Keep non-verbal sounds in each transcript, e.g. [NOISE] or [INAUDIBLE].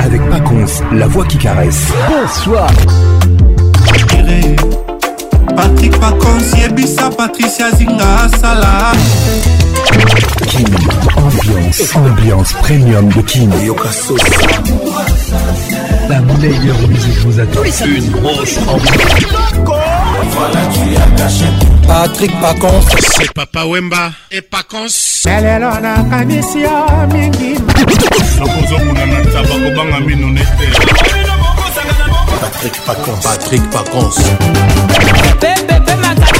avec Pacons, la voix qui caresse. Bonsoir. Patrick Pacons, Yebissa, Patricia Zinga, Salah. Kim, ambiance, ambiance premium de Kim. La meilleure musique vous attend. Une grosse ambiance. Voilà, tu as caché patrik pacons papa wemba e pacons lelelo nakanisi yo mingi nakozokuna na ntaba kobanga mino nete patrik pacons patrik pacons pepepe makati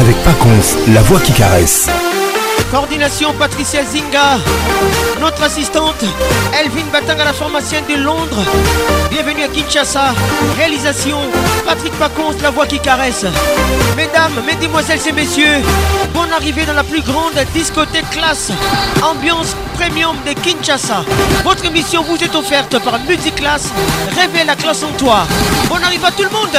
avec Paconce, la voix qui caresse. Coordination Patricia Zinga, notre assistante Elvin Batanga, la pharmacienne de Londres. Bienvenue à Kinshasa. Réalisation Patrick Paconce, la voix qui caresse. Mesdames, mesdemoiselles et messieurs, bonne arrivée dans la plus grande discothèque classe, ambiance premium de Kinshasa. Votre émission vous est offerte par Multiclass. Réveille la classe en toi. Bonne arrivée à tout le monde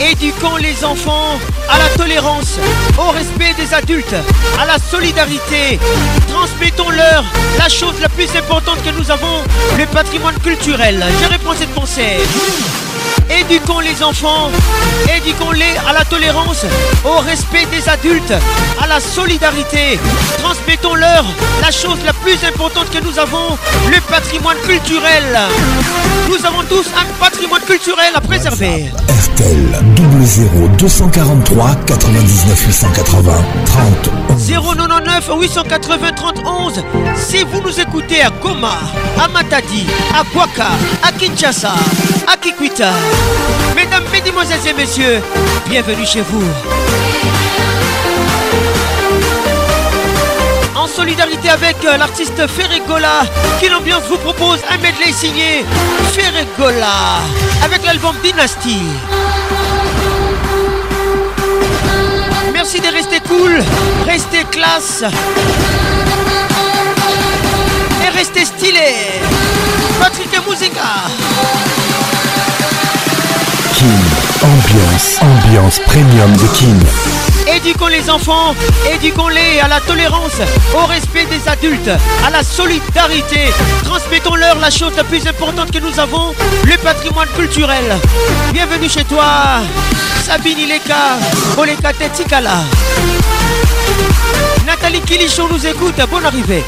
éduquons les enfants à la tolérance, au respect des adultes, à la solidarité. Transmettons-leur la chose la plus importante que nous avons, le patrimoine culturel. Je à cette pensée. Éduquons les enfants, éduquons-les à la tolérance, au respect des adultes, à la solidarité. Transmettons-leur la chose la plus importante que nous avons, le patrimoine culturel. Nous avons tous un patrimoine culturel à préserver. 00 243 99 880 30 099 880 31 Si vous nous écoutez à Goma, à Matadi, à Kwaka, à Kinshasa, à Kikwita, mesdames, mesdemoiselles et messieurs, bienvenue chez vous. en solidarité avec euh, l'artiste Ferregola qui l'ambiance vous propose un medley signé Ferregola avec l'album Dynasty. Merci de rester cool, rester classe et rester stylé. Patrick Musica. KING. ambiance, ambiance premium de KING. Éduquons les enfants, éduquons-les à la tolérance, au respect des adultes, à la solidarité. Transmettons-leur la chose la plus importante que nous avons, le patrimoine culturel. Bienvenue chez toi, Sabine Ileka, Oleka Tetikala. Nathalie Kilichon nous écoute, bonne arrivée.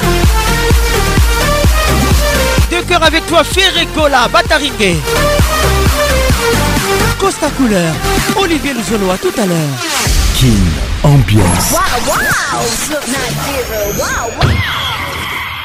De cœur avec toi, Ferrecola, Bataringue. Costa Couleur, Olivier à tout à l'heure. Kin Ambiance. Wow, wow.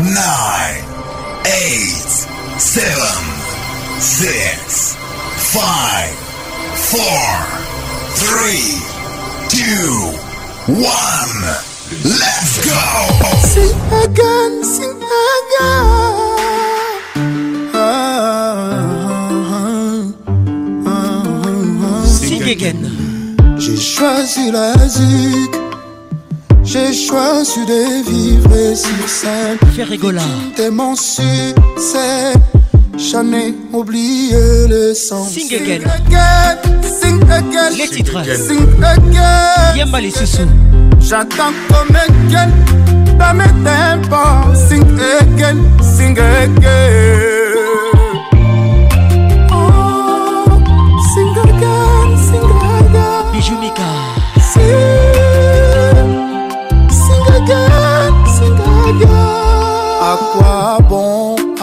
nine, eight, seven, six, five, four, three, two, one. Let's go! Sing again, sing again. sing again. J'ai choisi la musique J'ai choisi de vivre sur scène. sein. rigoler. T'es mon succès. J'en ai oublié le sens. Sing again. Sing again. Sing again. Les titres. Sing again. J'attends les sous J'attends comme again. Dans mes temps Sing again. Sing again.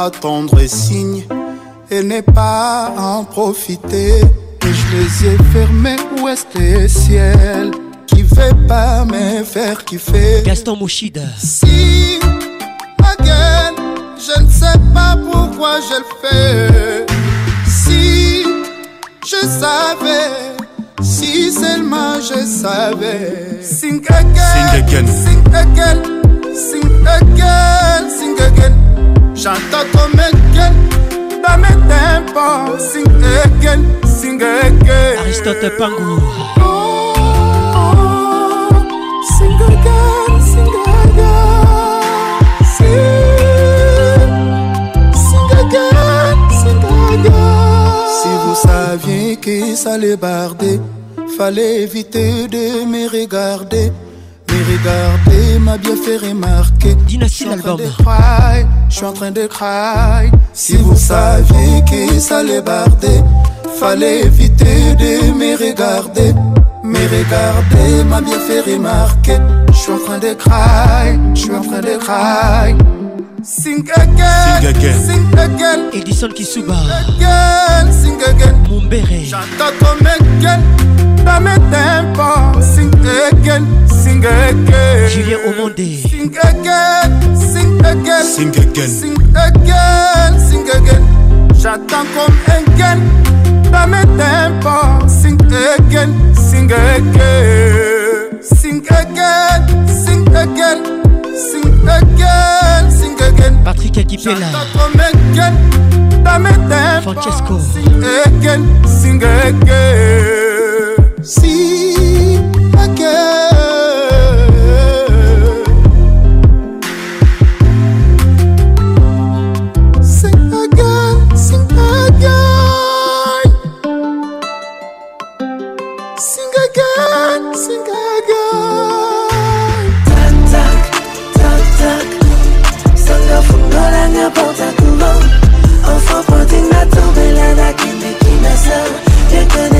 attendre signe et n'est pas en profiter. Et je les ai fermés, ouest le ciel, qui veut pas me faire kiffer. Gaston Mouchida. Si, again, je ne sais pas pourquoi je le fais. Si, je savais. Si seulement je savais. sing again, sing again, sing again, sing again. J'entends ton make dans mes tempos. Sing again, sing again. Aristote Pangou. Oh, oh, sing again, sing again. Sing, sing again, sing Si vous saviez que ça les barder, fallait éviter de me regarder regarder m'a bien fait remarquer. Dynastie Je suis en train de cry. Si vous saviez qui ça les barder, fallait éviter de me regarder. Mais regarder m'a bien fait remarquer. Je suis en train de cry. Je suis en train de cry. Sing again, sing again, sing again. Edison Kisuba, again, sing again. béret. j'attends ton un Pas mes tempos, sing again, sing again. Julien Omondé, sing again, sing again, sing again, sing again, sing again. J'attends comme un Dans mes tempos, sing again, sing again, sing again, sing again, sing again. Patrick Akipela Francesco Sing again, sing again,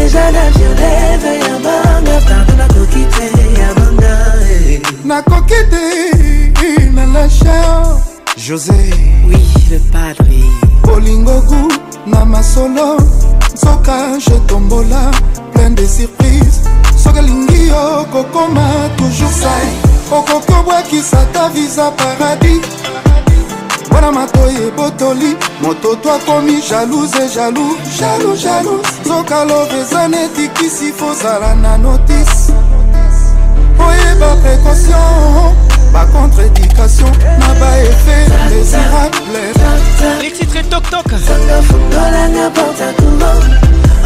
deja navioleve ya banga pardon nakoki te ya banga nakoki te na lachar josé oui le padre bolingoku na masolo nzoka jetombola plein de surprise soki alingi yo oh, kokoma toujours sai okoki obwakisa ta visa paradis wana matoi ebotoli moto to akomi jalouse jalou jalou jalou soka love eza netikisi fozala na notise oyeba précaution bacontredikation na baefe désirable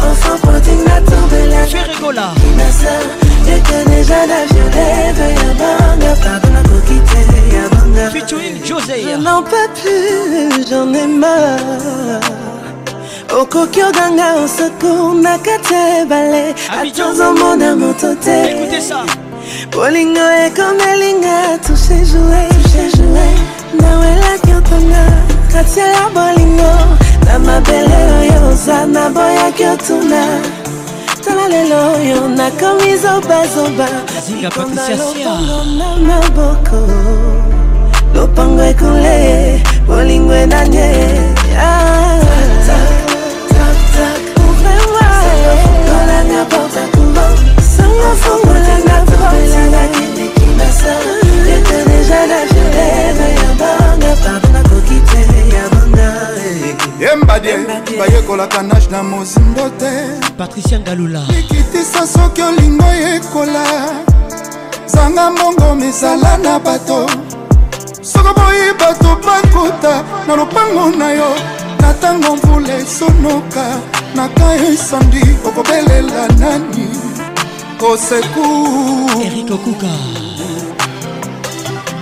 Enfant protégnateur de la Ferrigola Kinasa Yekene jada violeve Yabanga pardon la coquité Yabanga Featuring José Je n'en peux plus, j'en ai marre okoki oganga osecour na kati ya ebale ata ozomona moto te bolingo ekomelinga touche joue nawe elaki otonga kati ya bolingo na mabele oyo oza naboyaki otuna tala lelo oyo nakomi zobazoba likonda lopango na maboko lopango ekole bolingo enanye ouvrewaolanga ah, ah, ah, porta kumbo sango fungolanga poelanga kindekimasa ete deja la jardin ya banga papa yembadie bayekolaka nage na mozindo te patricia ngalula likitisa soki olingo yekola zanga mbongo mezala na bato soko boyi bato bakuta na lopango na yo na ntango mvula esonoka na kayo esandi okobelela nani koseku erikokuka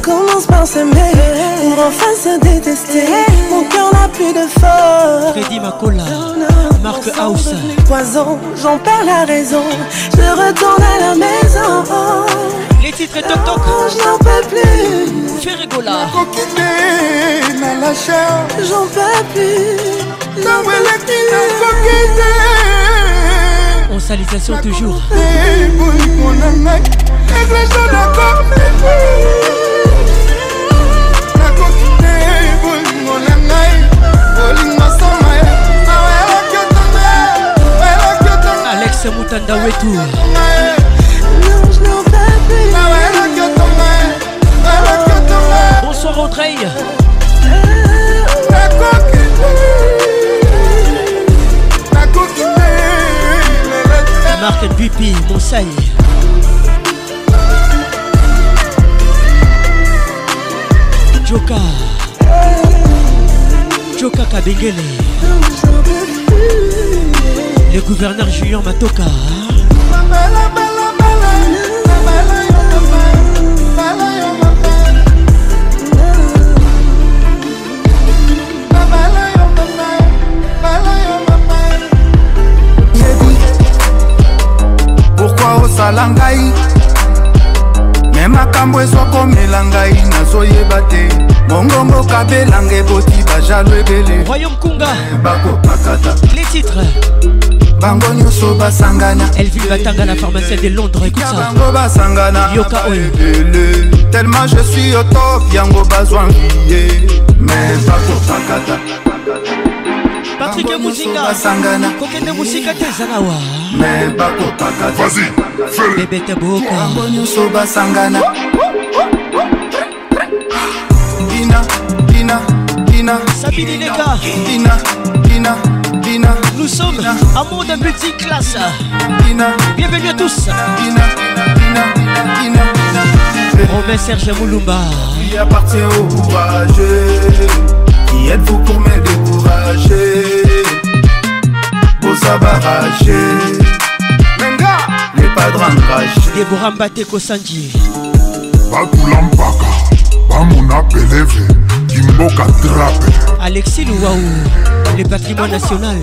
commence par s'aimer Pour enfin se détester Mon cœur n'a plus de force Freddy Macola, Marc House Poison, j'en perds la raison Je retourne à la maison Les titres et toc toc oh, Je n'en peux plus Fais rigola J'en peux plus On salutation toujours Alex Mutanda wetu Bonsoir Audrey. La marque Joker le gouverneur Julien Matoka Pourquoi au salangaï makambo ezokomela ngai nazoyeba te mongongo kabelanga eboti bajalo ebele bakopakata les titres bango nyonso basangana elvile batangana pharmacie de londres ekutabango basangana yoka ebele tellement je suis au top yango bazwa nvie mais bakopakata patrik emusinga kokende mosika te ezala wa bebete bokabango nyonso basangana dina dina dina sabini leka dina dina dina nous sommes amour de petite classe dina bienvenue à tous dina dina dina Romain Serge Moulumba qui appartient au courageux qui êtes-vous pour m'aider barragé bosa barragé menga le padran rage debora mbate kosandie batula mpaka bamona peleve kimboka trape alexis louwau le patrimoine national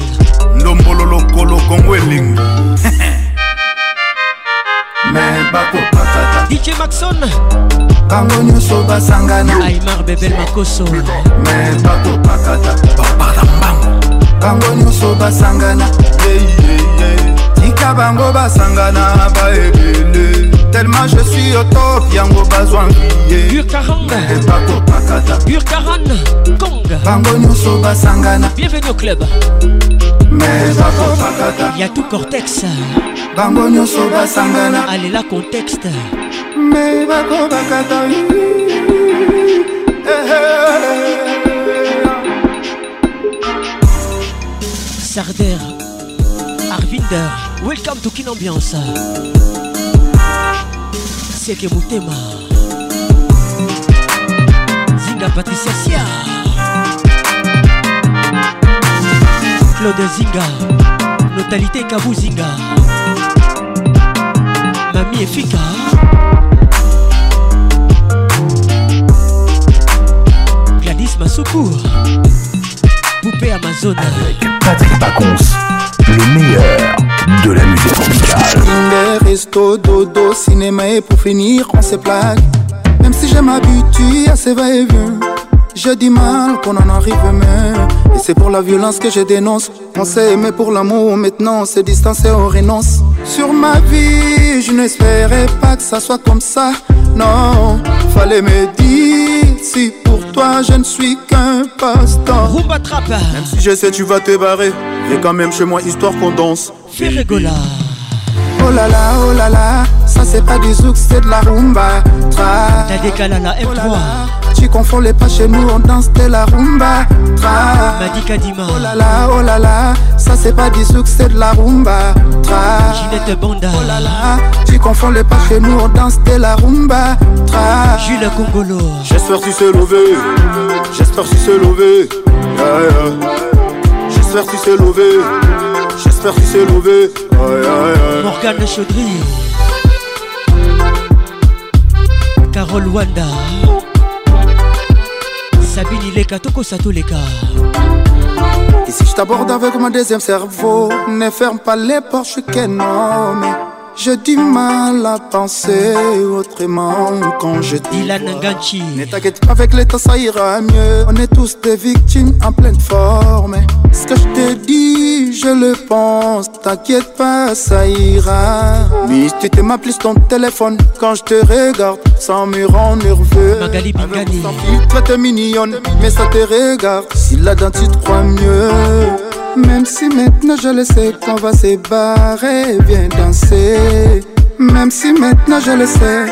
ndombolo lokolo kongo elingi [LAUGHS] dj maxon bango nyonso basangana aimar bebel makoso me bato bakata babala mbango bango nyonso basangana tika bango basangana baebele tellement je suis au top yango bazwa mbiebango nyonso basangana bienvenue au club ya tout cortex bango nyonso basangana alela contexte Eh, eh. Sarder Arvinder Welcome to Kin Ambiance mon Zinga Patricia Sia Claude Zinga Notalité Kabou Zinga Mamie Efika secours. Poupée Amazon. Avec Patrick Pacons, le meilleur de la musique tropicale. resto, dodo, cinéma et pour finir, on se plaque. Même si je m'habitue à ces va-et-vient, j'ai du mal qu'on en arrive même. Et c'est pour la violence que je dénonce. On s'est aimé pour l'amour, maintenant on s'est distancé, on renonce. Sur ma vie, je n'espérais pas que ça soit comme ça. Non, fallait me dire si je ne suis qu'un passe-temps. Rumba Même si je sais, tu vas te barrer. Viens quand même chez moi, histoire qu'on danse. Fais rigoler, Oh là là, oh là là, ça c'est pas du zouk, c'est de la rumba. T'as des cananas M3. Tu confonds les pas chez nous, on danse de la rumba. Tra. Kadima. Oh là la, oh là là, ça c'est pas du succès de la rumba. Tra. Ginette Banda. Oh là là, tu confonds les pas chez nous, on danse de la rumba. Tra. Jules Congolo. J'espère tu sais lever. J'espère tu sais lever. J'espère tu sais lever. J'espère tu sais lever. Yeah, Morgane Chaudry. Carole Wanda tous les toleka si je t'aborde avec mon deuxième cerveau Ne ferme pas les portes, je suis qu'un homme je dis mal à penser autrement quand je dis. Ne t'inquiète pas, avec l'état ça ira mieux. On est tous des victimes en pleine forme. Ce que je te dis, je le pense. T'inquiète pas, ça ira. Mais tu te plus ton téléphone quand je te regarde. Ça me rend nerveux. Magali Bingani. Toi t'es mignonne, mais ça te regarde. Si là-dedans tu te crois mieux. Même si maintenant je le sais qu'on va se barrer, viens danser même si maintenant je le sais.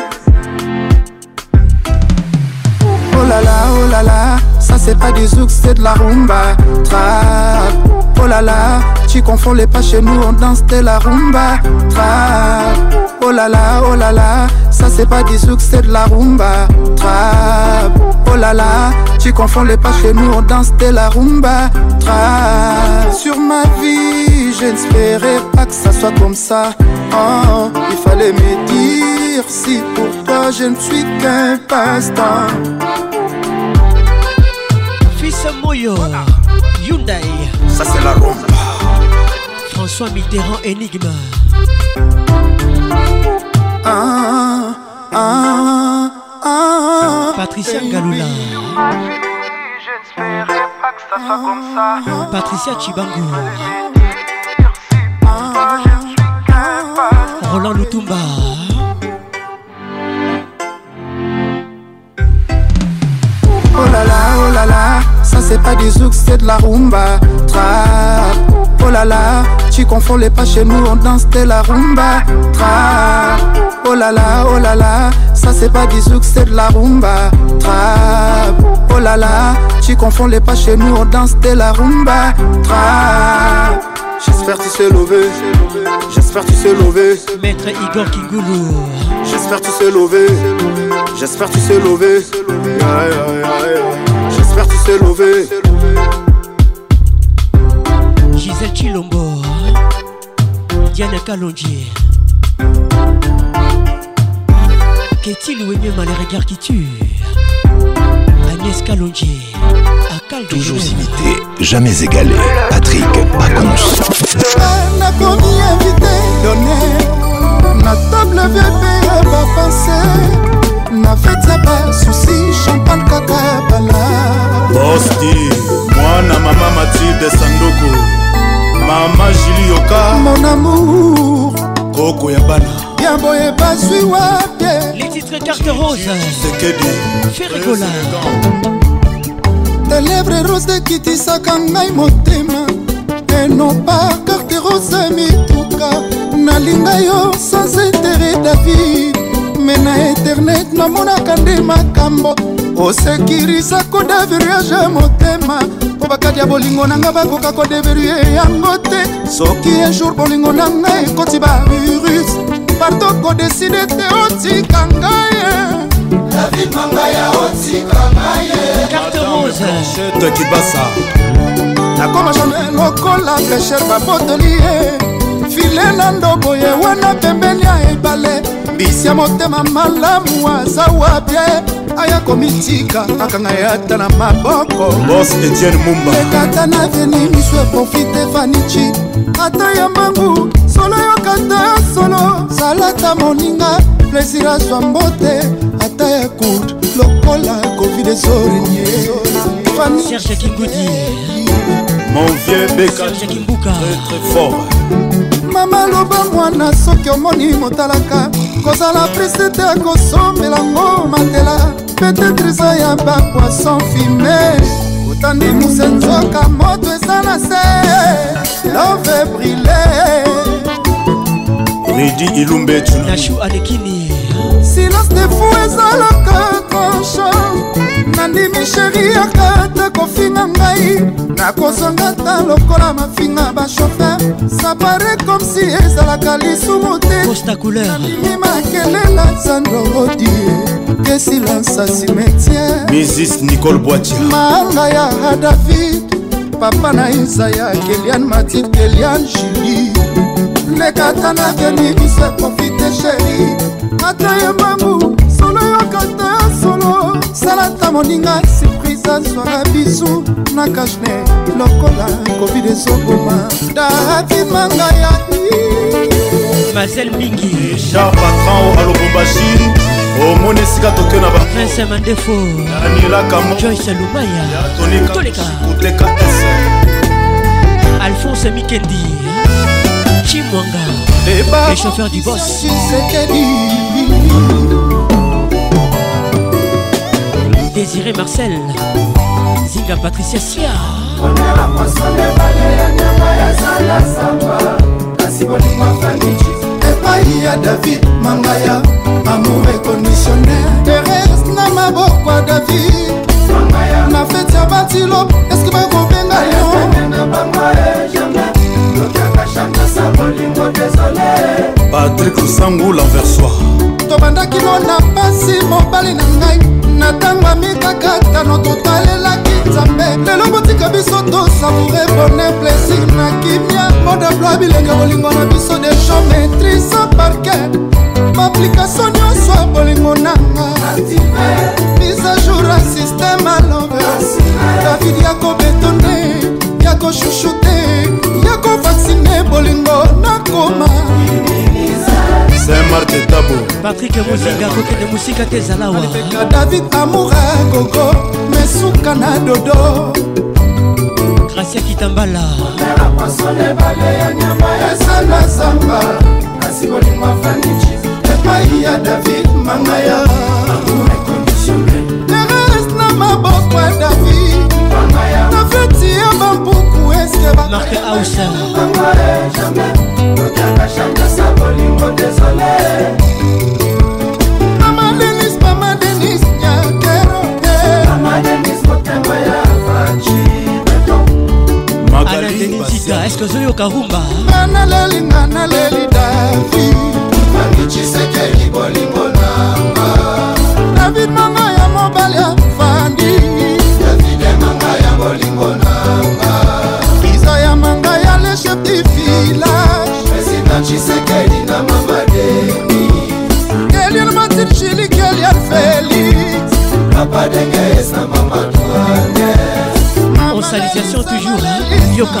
Oh là là, oh là là ça hein, c'est pas du zouk, c'est de la rumba. Trap, oh là là, tu confonds les pas chez nous, on danse de la rumba. Trap, oh là là, oh là là, ça c'est pas du zouk, c'est de la rumba. Trap, oh là là, tu confonds les pas chez nous, on danse de la rumba. Trap, sur ma vie, j'espérais pas que ça soit comme ça. Oh, il fallait me dire si pour toi je ne suis qu'un passe-temps. Samoyo, Moyo Hyundai Ça c'est la François Mitterrand Enigma ah, ah, ah, Patricia Galula Patricia Chibango Roland Lutumba oh là là, ça c'est pas du zouk, c'est de la rumba. Trap, oh là là, tu confonds les pas chez nous, on danse de la rumba. Trap, oh là là, oh là là, ça c'est pas du zouk, c'est de la rumba. Trap, oh là là, tu confonds les pas chez nous, on danse de la rumba. Trap, j'espère tu sais lever, j'espère tu sais lever. Maître Igor Kigoulou, j'espère tu sais lever. J'espère tu sais lever. Yeah, yeah, yeah, J'espère tu sais lever. Gisèle Chilombo, Diana Kalonji. Qu'est-il ou mieux mal les regards qui tuent Agnès Kalonji. Toujours imité, jamais égalé. Patrick Pacons. Na pas table bébé à pas passer na fete ya basusi champagne kaka bala bosti mwana mama matilde sandoku mama jili yoka mon amour koko ya bana ya boye bazwi wapie les titres carte rose sekedi ferigola telèvre rose ekitisaka ngai motema enopa carte rose mituka nalinga yo sans intere david me na internet namonaka nde makambo osekirisa kodeverage motema mpo bakati ya bolingo na nga bakoka kodeverue yango te soki ejour bolingo na nga ekoti bavirus parto kodeside te otika ngai nakoma jone lokola pesher baboteli ye file na ndobo ye wana pembeni ya ebale bisi ya motema malamu aza wapie aya komitika akanga yata na maboko ekata e na veni miso eprofite fanichi ata ya mangu solo yokata solo salata moninga plesir azwa mbote ata ya kurde lokola covid esorenie serge kikudi mon vieux beka très très fort mama loba mwana soki omoni motalaka kozala prisi te kosombelango matela petetrisa ya bapoisson fume otandi muse nzoka moto eza na se love brile redi ilumbetu nashu adekini silence de fou ezalaka tranchant nandimi sheri akata kofi na ngai nakozanga ta lokola mafinga bashofer sapare kom si ezalaka lisumu tenandimi makelela zandorodi kesilansa simetiere misis nicole boitia maanga ya hadavid papa na isaya kelian matif kelian juli lekata na veni biso profite sheri ata yembamu solo yokata solo salata moninga surprise azwaka bisu na kashne lokola covid ezoboma davimanga ya marcel mingi richard patran alobombashi omoni esika toke na baprince mandefo danielakajoyce lumayatoleka alphonse mikendi chimwanga le chauffeur du bos Désiré Marcel Zinga Patricia Sia kasi bolingo afandiki epai ya david mangaya amour econditionnaire terese na maboko ya david na feti ya batilo eske bakobenga yo patrik osangula versoi tobandaki no na mpasi mobali na ngai na ntango ya mikakatano totalelaki nzambe lelo botika biso tosavoure bone plaisir na kimia modaploa bilenge bolingo na biso de cho maîtrise parke baaplikatio nyonso ya bolingo nanga mise jour ya systeme alove david ya kobetone ya koshushu te ya kovaksine bolingo nakoma saint-martin tabo patrik mozinga koke de mosika te ezalawaeka david amoura koko mesuka na dodo gracia kitambala esala zamba kasi bolingo afanici epai ya david mangaya teres na maboko ya david na feti ya bambuku eske marke ausa bolingo desole mama denis mama denis nyakero mama denis motema ya faci anatenitika eske ozoyoka rumba naleli nga naleli davi mamichisekeli bolingo nanga david mama ya mobali afandi davide manga ya bolingo nanga tshisekedi na mamademi kelian matin chili kelian felix papa denges na mamadwane en oh, salutation toujours yoka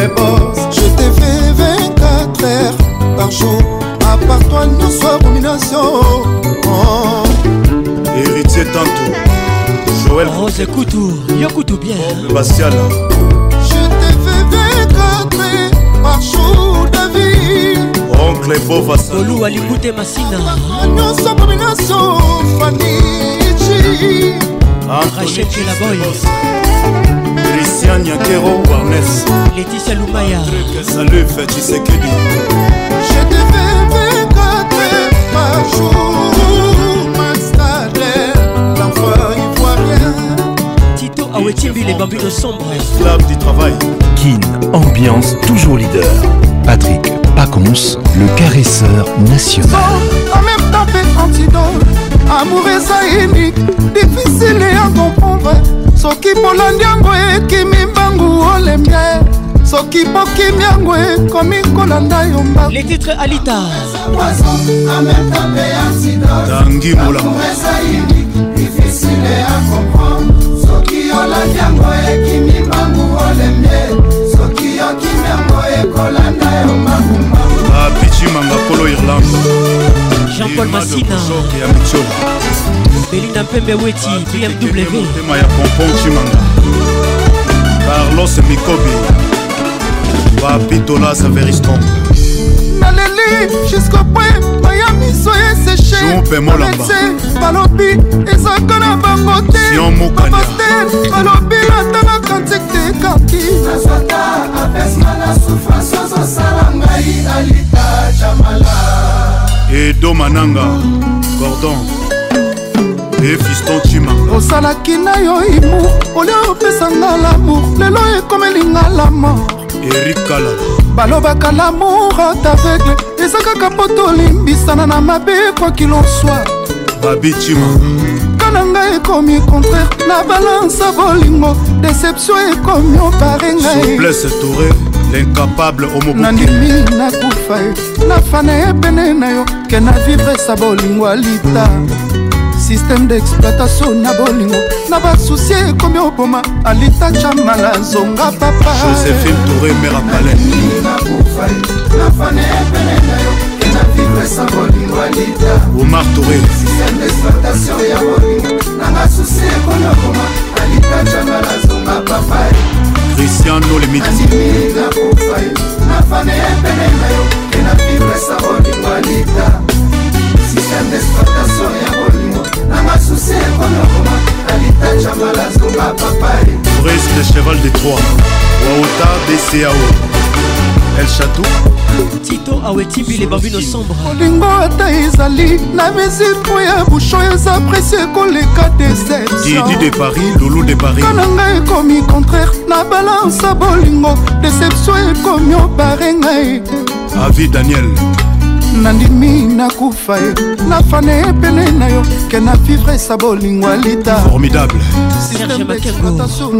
mes boss je t'ai fait 24 heures par jour à part toi nyonso abomination oh. héritier tanto joel rose oh, kutu yo kutu bien oh, basiala je t'ai fait 24 heures par jour david oncle bovasolu alikute masina nyonso abomination fanichi rachel kelaboy Patricia Nyakero Warnes Laetitia Lumaya Salut Fati Sekedi Je te fais 24 heures par jour Ma stade, l'enfant ivoirien Tito Awetibi, les bambinos sombre Esclave du travail Kin, ambiance, toujours leader Patrick Paconce, le caresseur national En même temps, fait antidote amour eza unique difficile ya comprendre soki polandi yango ekimi mbangu olembia soki bokimi yango ekomi kolanda yo mbaku les titres alita tangi molamba soki olandi yango ekimi mbangu olembie ekolanda yo mabumbabu ah, babitimanga kolo irlande jean-paul masina ya mitio belinda mpembe weti bmw ah, motema ya pompon timanga carlos mikobi bapitolas veriston naleli jusqu'au point miso esechete balobi ezaka na bango te bapaster balobi natanga kantik te kaki nazwaka apesma na souffrance ozosala ngai alita jamala edo mananga gordon efistoncima osalaki na yo imu olio opesanga lamour lelo ekomelinga la mort erik kalala balobaka lamour ot aveugle eza kaka mpo tolimbisana na mabe kokilonswa babitima kana ngai ekomi contraire na balanse bolingo déception ekomi opare ngai l'incapable omobnanimi nakufa ye nafana ye pene na yo ke na vivre sa bolingo alita systeme d'exploitation na bolingo na basusi ekomi oboma alita chamala zonga papa josephine touré merapalen nafane epene na yo kena vivre sa bolingo alida omar tore systeme d'exploitation ya bolingo nanga susi ekoni okoma alitancanga nazonga papai cristiano limitinga kofai nafane epene na yo kena vivre sa bolingo alida systeme d'exploitation ya bolingo nanga susi ekoni okoma alitancanga nazonga papai brese le cheval de trois waota bcao el chateau tito awetibile babino sombre olingo ata ezali na mizimbo ya busho eza presi ekoleka deceptiondidi de paris lulu de paris kana ngai ekomi contraire na balance ya bolingo deception ekomi obare ngai avi daniel nandimi nakufa ye nafane epene na yo ke na vivre sa bolingo alitaatio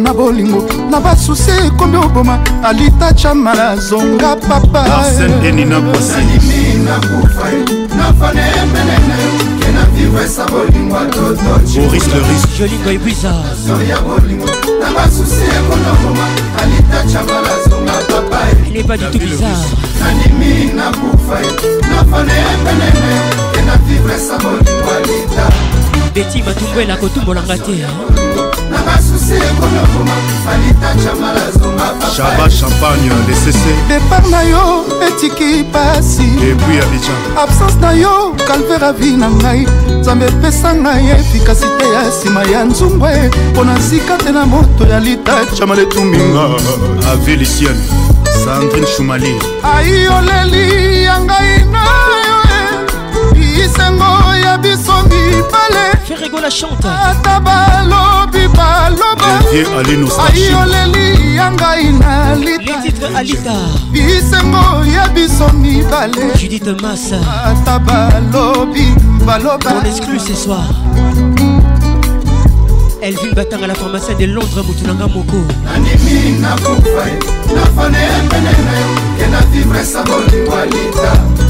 na bolingo na basusi ekomi oboma alita chamala zonga papa nandimi nakufa ye nafane epene na yo lipesa bolingwa todoboris le risque jolingo ebiza ya bolingwa na basusi ekona ngoma alitachambala zonga papa ele pas du tout bizarre nanimi nakufa ye nafane epenene ke na vivre sa bolingwa lita beti matungwela kotumbolanga te shaba champagne dcc départ na yo etiki pasi epui abidjan absence na yo calver avi na ngai nzambe epesa ngai efikasite ya nsima ya nzumbwe mpo na nsika te na moto ya litachama letuminga avilisiane sandrine shumali ai oleli ya ngai bakisango ya biso mibaleata balobi balobaioleli ya ngai na lita bisengo ya biso mibaleata balobi balobaexclusesoir elvin batanga la pharmacie de londres motunanga moko nandimi nakufa nafaneyembene na yo ke na vivre sa bolingwa lita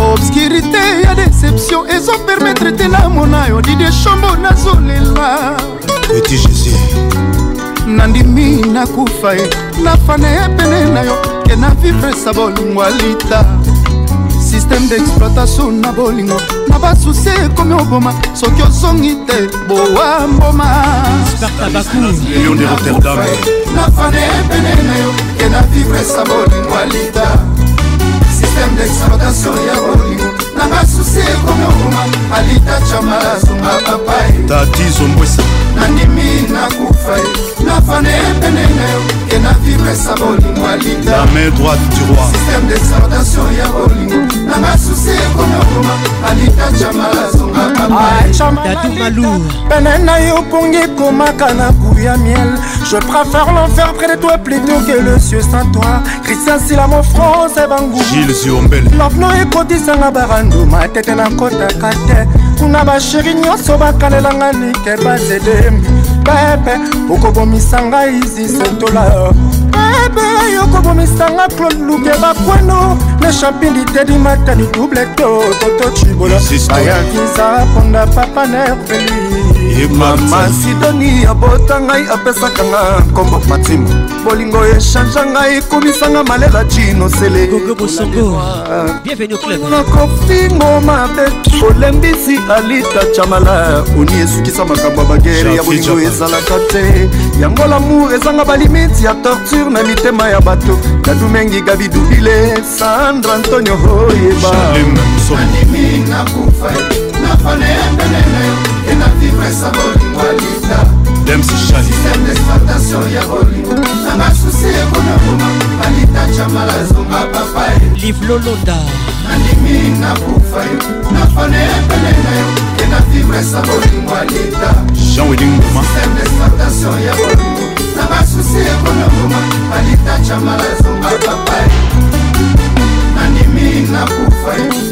obscurité ya deception ezopermetre te namona yo dide shombo nazolela eti jésus nandimi nakufa ye nafana ye pene na yo ke na vivre sa bolingwa lita systeme d'exploitation na bolingo na basusi ekomi oboma soki ozongi te bowa mbomanafane pene na yo ke na vivre sa bolingwa lita système d'exploitation ya bolimo nanga susi ekomokoma alita camalasunga papai tatizomwesa nandimi nakufa ye nafane pene na yo ke na vibresa bolingo alita main droite du roi système d'exhortation ya bolingo nanga susi ekomokoma alita camalasunga papaitatungalour ah, pene na yo pongi ekomaka na kuya miel je préfère l'enfer près de toi plutôt que le cieux sans toi christian silamo france ebangulafno ekotisanga barani bandu matete nakotaka te kuna basheri nyonso bakalelanga nike bazede pepe okobomisa ngai zisentola pepe yokobomisa nga claude luke bakweno na champili tedi matani double to toto cibola bayakiza ponda papa nerveli mama sidoni abota ngai apesaka nga nkombo matimo bolingo echange ngai ekomisanga malela cino selenokofingo mabe olembisi alita chamala uni esukisa makambo ya bagere ya bolingo ezalaka te yango lamour ezanga balimiti ya torture na mitema ya bato kadumengi gabidubile sandra antonio oyeba nakufa nafane yandenene kena vivresa bolingo alita systeme d'exploitation ya bolingo na masusi ekona boma alita camala zonga papa e. liblolonda nandimi nakufa nafane yandenene kena vivresa bolingo alita systeme d'exploitation ya bolingo na masusi ekona boma alita camala zonga papa e. nandimi nakufa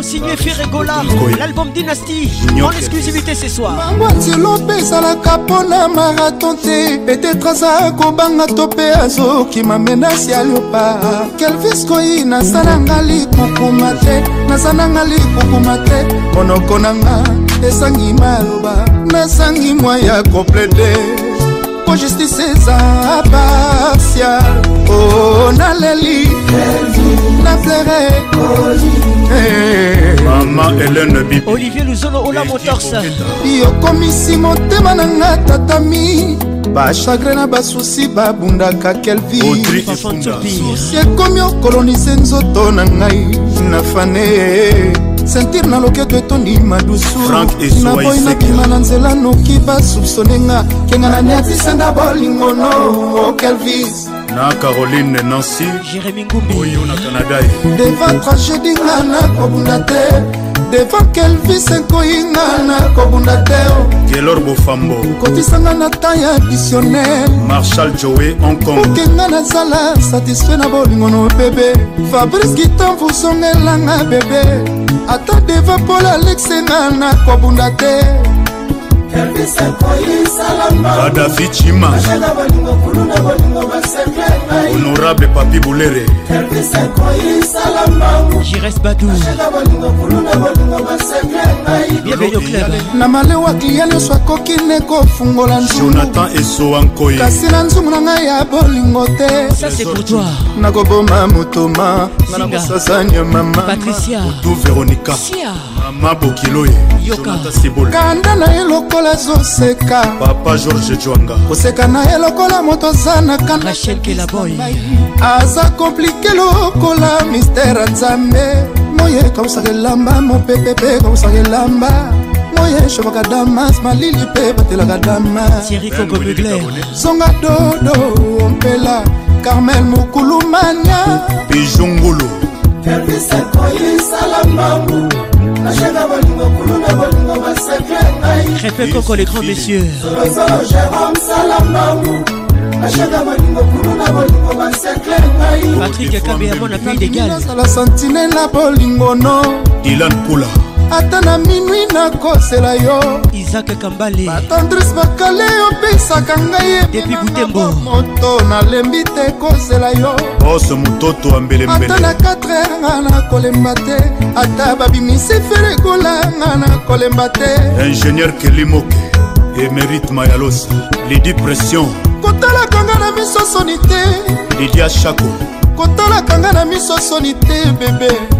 Maman signé Ferregola L'album Dynasty En exclusivité ce soir mamwatilope ezalaka mpona marathon te petetre aza kobanga to mpe azokima menasi ya liopa kelvis koi naza nanga likukuma te naza nanga likukuma te monoko nanga esangi maloba nasangi mwa ya komplete moko justice eza partial o oh, naleli na fleure eh. mama helene bi olivier luzolo ola motors yokomisi motema na nga tatami bachagre na basusi babundaka kelvisusi ekomi okolonise nzoto na ngai na fane sentire na loketo etondi madusunaboyi nakima na nzela noki basupsone nga kenga na niatisenda bolingo no kelvis na caroline nancy jérémi ngumbi oyo na canada deva tragedi nga nakobunda te devant kelvis ekoyinga na kobunda te gelor bofambo kotisanga na tan ya visionnaire marshal joe hongkongkokenga nazala satisfait na bolingo no bebe fabrice gitan vusongelanga bebe ata deva pol alexenga na kobunda te kadafi cima honorable papi bulere jires badu na malewa klia nyonso akoki ne kofungola jonathan esowankoi kasi na nzungu na ngai ya bolingo te nakoboma motoma na nakosasa nyamama otu veronika Sia. mama bokilo ye kanda na ye lokola zoseka papa george jwanga koseka na ye lokola moto aza na kandakelaboy aza komplike lokola mistere nzambe moye kausaka elamba mopepe mpe kausaka elamba moye shobaka damas malili mpe batelaka damasonga dodo ompela carmel mokulumania bijungulu perviseko yesala mambu nashenga bolingo kuluna bolingo basekle ngaipekoko le grand monsieur solozo jérome sala mambu nashenga bolingo kuluna bolingo basekle ngai patrik kabeya mona pays de galnasala sentinela bolingono dilan pula ata na minui nakosela yo isak kambale batandris bakale opesaka ngai depi butembo moto nalembi te kosela yo bose mototo ambelembele ata na 4 heure nga nakolemba te ata babimisi felekola nga nakolemba te ingénieur kelimoke emerite mayalosi lidi pression kotalaka nga na miso soni te lidia shako kotalaka nga na miso soni te bebe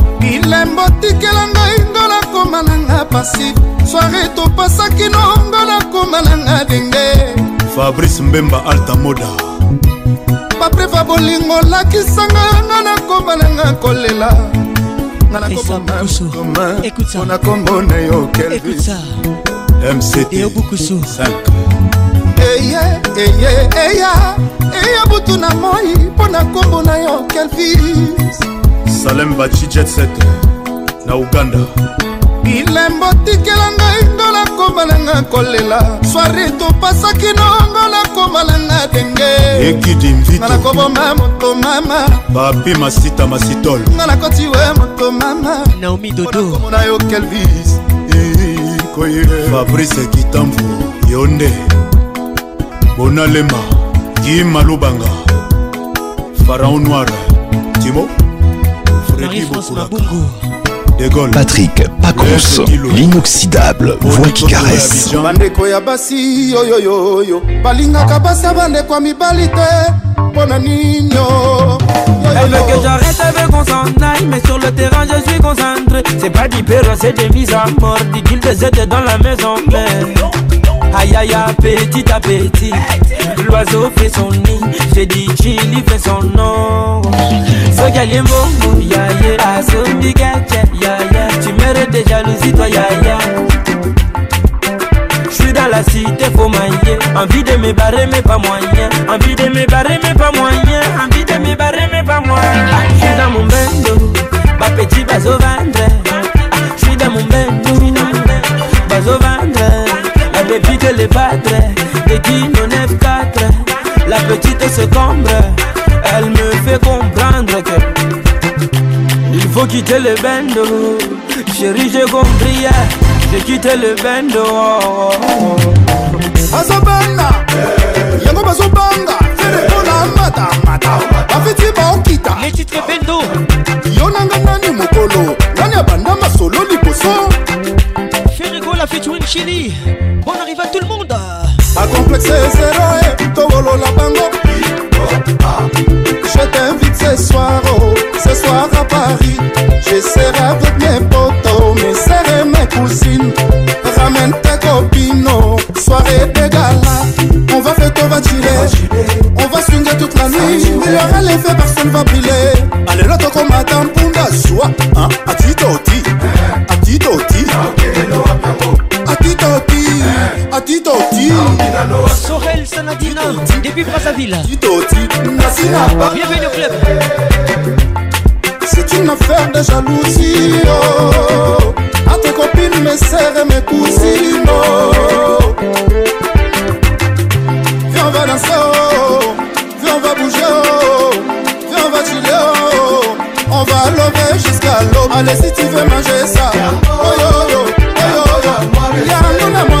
bilembo tikela ngai ngo nakoma nanga pasi soare topasaki no ngo nakoma nanga denge fabrice mbemba alta moda papreva bolingo olakisanga nga nakoma nanga kolela ngana kombo na yo kelvis mct 5 eye eye eya eya butu na moi mpo na nkombo na yo kelvis salem baci jetset na uganda bilembo tikela ngai ngola komalanga kolela swari topasaki nongola komalanga denge ekidimvitnga nakoboma moto mama papi masita masitol nga nakoti we moto mama naomi dodokomona yo kelvis fabrice kitambu yo nde bonalema gi malubanga faraon noir timo Patrick Pacos l'inoxydable voix qui caresse. bandeko ya basi oyoyoyo balingaka basi ya bandeko ya mibali te mpo na nino Elle veut que j'arrête, avec veut qu'on s'en aille Mais sur le terrain je suis concentré C'est pas du péro, c'est des mises à mort Dit qu'il dans la maison Belle Aïe aïe petit à petit L'oiseau fait son nid J'ai dit chili fait son nom So galier mon ya ya Aso ah, bigache ya ya Tu mérites des jalousies toi ya ya J'suis dans la cité faut mailler Envie de me barrer mais pas moyen Envie de me barrer mais pas moyen Envie de me barrer mais pas moyen J'suis dans mon bendo Ma petit bazo Vendrait débit de les battre Des guignols 9-4 La petite se combre Elle me fait comprendre que Il faut quitter le bendo Chérie j'ai compris J'ai quitté le bendo azobanga yango bazobanga mpona matamata bafeti baokita yo nanga nani mokolo nani abanda masolo liboso ferikola feturin chili Bon arrive à tout le monde complexe zéro et eh. la bango Je t'invite ce soir, oh, ce soir à Paris Je serai avec mes potos, mes serres et mes cousines Ramène tes copines, oh. soirée de gala On va faire ton va chiller On va swinguer toute la nuit Il y aura faire, personne va briller Allez, l'autre comme Madame Punda, soit hein, à Titoti, à Titoti atitoti ah, sorel sanadina depuis brazzaville bienvenue au club c'est une affaire de jalousie oh. à tes copines mes sœurs et mes cousines oh. viens on va danser oh. viens on va bouger oh. viens on va chiller oh. on va lever jusqu'à l'aube allez si tu veux manger ça oh yo yo oh yo yo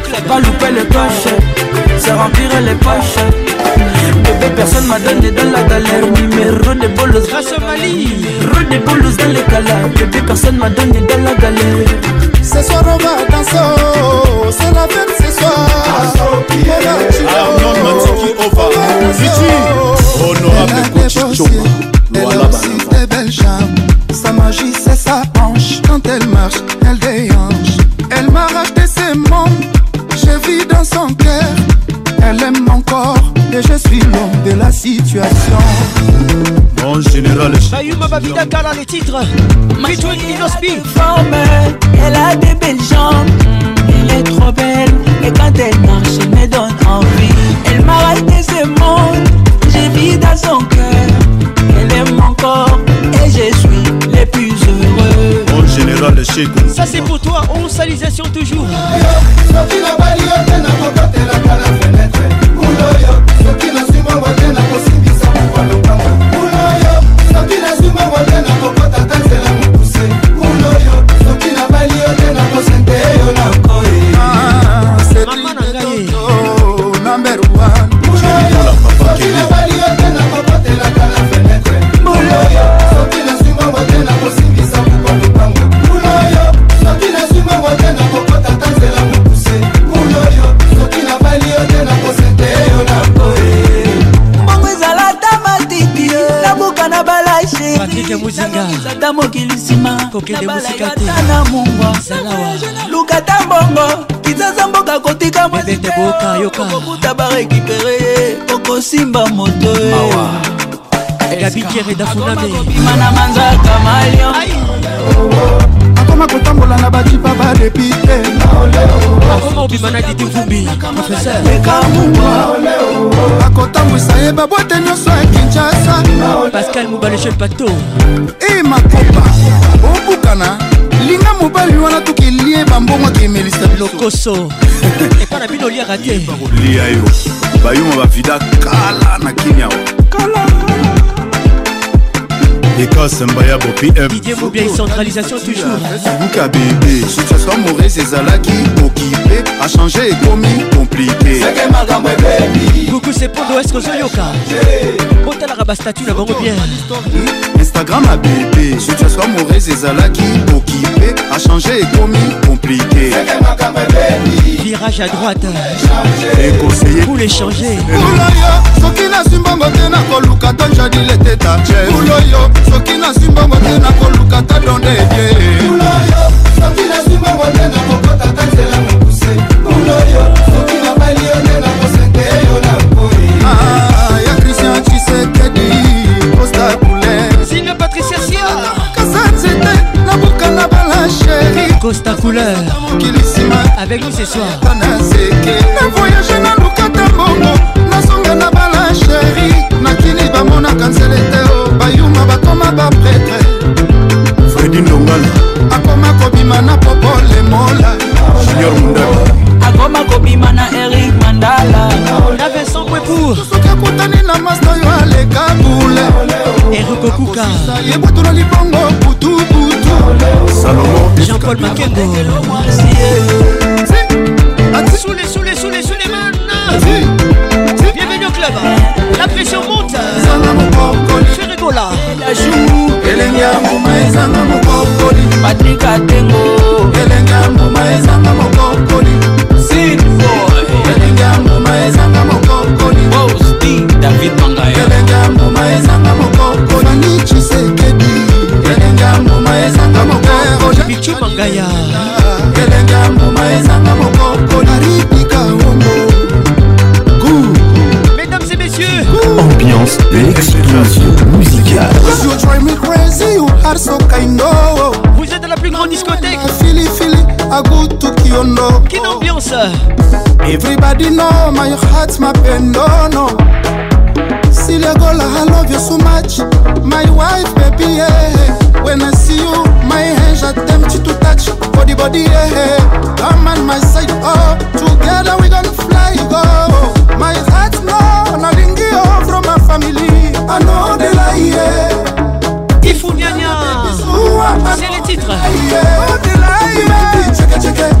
pas louper les coches, ça remplir les poches. Bébé, personne m'a donné dans la galère. Numéro de bolos, grâce Rue dans les galères. Bébé, personne m'a donné dans la galère. Ce soir, on va danser. C'est la fête ce soir. Matiki Ova. Honorable Elle a aussi des belles jambes Sa magie, c'est sa hanche. Quand elle marche, elle déhanche. Elle m'a racheté ses membres vis dans son cœur. Elle aime mon corps et je suis l'homme de la situation. Mon général, Ayuma Babidakara, les titres. Between Inospi. Elle a des belles jambes, elle est trop belle. Et quand elle marche, elle me donne envie. Elle m'a raté ce monde, j'ai vis dans son cœur. Elle aime mon corps et je suis le plus heureux. général de chez Ça c'est pour toi, on salutation toujours. simba moto eh. gabikere dafunamekobima na manzaka malio akoma kotambola na bakipa badepite akoma obima na didi vumbi akotambwisa ye babwate nyonso ya kinshasa pascal mobaleche pato e eh, makopa obukana linga mobali wana tokelie bambongo akemelisa bilokoso [LAUGHS] epa na bino oliaka te bayuma bavida kala na kini awa ekase mbaya bo pmbuka centralisation toujours bebe situation mauvaise ezalaki okipe achange ekomi komplike buku sepondo eske ozoyoka botalaka bastatut na bango bien instagram abebe soki asoka morese ezalaki okipe achange ekomi komplike virage à droite ekoseye échanger uloyo soki nasimbongo te nakoluka ta jadile te ta uloyo soki nasimbongo te nakoluka ta donde ebie uloyo soki nasimbongo te nakokota ta nzela mokuse uloyo soki nabali yo nde nakosente yo na Costa Couleur avec nous ce soir navoyage na lukata mbongo nazonga na bala sheri nakini bamonaka nzele te o bayuma bakoma bapretre fredi ndongala akoma kobima na popolemola junior mundaka nakoma kobima na erik mandala navesokwepurosokakutani na mas na yo aleka bule erikokukayebutola libongo putuputu salomo jean-paul makengo Soule, soule, soule, soule, man Bienvenue au club La pression monte Je rigole là elengi ya mbuma ezanga mokokoli patrik atengo elengi ya mbuma ezanga mokokoli david boykelenga mbuma ezanga mokokoli osti david mangakelenga eh. mbuma ezanga mokokoli fani chisekedi kelenga mbuma ezanga mokokolibicu eh, mangaya kelenga mbuma ezanga mokokoli aripika wongo Mesdames et messieurs, ambiance d'explosion musicale. You drive me crazy, you are so kind, oh. Vous êtes à la plus grande discothèque. Fili, fili, à goût, tout qui on know. Everybody know my heart's my pain, no, no. Celia girl, I love you so much. My wife, baby, yeah. When I see you, my hands are tempted to touch body, body, yeah. Come on my side, oh. Together we gonna fly, go. Oh. My heart, no, nothing oh, from my family. I know they lie, yeah. C'est le titre. Oh, they lie, yeah. Check it, check it.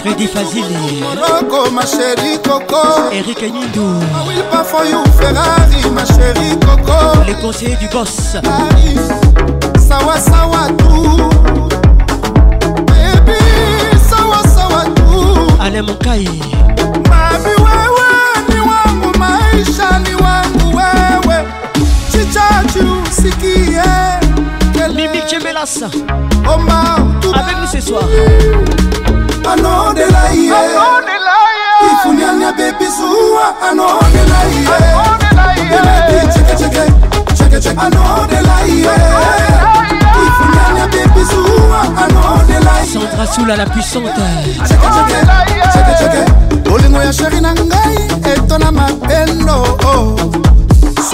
Freddy Fazili Morocco ma chérie Coco Eric Nindou Ah will pas for you Ferrari ma chérie Coco Les conseillers du boss Paris Sawa Sawa tout Baby Sawa Sawa tout Ale Mokai Mami wewe ni wangu maisha ni wangu wewe Chichachu sikie Mimi Chemelasa Omar Avec nous ce soir anodela ye ifuniania bebisuwa anodela ye bemedi chekecheke chekecheke anodela ye ifuniania bebisuwa anodela ye Sandra Soula la puissante chekecheke chekecheke bolingo ya sheri na ngai etona mapendo oh.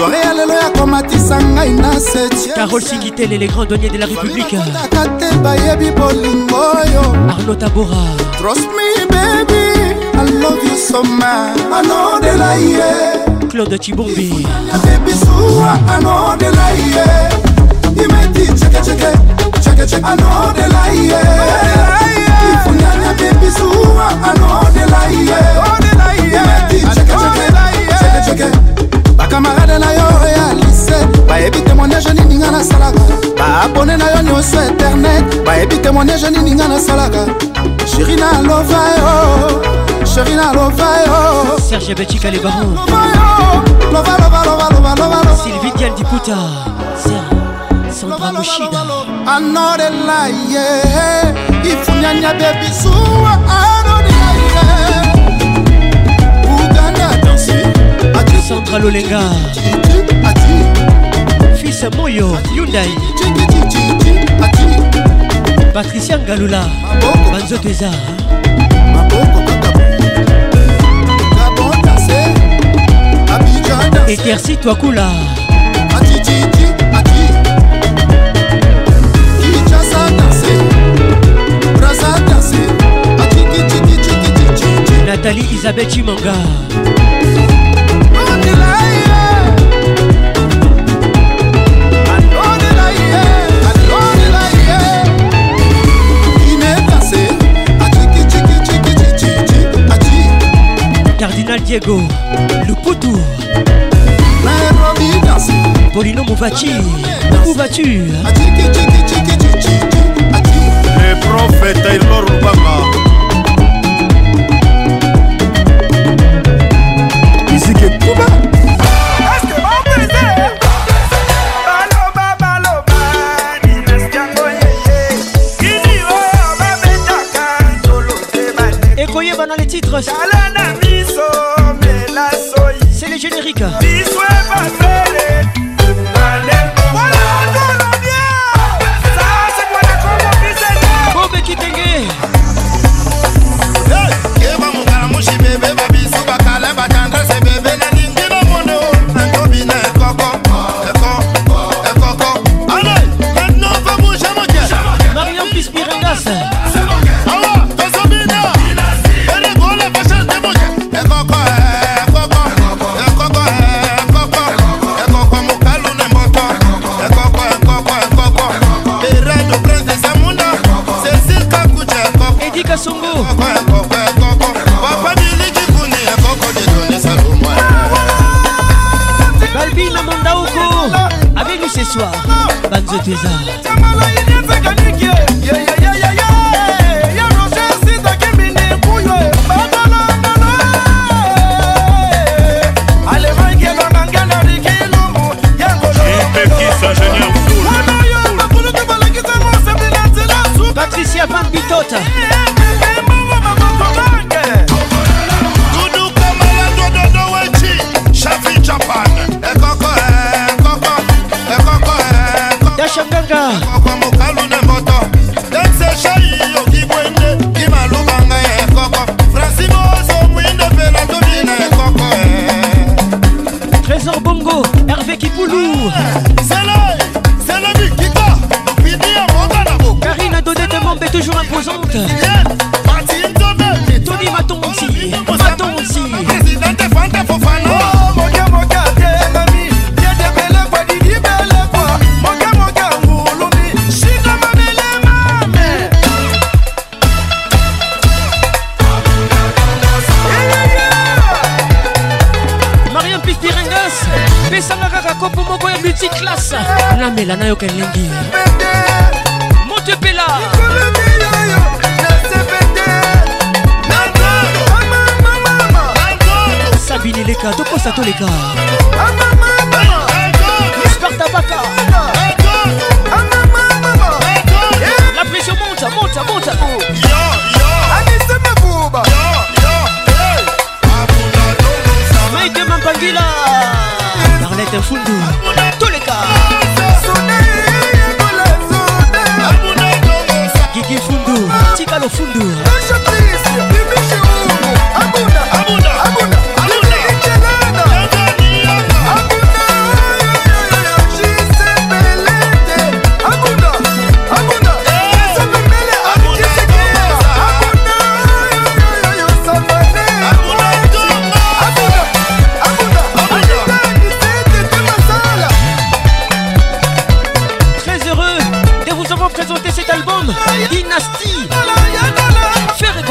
soare ya lelo yakomatisa ngai na secarol singitele le grand donier de la républiqueaka te bayebi bolingo oyo arno tabora trosmi bebi alovi soma anodela ye claude cibombi ebisuwa anodela ye imeti cekeceke cekeceke anodela ye ifunyanya bebisuwa anodela ye imeti cekeceke cekeceke bakamarade na yo ya lise bayebi témoignage nini nga nasalaka baabone na yo nyonso internet bayebi témoignage nini nga nasalaka sheri nalova yo sheri nalova yo serge betika le baron sylvie dial diputa sandra moshida anorelaye ifunyanya bebisuwa anonelaye Sandra Lolenga Fils Moyo Hyundai Patricia Ngalula Banzo Teza Eterci toi Kula Nathalie Isabelle Chimanga Ronald Diego, le poutou. Polino Mouvachi, Mouvachi. Le prophète Taylor Obama. Musique est Cuba. Écoyez maintenant les titres. générique. de tes arts. kaka elingi moto epela sabini leka tokosa toleka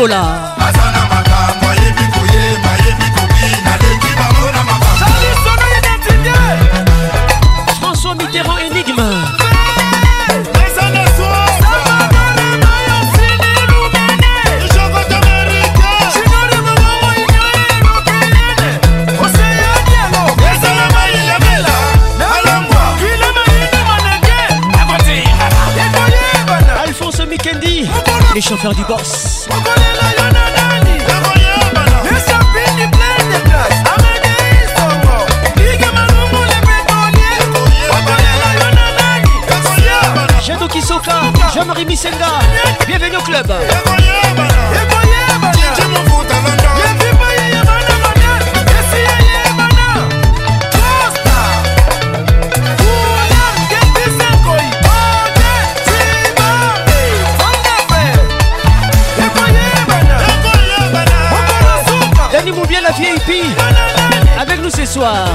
nicolas aza na makambo ayebi koyeba ayebi kobina leki bango na makambo identité françois mitterrand énigme les chauffeurs du boss. Henri Misenga Bienvenue au club Denis Moubier la VIP Avec nous ce soir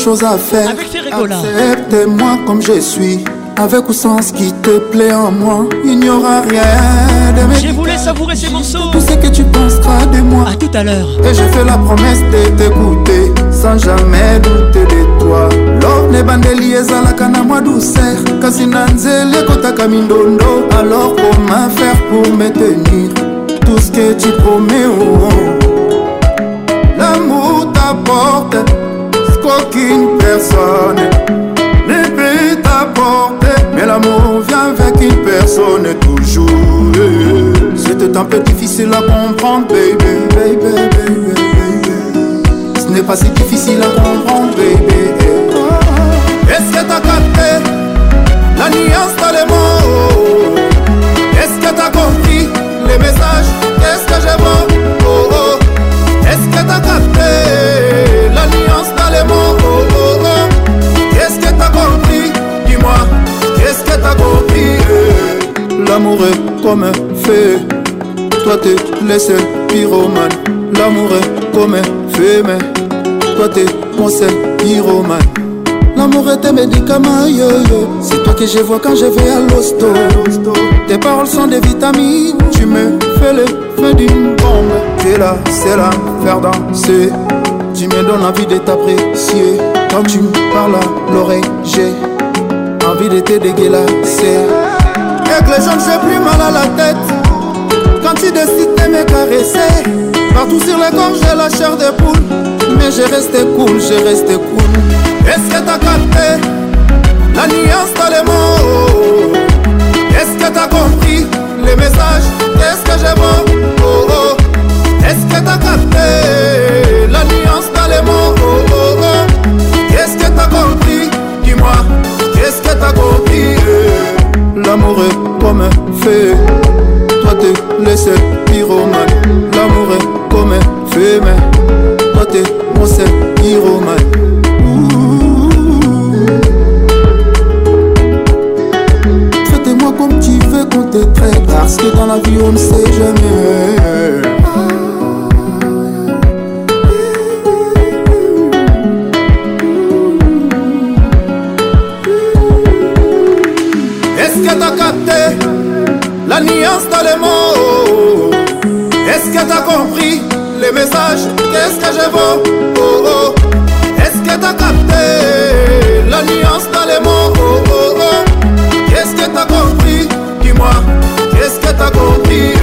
choses à faire. Accepte-moi comme je suis. Avec ou sans ce qui te plaît en moi, il n'y aura rien de Je voulais savourer ces morceaux. Tout ce que tu penseras de moi. À tout à l'heure. Et je fais la promesse de t'écouter sans jamais douter de toi. douceur. Alors comment faire pour me tenir? Tout ce que tu promets, oh, oh. L'amour t'apporte aucune personne ne peut t'apporter. Mais l'amour vient avec une personne toujours. C'était un peu difficile à comprendre, baby, baby, baby, baby. Ce n'est pas si difficile à comprendre, baby. Est-ce que t'as capté la nuance dans les mots? Est-ce que t'as compris les messages? Est-ce que j'ai L'amour est comme un feu. Toi t'es le seul pyromane. L'amour est comme un feu, mais toi t'es mon seul pyromane. L'amour est un médicament, C'est toi que je vois quand je vais à l'hosto. Tes paroles sont des vitamines. Tu me fais le feu d'une bombe. C'est là, c'est là, faire danser. Tu me donnes envie de t'apprécier. Quand tu me parles à l'oreille, j'ai envie de te dégueulasser. Avec les jeunes, j'ai plus mal à la tête. Quand tu décides de me caresser, partout sur le corps, j'ai la chair de poule. Mais j'ai resté cool, j'ai resté cool. Est-ce que t'as capté la nuance dans les mots Est-ce que t'as compris les messages Est-ce que j'ai bon oh, oh. Est-ce que t'as capté la nuance dans les mots oh, oh, oh. Est-ce que t'as compris Dis-moi, qu'est-ce que t'as compris L'amour est comme un feu. Toi t'es seul pyromane. L'amour est comme un feu, mais toi t'es mon seul pyromane. Traitez-moi comme tu veux qu'on te traite. Parce que dans la vie on ne sait jamais. t'as capté la nuance dans les mots Est-ce que t'as compris les messages Qu'est-ce que je veux oh, oh, oh. Est-ce que t'as capté la nuance dans les mots oh, oh, oh. Qu'est-ce que t'as compris Dis-moi, qu'est-ce que t'as compris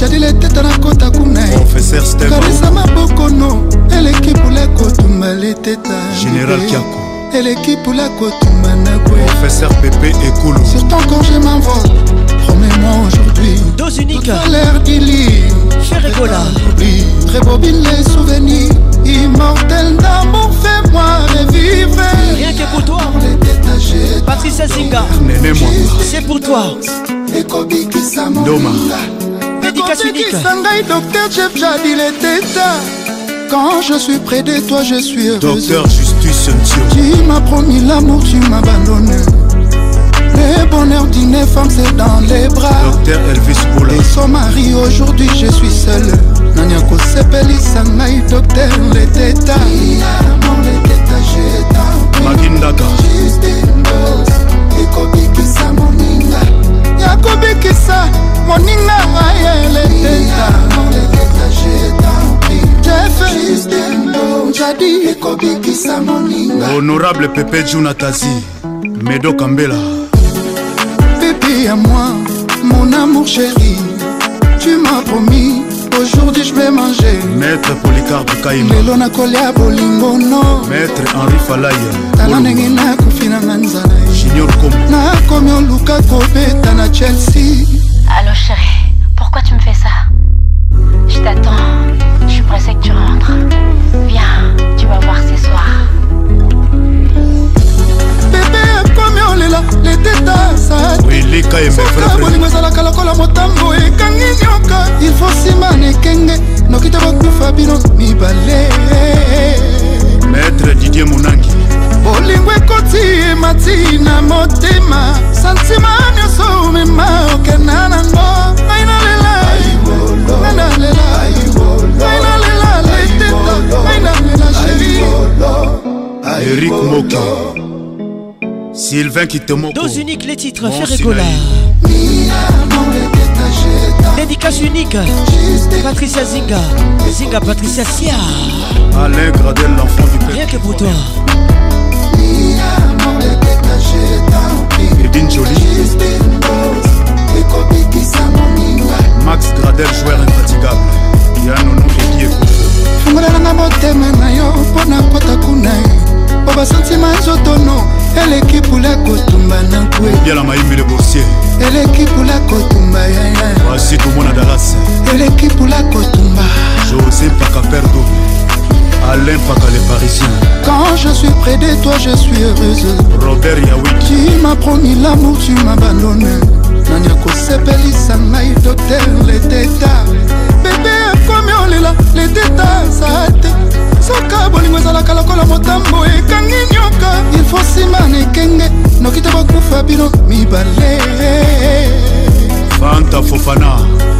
Professeur eteta Général kuna yekarisa mabokono eleki pula kotumba leteta eleki pula kotumba promets-moi aujourd'hui Dos unique l'air d'ili Très bobine les souvenirs immortel d'amour fais-moi revivre rien que pour toi Patricia Zinga c'est pour toi ekobikisa dédicace unique ngai docteur chef jadil eteta quand je suis près de toi je suis heureuse docteur justice Ntio. tu m'as promis l'amour tu m'as abandonné le bonheur d'une femme c'est dans les bras docteur elvis Poula. et son mari aujourd'hui je suis seule nani akosepelisa ngai docteur leteta makindaga akoka kobikisa moninga honorable pepe junatazi medo kambela pepe ya moi mon amour chéri tu m'as promis aujourd'hui je vais manger maître policarpe kaima lelo nakolia bolingo no maître henri falaya tala ndenge nakofi nanga nzala junior kom nakomi oluka kobeta na chelsea motema santima nyonso omema unique les titres écolaire dédicace unique patricia zinga zinga patricia sia l'enfant du rien que pour toi edin joli max gradel joueur infatigable yanono eki ekoso fungolananga motema na yo mpo na kota kuna mpo basantima nzotono eleki pula kotumba na nkwe biala mayimbile boursier eleki pula kotumba yaya asi tomona dalas eleki pula kotumba josé pakaperdo Alain Fakale Parisien Quand je suis près de toi je suis heureuse Robert Yawit Tu m'as promis l'amour tu m'abandonnes nani akosepelisa ngai doter leteta bebe akomi olela leteta za te soka bolingo ezalaka lokola motambo ekangi nyoka ilfo nsima na ekenge noki te bakufa bino mibale fanta fofana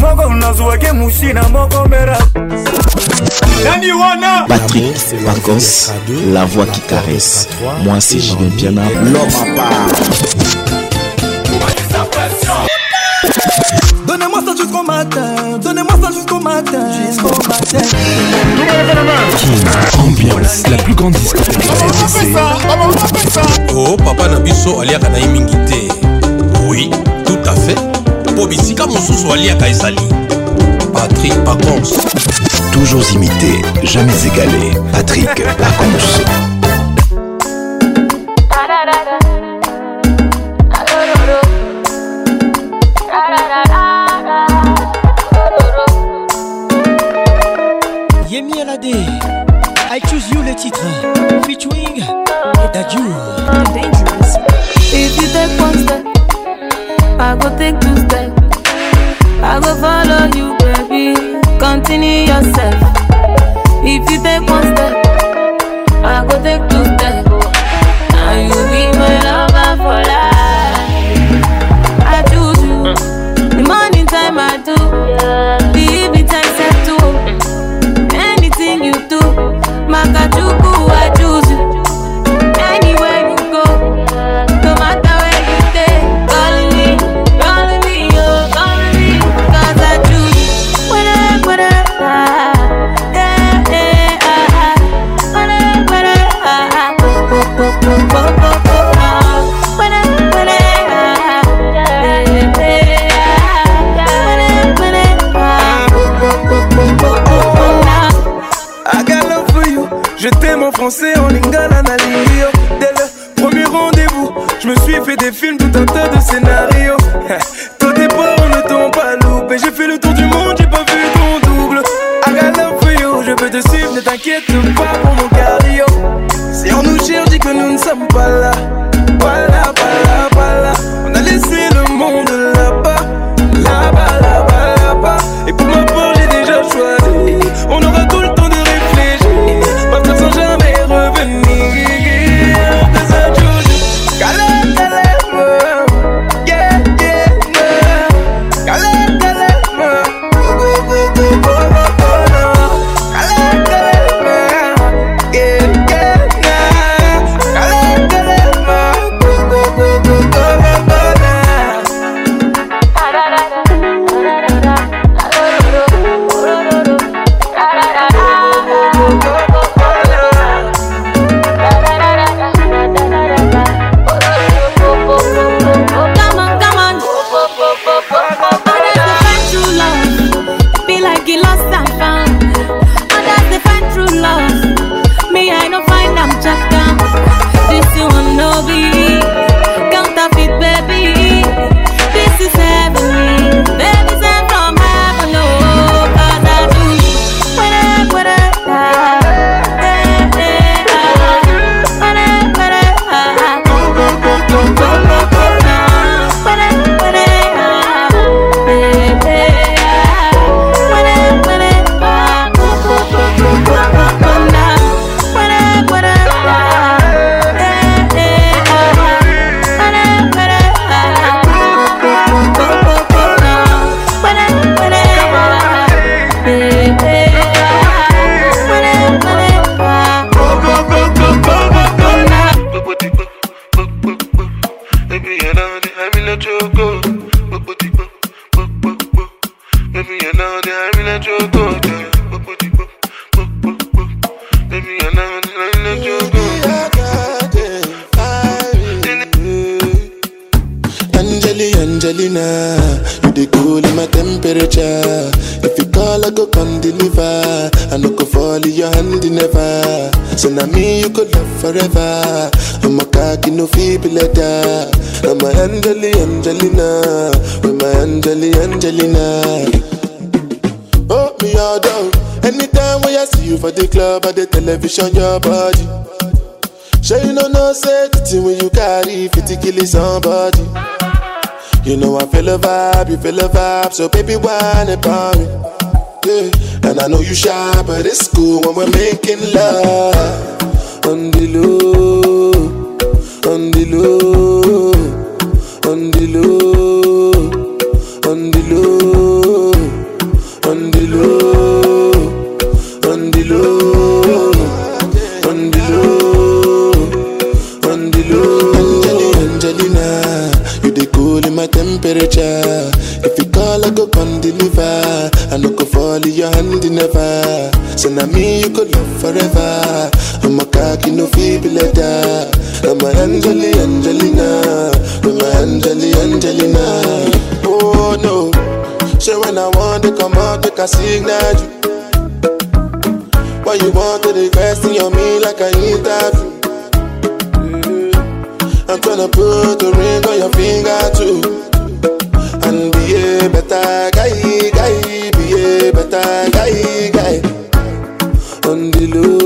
moko nazwaki musina moko mbera nani wana patrik pacos la voix qui caresse moi c'est julien piana l'homme à part Donnez-moi ça jusqu'au matin, donnez-moi ça jusqu'au matin, jusqu'au matin. Ambiance, la plus grande discothèque de Oh papa Nabiso aliaka na mingi te. Oui. si suis mosusu à ezali Patrick pacons toujours imité jamais égalé Patrick patrik pacons I choose you le titre featuring Dadju. I go take two steps. I go follow you, baby. Continue yourself. If you take one Show your body. Sure you know no say when you carry 50 killing somebody. You know I feel a vibe, you feel a vibe, so baby why not me. Yeah. And I know you shy, but it's cool when we're making love. the below.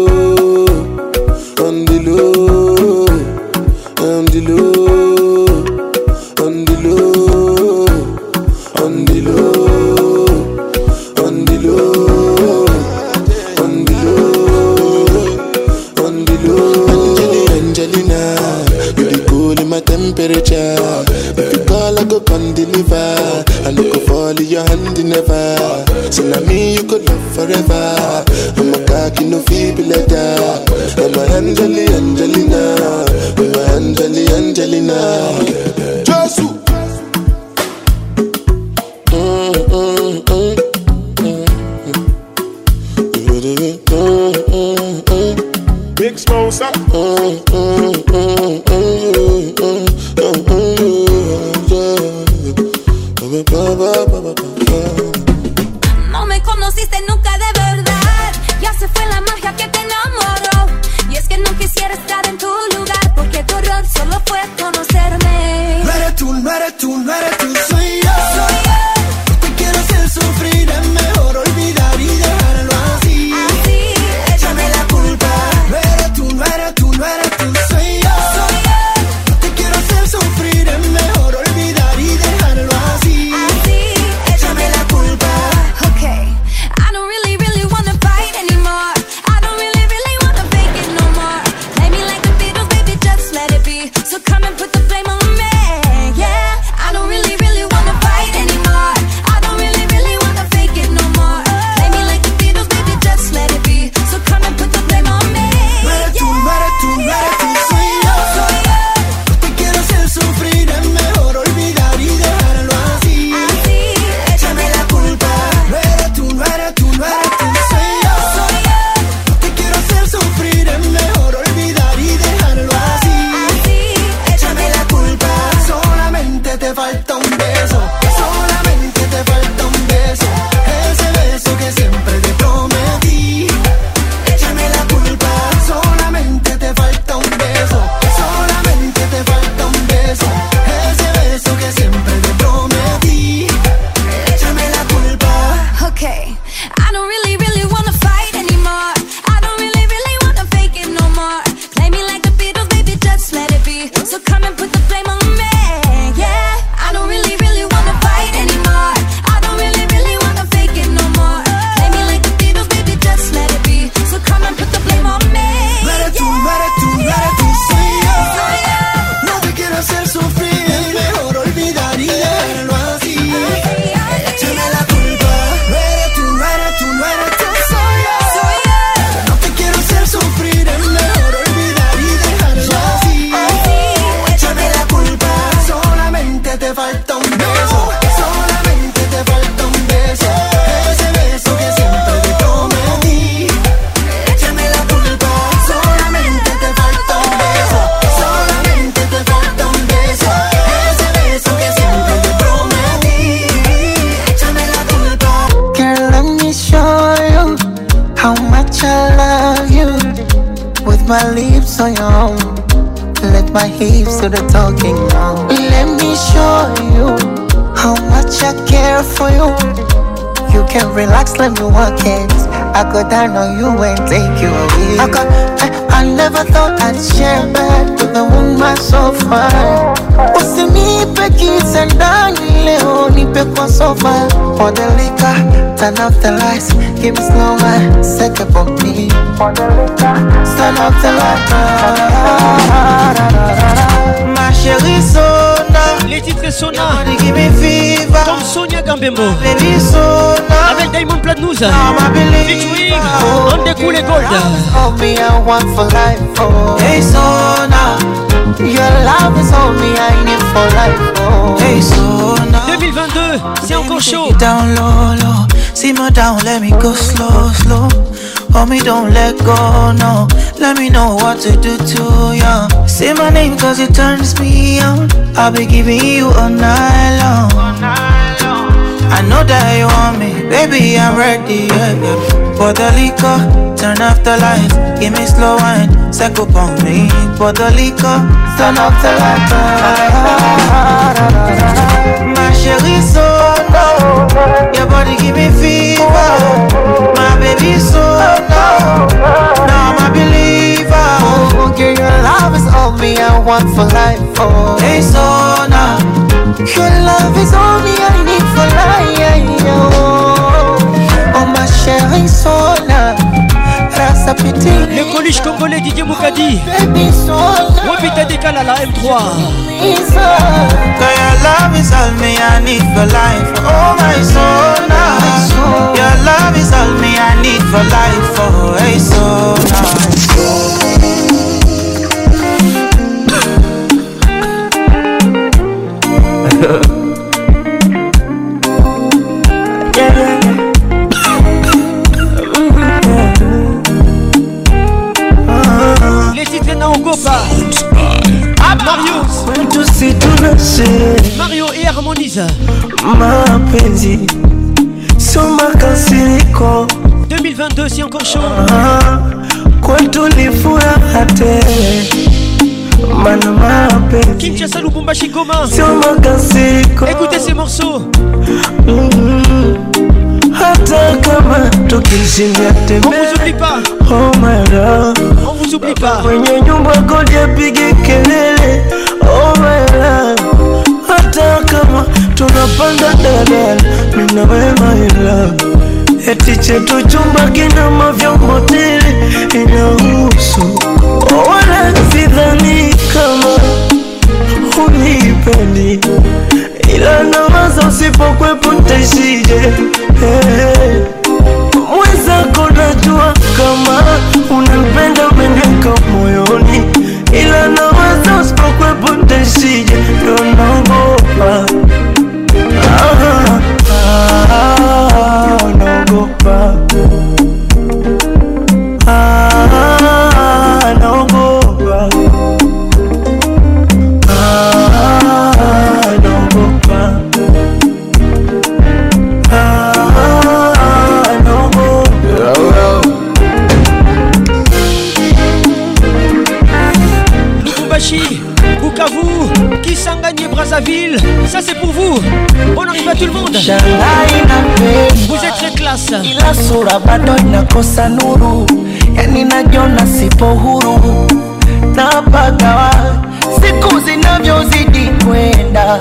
one for life, oh Hey, Sona Your love is all me, I need for life, oh Hey, Sona 2022, c'est encore chaud down low, low See me down, let me go slow, slow Homie, don't let go, no. Let me know what to do to ya. Say my name cause it turns me on. I'll be giving you a night long. I know that you want me, baby, I'm ready, yeah, yeah. For the liquor, turn off the lights, give me slow wine, second on me. For the liquor, turn off the lights. My chérie, so your body give me fever. My baby so now, Now I'm a believer. Oh, okay, your love is all me I want for life. Oh, hey, so now. Your love is all me I need for life. Oh, oh my sharing so now. ça pété Le collège congolais Didier Moukadi Wapita décale à la M3 Girl, your love is all me I need for life Oh my soul now Your love is all me I need for life Oh hey soul now Mario et Harmonise mapenzi Soma siliko 2022 si encore chaud ah, kwetu ni furaha tele mana mapenzi Kinshasa Lubumbashi Goma Soma siliko écoutez ces morceaux mm -hmm. hata kama tukishinda tembea on vous oublie pas oh my love on vous oublie pas kwenye nyumba kodi apige kelele oh my love hata kama tunapanda daladala, mimi na wewe my love Eti chetu chumba kina mavyo motili inahusu oh, wala sidhani kama unipendi, ila nawaza usipokwepo ntaishije? Hey, mwenzako najua kama unanipenda umeniweka moyoni, ila nawaza usipokwepo ntaishije? love bado nakosa nuru, yani najona sipo huru na pagawa siku zinavyozidi kwenda,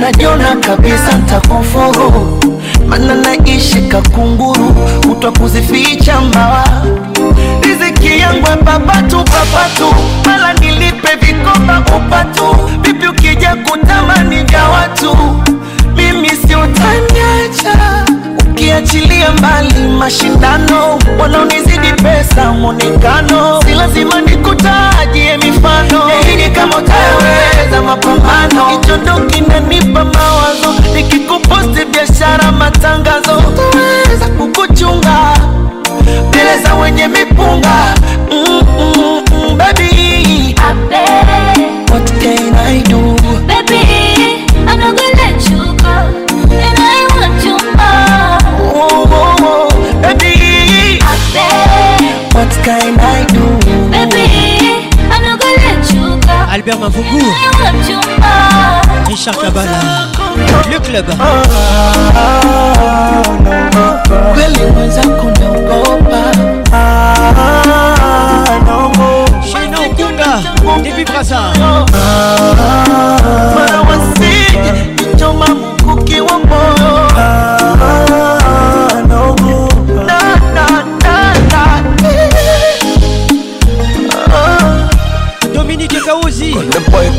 najona kabisa ntakufuru, mana naishi kakunguru, kutwa kuzificha mbawa riziki yangu papatu papatu, mala nilipe vikoba upatu, vipi ukija kutamani vya watu, mimi siutaniacha ukiachilia mbali mashindano, wanaonizidi pesa, mwonekano, si lazima nikutajie mifano. Hili yaani kama utaweza mapambano, hicho ndo kinanipa mawazo, nikikuposti biashara, matangazo, utaweza kukuchunga mbele za wenye mipunga mm. Robert Mavungu Richard Kabala Le club Shena Okunda Depuis Braza Mawasi Njoma Mukuki Wambo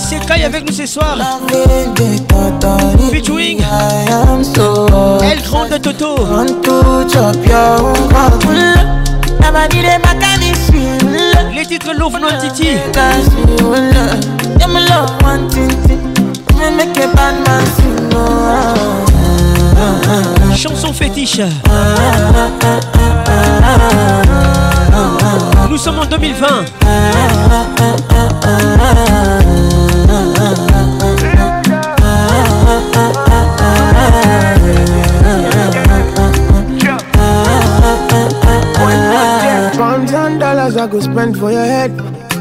C'est Kai avec nous ce soir. Featuring El Grande Toto. Les titres Love Non Titi. Chanson fétiche. Nous sommes en 2020. I go spend for your head.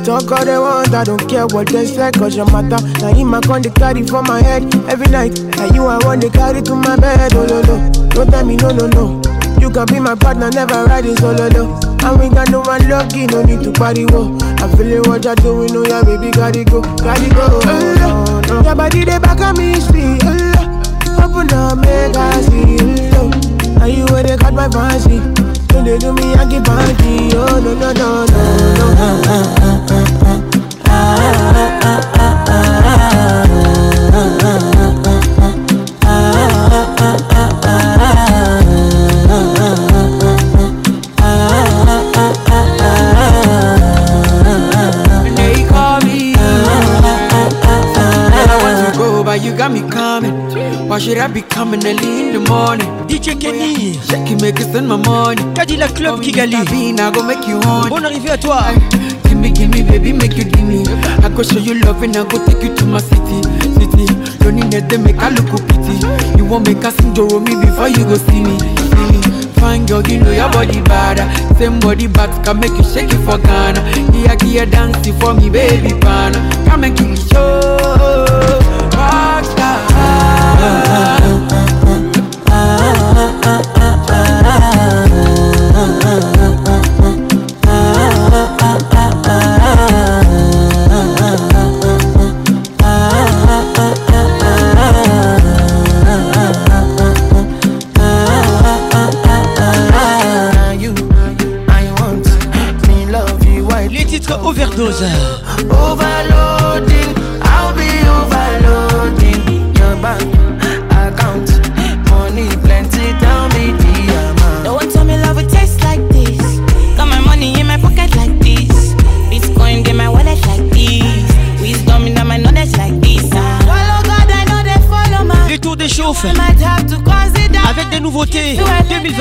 Talk all they want, I don't care what they say, cause your matter. Now in my con, carry for my head every night. Now you are one, they carry to my bed, oh no, no. Don't tell me no, no, no. You can be my partner, never ride in solo, oh, no. And we got no one lucky, no need to party. pariwo. I feel it what you're doing, oh yeah, baby, gotta go, gotta go. Oh, no. Your body they back on me, see. Oh, open up, make I see. Oh, no, are you where they got my fancy? Don't they do me, I get funky. Oh no no no no no. Ah, ah, ah, ah, ah, ah, ah, ah. be coming early in the morning. DJ Kenny, Jackie make it send my money. la Club Kigali, Tabina go make you horny. Bon arrivé à toi. Give me, give me, baby, make you give me. I go show you love and I go take you to my city, city. Don't need to make a look pity. You won't make a sing me before you go see me, see me. Fine girl, you know your body bad. Same body but can make you shake it for Ghana. Here, here, dancing for me, baby, pana. Come and give me show. Rockstar.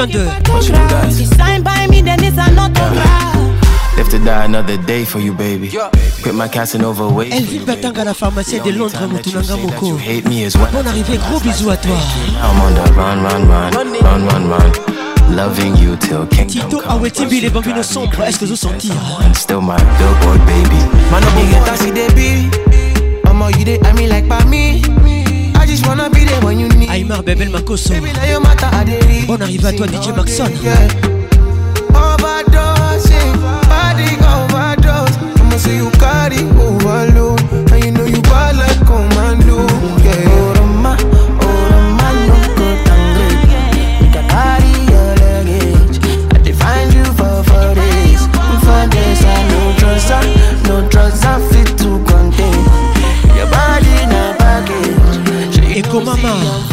2022. Elle vit Batanga, la pharmacie de Londres, Moutoulanga Moko. Bon arrivée, gros bisous à toi. on Loving you till King Tito Awetibi, les bambinos sombres, est-ce que vous sentir Still my billboard baby Man, you get that see baby I'm all you did, I mean like by me I just wanna be there when you Aymar Bebel Makoso Bonne arrivée à toi DJ Maxon say you carry overload And you know you bad like commando Yeah, orama, orama, no good angry You can carry your luggage I define you for four days For days I no trust, I no trust, I fit to contain Your body na baggage Echo mama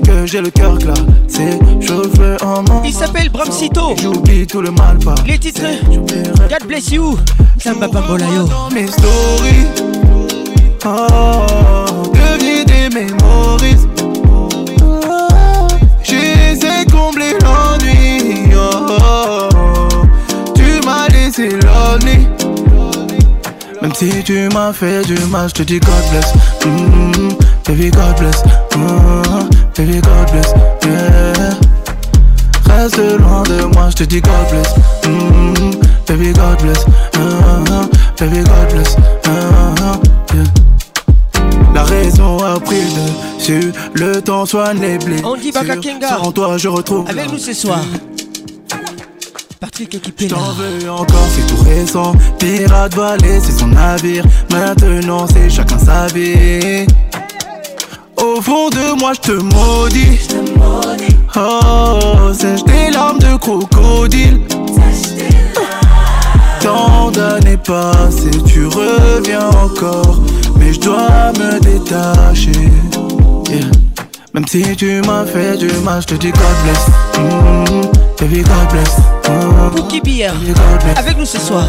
que j'ai le cœur glacé, je veux un Il s'appelle Bramsito. J'oublie tout le mal pas. Les titres. God bless you. Samba Bambolayo. Mes stories. Oh, ah, devenir des mémories. Oh, j'ai laissé combler l'ennui. Oh, tu m'as laissé l'ennui. Même si tu m'as fait du mal, je te dis God bless. Mm baby, God bless. Mm-hmm. God bless, yeah. Reste loin de moi, je te dis God bless, mm-hmm. baby God bless, uh-huh. baby God bless, uh-huh. La raison a pris le dessus, le temps soit néblé. On dit Baka Kenga. sans toi, je retrouve. Avec nous ce soir. J'en veux encore, c'est tout récent. Pirate va laisser son navire. Maintenant, c'est chacun sa vie fond de moi, je te maudis. Oh, sèche tes larmes de crocodile. Tant d'années passées, tu reviens encore. Mais je dois me détacher. Yeah. Même si tu m'as fait du mal, je te dis God bless. Mm, baby God bless. avec nous ce soir.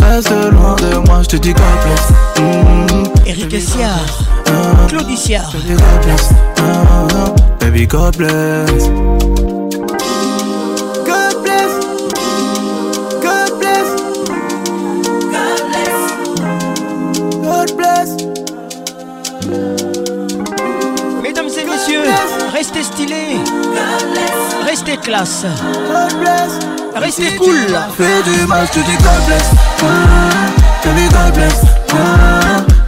Reste loin de moi, je te dis God bless. Mm-hmm. Eric Essiard oh, Claudicia Baby God bless Baby God bless God bless God bless God bless God bless Mesdames et messieurs, restez stylés Restez classe God bless restez cool. Fais du mal, tu dis God bless. baby God bless.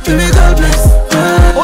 baby God bless.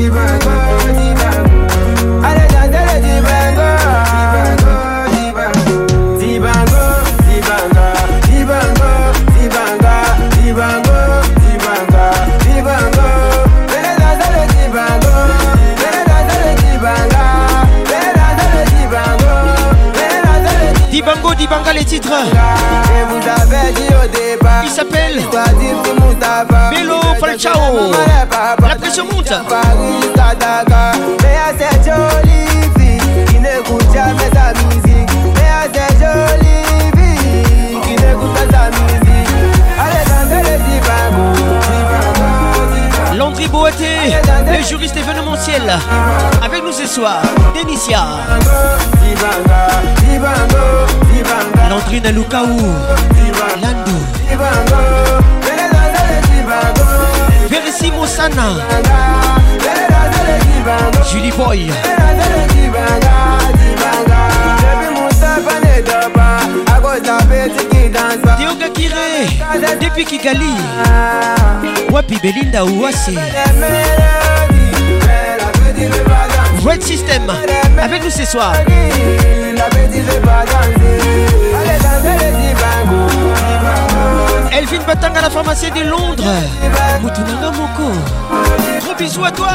Dibango, Dibango les titres. Et vous avez dit au Il s'appelle a Falchao. La pression monte. Qui n'écoute jamais sa musique. Mais à cette jolie vie, qui n'écoute pas sa musique. Boaté, le juriste événementiel. Avec nous ce soir, Denicia. L'entrée Lukaou, Lando, Versi Julie Boy. Dioga Kire depuis Kigali Wapi Belinda Ouassi Red System avec nous ce soir Elvin Batanga la pharmacie de Londres Moutounanga Moko Gros bisous à toi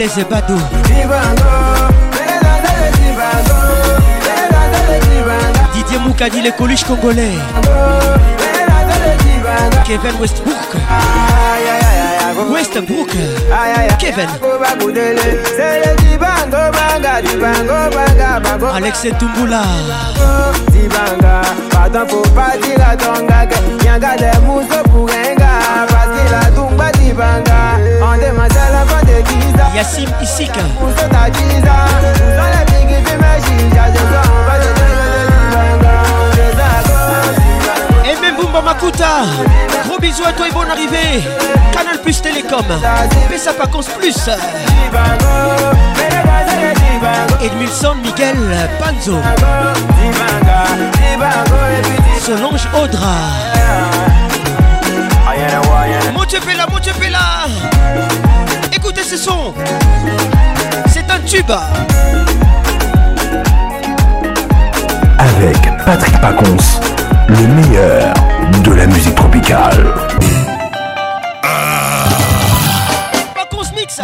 ébats Badou Didier Moukadi les coluches congolais Kevin Westbrook Westbrook Kevin Alex Tumbula Attends, faut pas dire à ton gars que y'a des mousses pour un gars. Parce qu'il a tout bâti banga. On demande à la fin de Giza. Yassim Issika. Mousse ta Giza. Dans la vie que tu m'agis, j'ai besoin, on va te donner le banga. Et même Bumba Makuta, gros bisous à toi et bonne arrivée. Canal Plus Télécom, Pessa Pacons Plus. Bango, Edmilson Miguel Panzo Solange Audra Mochepela, Montepela Écoutez ce son C'est un tuba Avec Patrick Pacons, le meilleur de la musique tropicale. Pacons Mix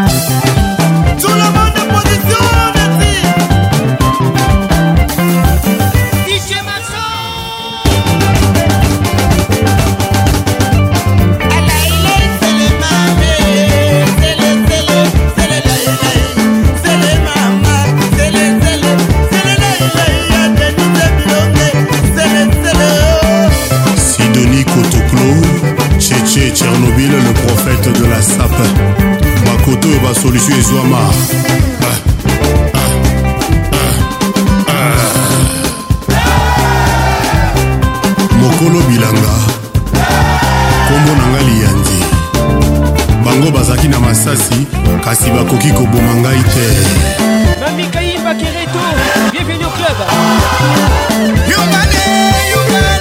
solution ezwama mokolo bilanga kombo na ngai liyandi bango bazalaki na masasi kasi bakoki koboma ngai te mamikai bakereto bienvenue au club yobane yobane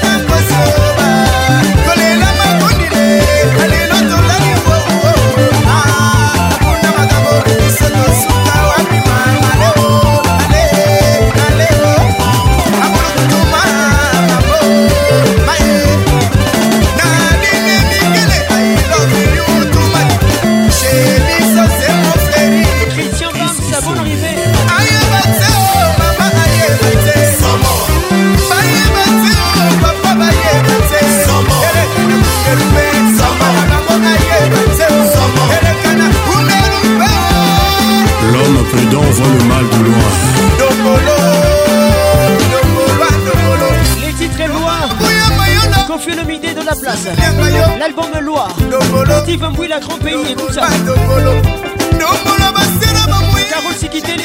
Steve Mbouy, la grand pays et tout ça. Bah, Carole Sikitele,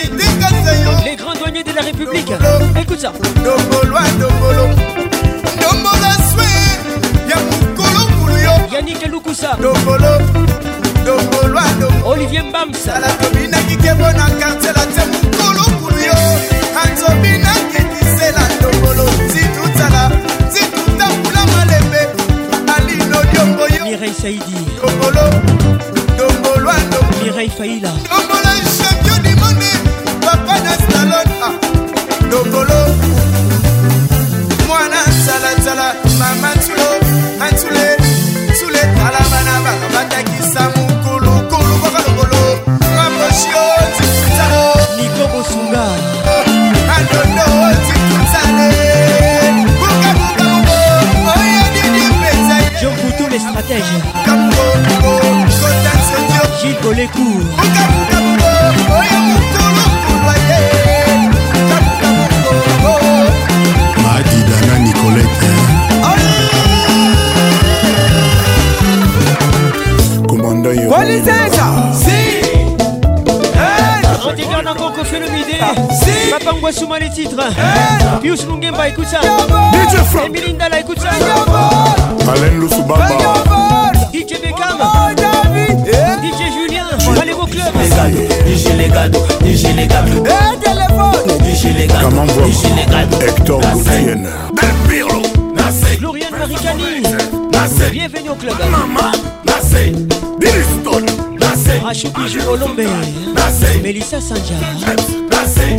les grands douaniers de la République. Écoute ça. Ah, Yannick Aloukoussa, ah, Olivier Mbams. Pius écoute DJ Frank, écoute ça. DJ Beckham, DJ Julien, allez au club. DJ Legado, DJ Legado, eh, DJ Legado, DJ Legado, Hector Pirlo, Gloriane Maricani, bienvenue au club. Maman, Melissa Sanja, Nassé.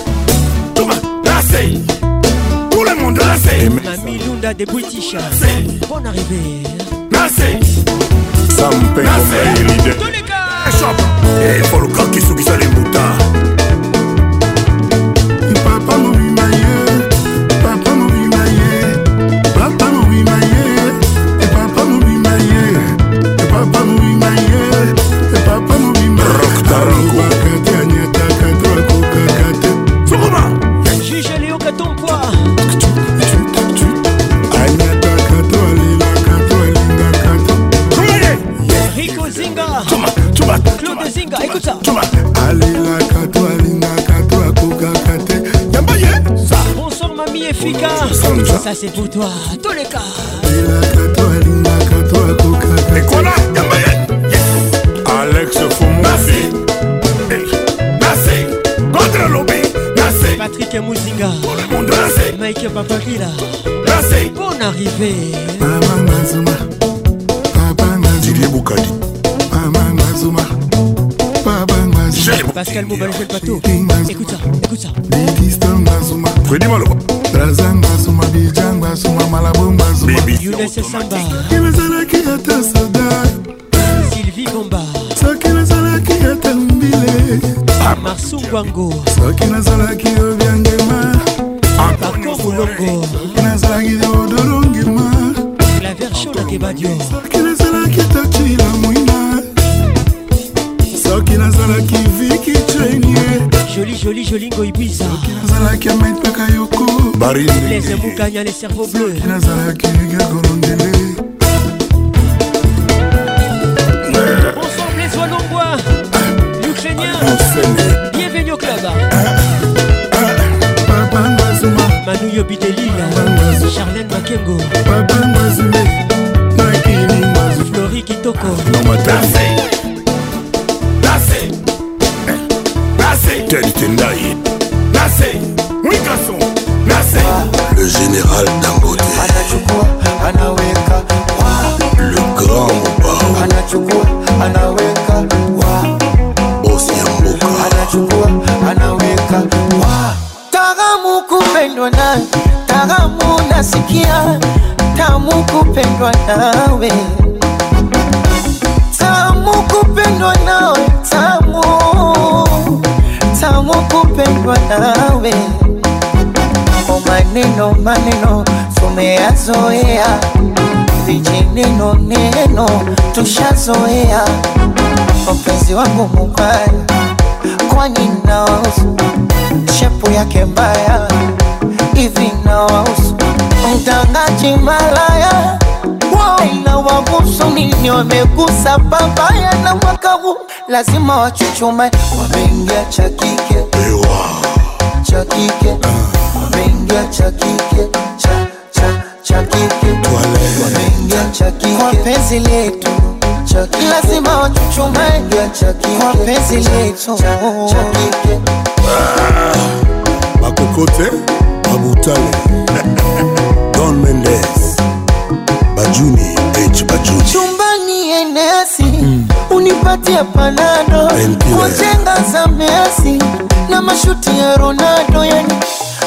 c'est Tout le monde là c'est Mamie Lunda des British C'est Bonne arrivée Là c'est Sam Pengomé Tous les gars Et Folka Kisugisa les moutards ça c'est pour toi toleka ekola alex fomonasi nasi contre lobi nasi patrik muzinga mike papakila nasi bon arrivé mama mazuma papa mazuma bukadi mama mazuma papa mazuma pascal mobalfel pato December. gagne les cerveaux bleus nawe, tamu kupendwa nawe, tamu tamu kupendwa nawe. O oh, maneno maneno tumeyazoea, vijineno neno tushazoea. Mpenzi wangu mubaya, kwani nawahusu? Shepu yake mbaya hivi nawahusu? Mtangaji malaya Waila wagusuni wamegusa babaya na mwaka huu lazima wachuchume, wameingia cha kike wameingia cha kike letu lazima wachuchume kwa penzi letu ah, Makokote Mabutale [LAUGHS] Don Mendes Bajuni, H Bajuni. ni enesi mm. Unipatie panado kwa chenga za Messi na mashuti ya Ronaldo, yani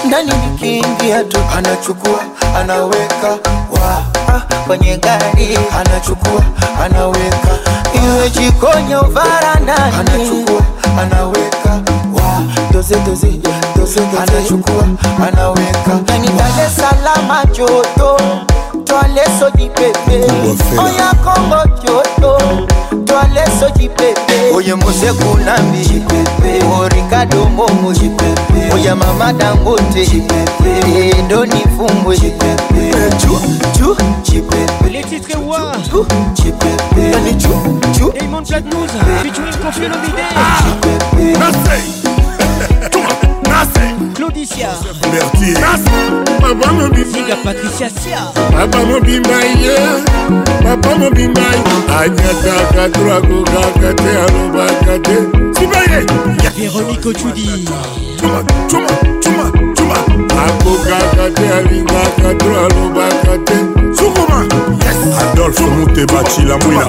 ndani nikiingia tu anachukua anaweka wa ah, kwenye gari anachukua anaweka, iwe jikoni au varandani anachukua anaweka wa doze doze doze, doze anachukua anaweka, yani Dar es Salaam joto Twale soji pepe Oya kombo kyoto Twale soji pepe Oye mose kunambi pepe O Ricardo Momo pepe Oya mama dangote pepe Endo ni fumbwe pepe eh, Chou chou pepe Les titres wa Chou pepe Yani chou chou Diamond Platnumz Featuring Kofi Olomide Pepe Nasei Claudicia Bertie Papa mobimba Diga Patricia Sia Papa mobimba ye Papa mobimba anyataka troako kaka te alobaka te sibaye Véronique Otudi Tuma tuma tuma tuma akokaka te alingaka tro alobaka te sukuma Adolphe Muteba Chilamwina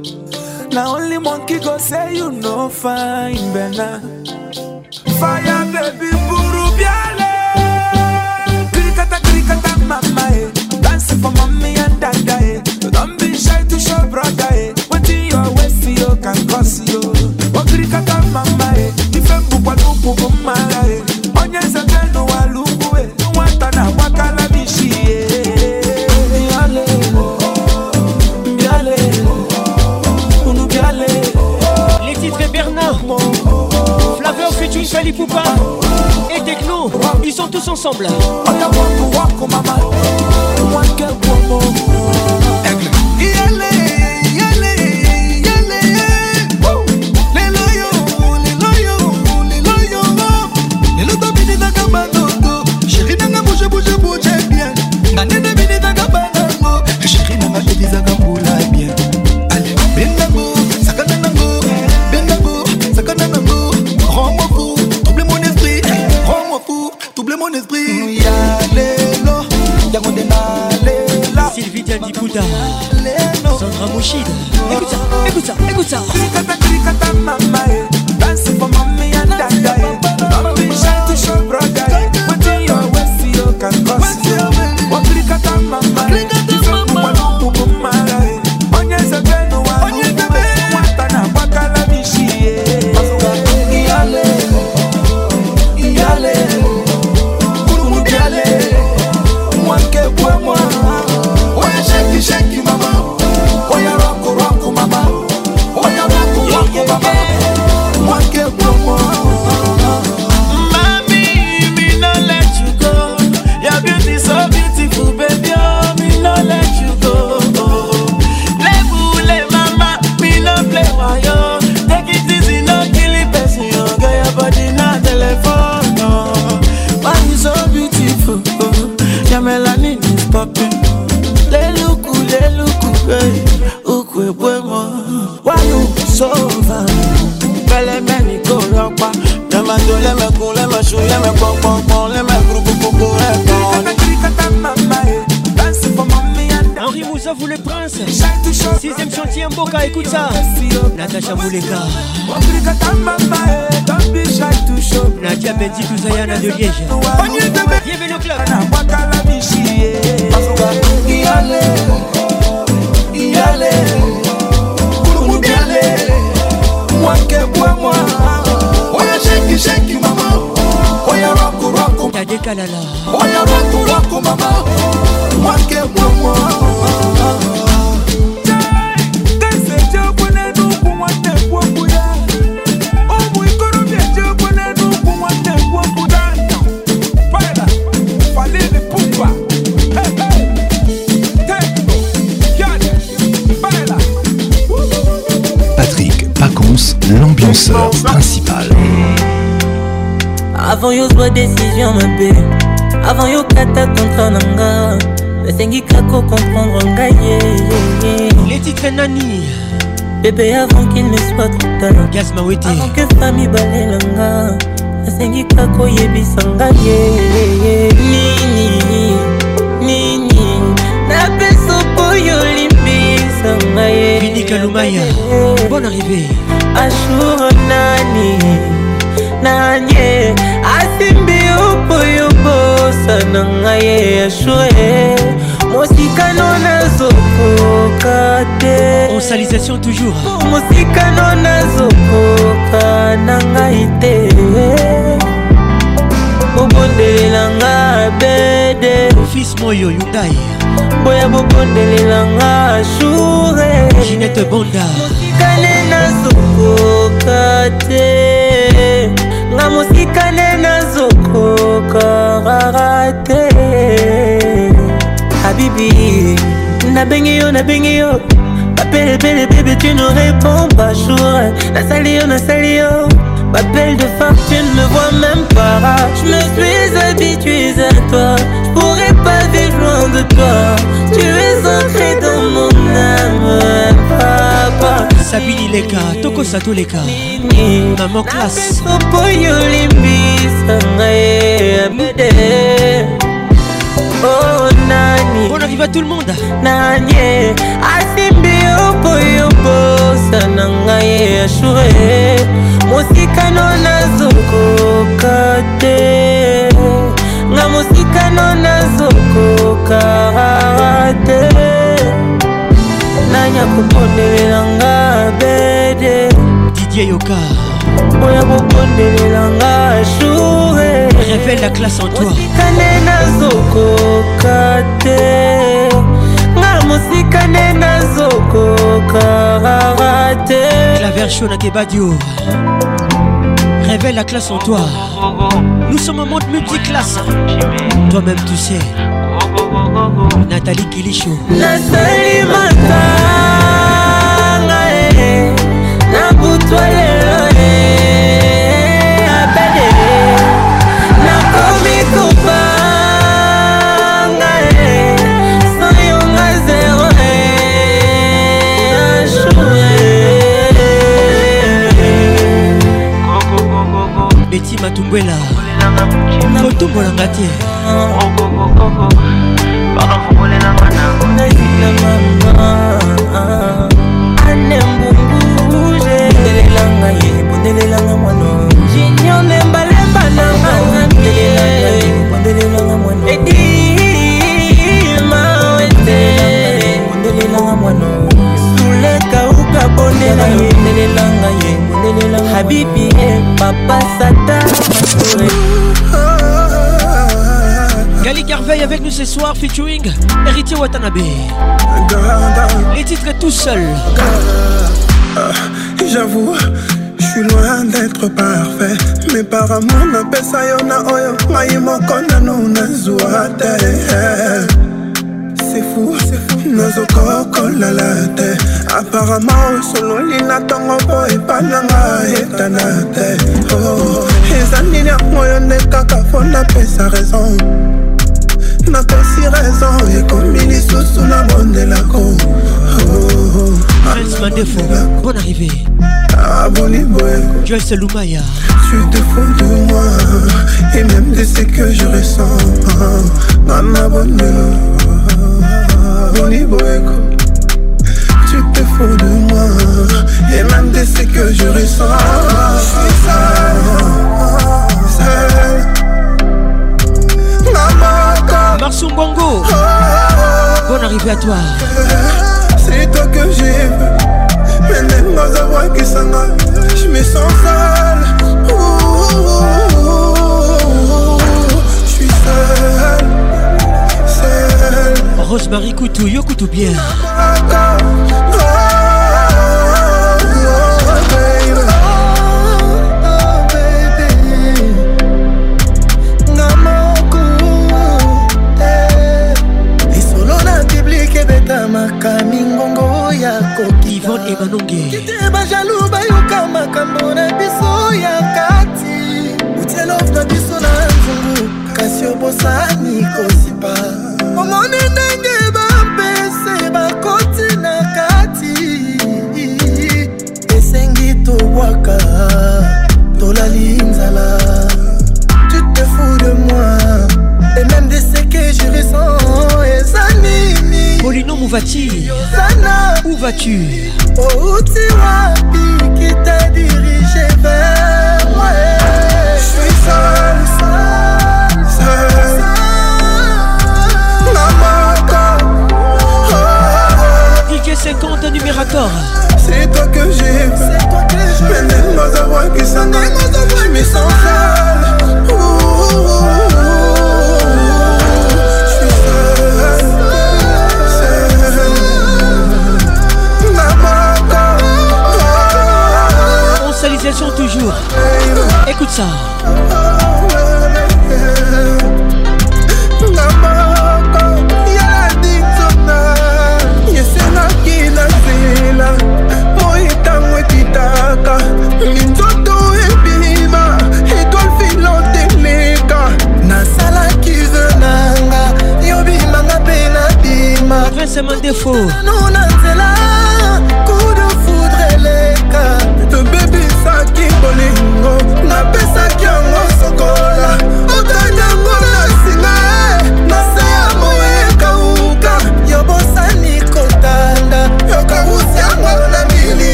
Now only monkey go say you no fine, Bella. Fire baby, buru biale. Krikata kirikata mama eh. Dancing for mommy and dada eh. So Don't be shy to show brother eh. What in your waist you can cause you. Oh krikata mama eh. Ifembu kwa nupu bumala eh. Et Poupa et ils sont tous ensemble. Bouda Sandra Mouchid Écoute ça, écoute ça, écoute ça boleka nadia bedi tuzayana de liège bienvenue au club tadekalala danseur principal avant yozwa décision mabe avant yokata kontra na nga nasengi kako komprendre ngai les titres nani bébé avant qu'il ne soit trop tard gaz mawete avant que fami balela nga nasengi kako yebisa ngai nini nini napesa oyo limbisa ngai binika lumaya bonne arrivée ashuro nani nanye asimbi opoyo bosa na ngai ye ashure mosikano nazokoka te onsalisation toujours mosikano nazokoka na ngai te obondelelanga bede ofis moyo yudai boya bobondelelanga shure ginete bonda mosikane nazo kate nga mosikane nazokoka rara habibi nabengi yo nabengi yo belle bele bebe tu ne réponds pas jour nasali yo nasali de femme, tu ne me vois même pas. Je me suis habitué à toi. Je pourrais pas vivre loin de toi. Tu es ancré dans mon âme. sabini leka tokosa toleka mama classe mpo yo limbisanga ye abede onani oh, on arrive à tout le monde nani asimbi yo mpo yo mbosana ngai ye ashure mosikano nazokoka te nga mosikano nazokoka te oya kopondelelanga bede didie yoka oya kopondelelanga joure révèle la classe en toi osikane nazokoka te nga mosikane nazokokaka te claver chona kebadio révèle la classe en toi. Nous sommes un monde multiclasse. Toi-même tu sais. Nathalie Kilicho. La matumbwela kotombolanga te anembunguzebonelelanga ye bonelelanga mwana jinio lembalemba nangaabonelelanga mwana edima ete bonelelanga mwana sulekauka bonela ye bonelelanga ye bonelelanga habibi e papasat Gali Carveille avec nous ce soir, featuring Héritier Watanabe. Les titres tout seul. Euh, j'avoue, je suis loin d'être parfait. Mais par amour, napesa yo na oyo. Mayi moko nanu nazwa fou nazokokolala te aparama osololi na ntongo mpo epananga etana te oh, eza nini yango yo nde kaka mpo napesa raison nakosi raison ekomi lisusu na bondelako Bon arrivé. Abonné, Joyce Lumaya. Tu te fous de moi et même de ce que je ressens. Maman, ah, ah, bonne Tu te fous de moi Et même des ce que je ressens Je suis seul, seul Maman Bonne arrivée à toi C'est toi que vu Mais même dans un voix qui s'en va Je me sens seul Je suis seul Rosemary Koutou, yo Koutou bien. makamingongo ya kokivon ebanonge kite bajalu bayoka makambo na biso ya kati utielof na biso na nzungu kasi obosani kosipa omoni ndenge bapese bakoti na kati esengi tobwaka tolali nzala tu te fous de moi et même de ce que je ressens eza nini polino mouvati zana où vas-tu outi oh, wapi qui t'a dirigé vers moi je suis seul, seul C'est 50 numérateur C'est toi que j'aime C'est toi que suis seul Mais Je suis On Consolisation toujours. Écoute ça. nzoto ebima edolfi loteleka nasalaki ve nanga yobimanga mpe nabimano na nzela kude foudre eleka tobebisaki bolingo napesaki yango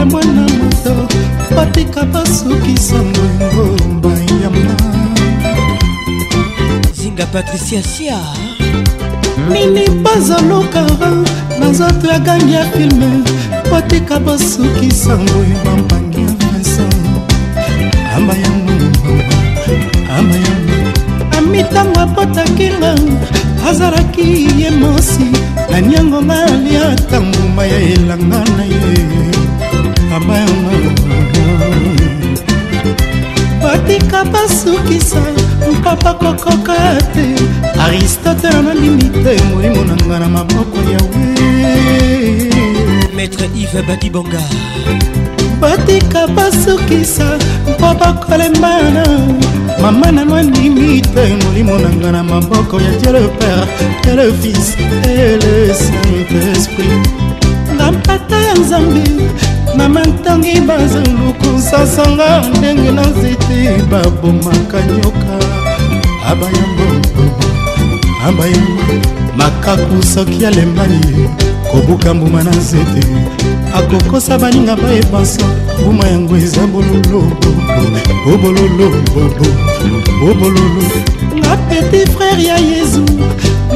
we mwana moto batika basukisa mongo bayamba zinga patricia sia nini bazaloka nazoto ya gangi ya filme batika basukisa ngwe bambangi ya masa amba yango amba yango amitango abotakinga azalaki ye mosi nani yango naliata nguma ya elanga na ye mama batika basukisa mpapa kokoka te aristotele analimi te molimo na nga na maboko yawe maître ive badibonga batika basukisa mpo bakolembana mama nano andimi te molimo na nga na maboko ya dieu le père et le fils et le saint esprit na mpata ya nzambe na mantangi bazuluku sasanga ndenge na nzete babomaka nyoka abayambo abayambo makaku soki alembani kobuka mbuma na nzete akokosa baninga baepansa mbuma yango eza bololobobololobobololo oh, oh, na petit frere ya yezu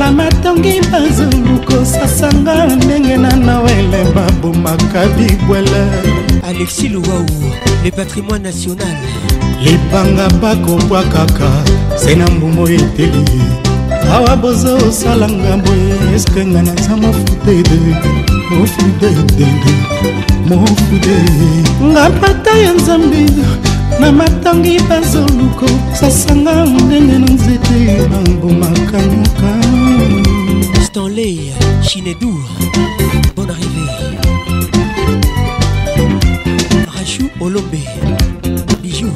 kala natongi bazulu kosasanga ndenge na nawele babomaka bibwele alexi louwau le patrimoine national libanga bakobwa kaka se na mbumbo eteli awa boza osalanga boye eske nga naza mofudede mofudedede mofude nga pata ya nzambe na matangi bazoluko sasanga ndenge na nzete bambomaka nyoka stanley chinedour bon arrivé rachou olombe bijou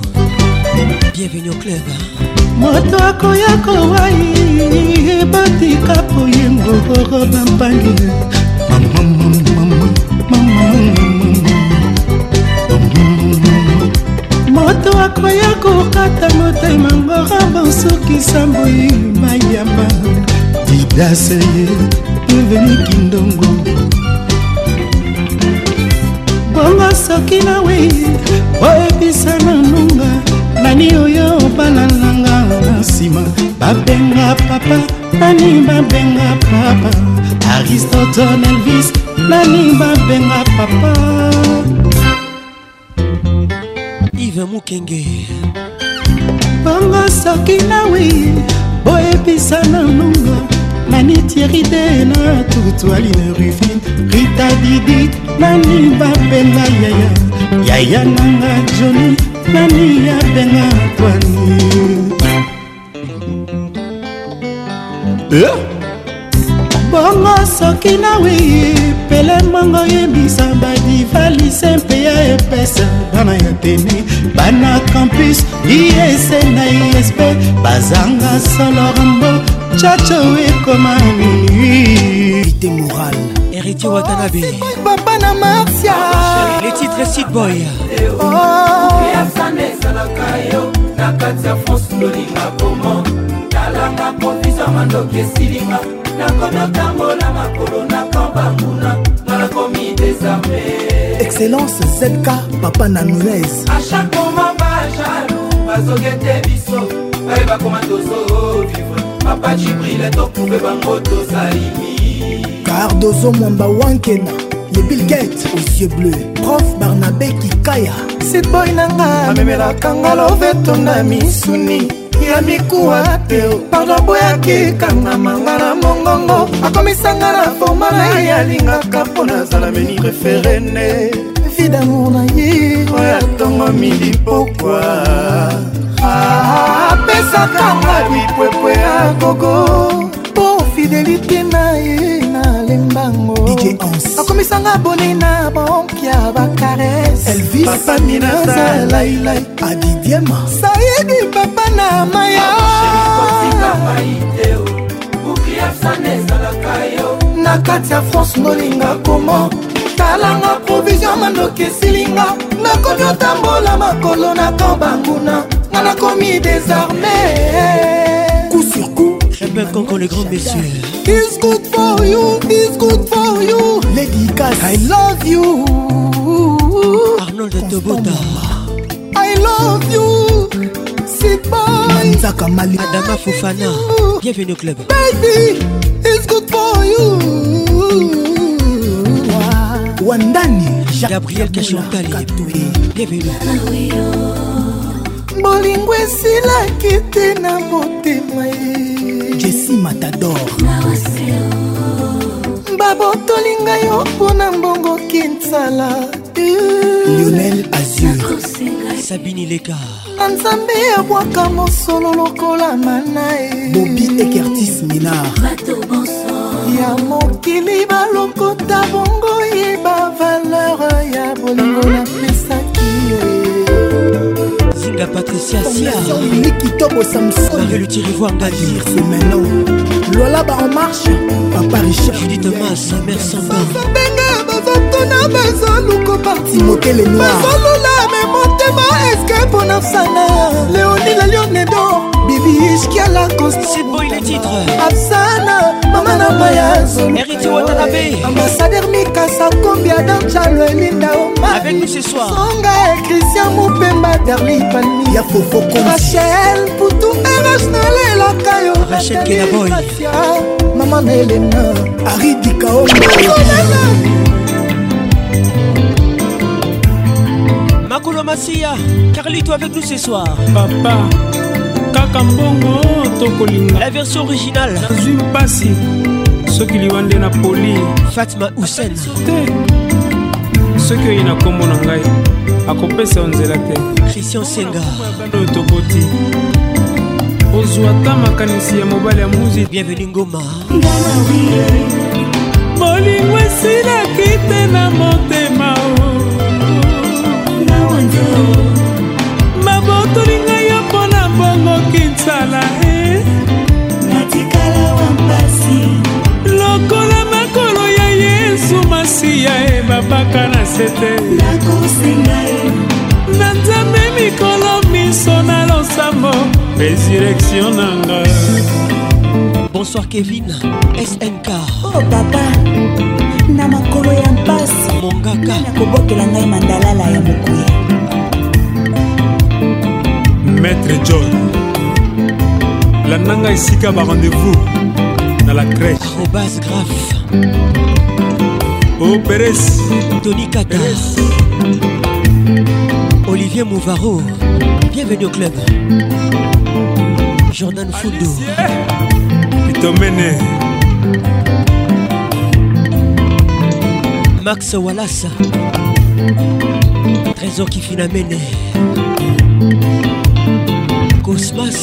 bienvenu au club moto akoya kowai ebotika poyengo oroba mpangi bakwaya kokata motema ngorabo soki samboi mayama didaseye deveni kindongo bongo soki nawe oyebisa na nonga nani oyo obalalanga na nsima babenga papa nani babenga papa aristote elvis nani babenga papa sylvain mokenge bongo soki nawi boyebisa na nunga nanitieride na tutwali na rufine rita didit nani bapenga yaya yaya nanga joni nani yabenga twani yeah? bongo soki nawi pelemongo yebisa badivalisem satana ya teni bana campus ies na isp bazanga salormbo chacho ekoma minuité moral héritier watanabe papa na marcia les titres sit boy ezalaka yo na kati ya france lolinga bomo talanga kofisa mandoki esilinga nakomi otambola makolo na kambanguna nga nakomi desarme excellence zk papa nanuez bazoki ete biso baye bakoma tozovivre oh, papa cibrile tokube bango tozalimi cardozo mwamba wankena le bill gate aux yeux bleus prof barnabe kikaya sitboy nanga amemelakanga loveto na misuni ya mikuwa te pardon boyaki kangamanga na mongongo akomisanga na forma na ye alingaka mpo nazala meni referene vidamour na ye oyo atongomi libokwa apesaka ah, nga bipwepwe ya koko mpo fidelite na ye nalembango akomisanga boni na bompia bakarese papami nazalaila diema saidi papa na maya na kati ya france nolinga komo talanga provizio mandoki esilinga nakomi otambola makolo na kamp banguna nga nakomi desarme coup sur coup J'appelle encore les grands messieurs. It's good for you, it's good for you. Lady Gaga, I love you. Arnold de Tobota. i love you sit boy nzaka mali adama fofana bienvenue au club baby it's good for you wandani gabriel kashontali bienvenue bolingo esilaki te na motema ye jesi matador babotoli ngai yo mpo na mbongo kinsala lionel azur sabini leka nzambe abwaka mosolo lokola manae bobi ekertis minard ya mokili balokota bongo yeba valeur ya bolingo napesaki zinga patricia sialikitobo samsonlutirivoangadir semeno lola ba en marche papa richard judit mas mère samba bazaluko parti bazolula me motema eske mpona fsana leoni la lionedo bibiishkiala absana mama na maya ambassader mikasa kombia danchalo elinda omasonga cristian mopemba darli pani rachel putu rh nalelaka yo mama na elena aridikaoa makolo masiya carlito avec nous ce soir papa kaka mbongo tokolinga la version originale nazwi mpasi soki liwa nde na poli fatima husen te soki oye na nkombo na ngai akopesa yo nzela te christian senga oyo tokoti ozwa ta makanisi ya mobali ya muzi bienvenu ngoma bolingo esilaki te na motema babotoli ngai yo mpo na bongo kinsala e natikala wa mpasi lokola makolo ya yesu masiya e babaka na se te nakosenga ye na nzambe mikolo miso na losambo resurrection na nga bonsoir kevin snk o oh, papa na makolo ya mpasi mongaka nakobokela ngai mandalala ya mokuya maître john landanga esika barendez-vous na la crèche arobas graf o oh, peres tony kata olivier mouvaro bienvenue au club jordan fundo pitomene max walasa trésor kifinamene cosmas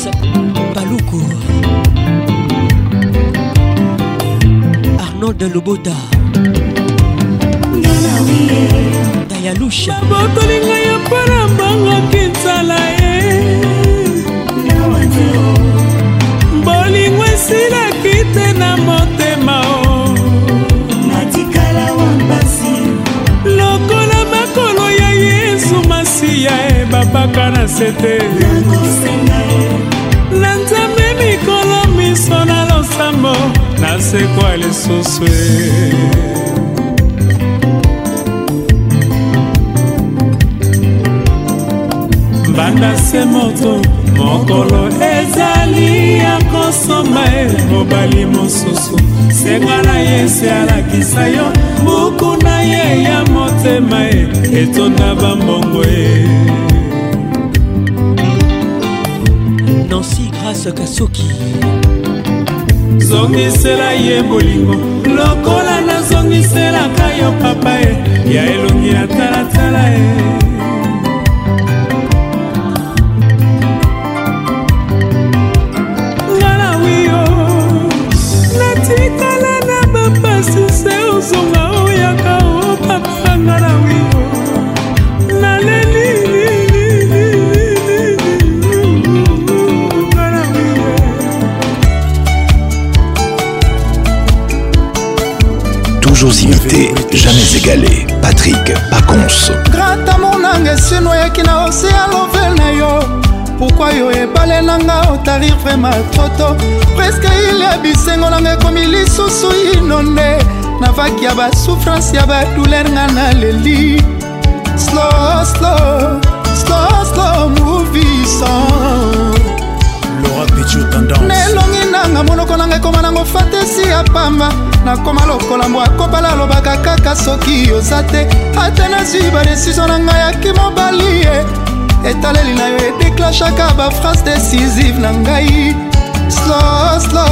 baluku arnold lobota dayalusha bokolinga ya mpona mbangaki nzala ye bolingo esilaki te na motema o lokola makolo ya yesu masiya e ebaka na se te na nzambe mikolo miso na losambo nasekwa lisusu e. banda se moto mokolo ezali ya kosomba e mobali mosusu senga na ye se alakisa yo buku na ye ya motema e etonda bambongo e fabrice kasoki zongisela ye bolingo lokola nazongiselaka yo papa e ya elongi ya talatala e qualité jamais égalée patrik pacons grata monanga esino oyaki na ose ya lovel na yo pourkui yo ebale nanga otarir vraimen troto preske ile bisengo nanga ekomi lisusu inonde navaki ya basouffrance ya badouler nga na leli slow slow slow slow movisan nelongi nanga monoko nanga ekoma nango fatesi ya pamba nakoma lokola mbwa kobala alobaka kaka soki oza te atanasi badesizio na ngai yaki mobali ye etaleli na yo edeklashaka baphrase décisive na ngai sloslo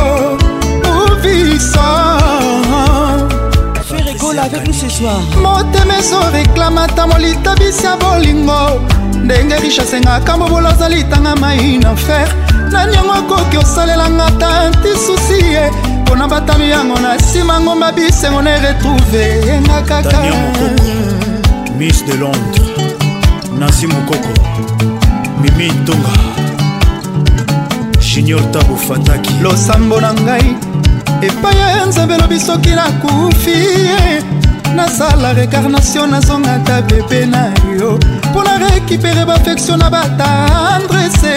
movisan ferigola avec nous ce soir motema ezoreklamata molitabisi ya bolingo ndenge richesse engaka mobola ozalitanga mai na fer nani yango akoki osalelanga ta ntisusi ye mpona batami yango na nsima ngomba bisengo na eretrouve yenga kaka miss de londres nansi mokoko mimi ntonga junior tabo fataki losambo na ngai epai ya nzambe elobi soki nakufi nasala recarnation nazonga ta bebe na yo mpo na récupere bafektio na batandrese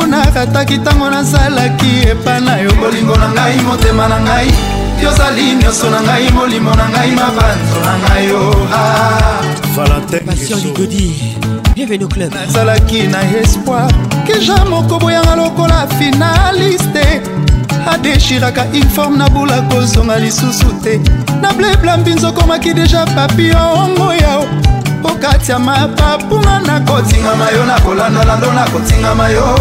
yango narataki ntango nazalaki epa na yo bolingo na ngai motema na ngai yozali nyonso na ngai molimo na ngai mabanzo na ngai ozalaki na espoir keja moko boyanga lokola finaliste adeshiraka informe na bula kozonga lisusu te na blebla mbinzo okomaki deja papio ongo yao okatya mapapunga nakotingama yo nakolandolando nakotingama yo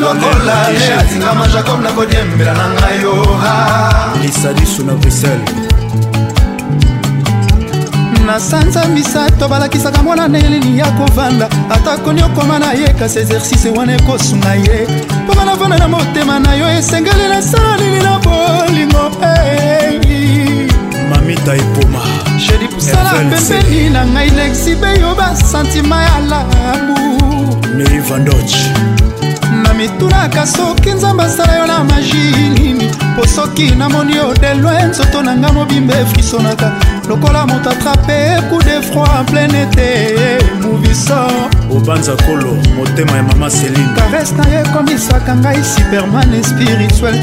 lokola re atingama jacob nakodiembela na ngai yo lisadisu na bruxelles na sanza misato balakisaka mwana na eleli ya kovanda atakoni okoma na ye kasi exercice wana ekosunga ye mpo banavanda na motema na yo esengeli nasala nini na bolingo ei mamita epoma sala pembeni na ngai lexi beyo basantima ya labu meri vandoch na mitunaka soki nzambe asala yo na magi nini mpo soki namoni yo delwe nzoto na ngai mobimba efrisonaka lokola moto atrape coup de froid plein ete moviso obanza kolo motema ya mama seline kares na ye ekomisaka ngai superman spirituel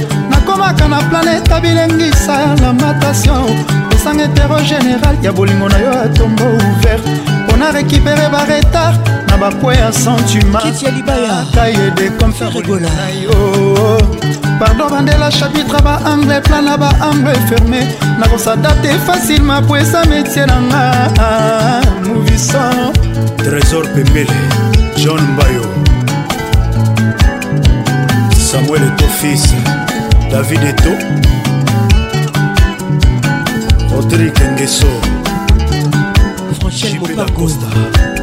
nakomaka na planete abilengisa na matation esanga etero général ya bolingo na yo atombo ouvert mpo na récupere ah, baretard na bakwe ya sentimentayede comferna yo pardon bandela chapitre baangle plan na baangle ferme nakosadapte facilement po eza métier nanga mouvison trésor pembele john mbayo samuel etofisi david eto rodrik ngeso franchel mopago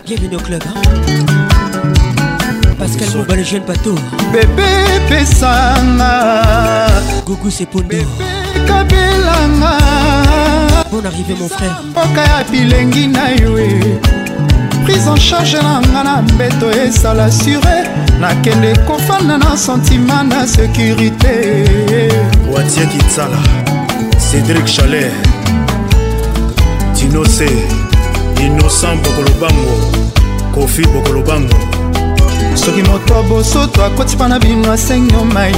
bienvenue au club hein? pascal moba le jeune bateau bebe pesanga gugu sepondo kabelanga bon arrivé mon frère mboka ya bilengi na yo e. prise en charge na nga na mbeto esala sure nakende kofanda na sentima na sécurité watie kitsala cédrik chaler dinose innocent bokolobango kofi bokolobango soki moto abosoto akoti mpa na bino asenyo mai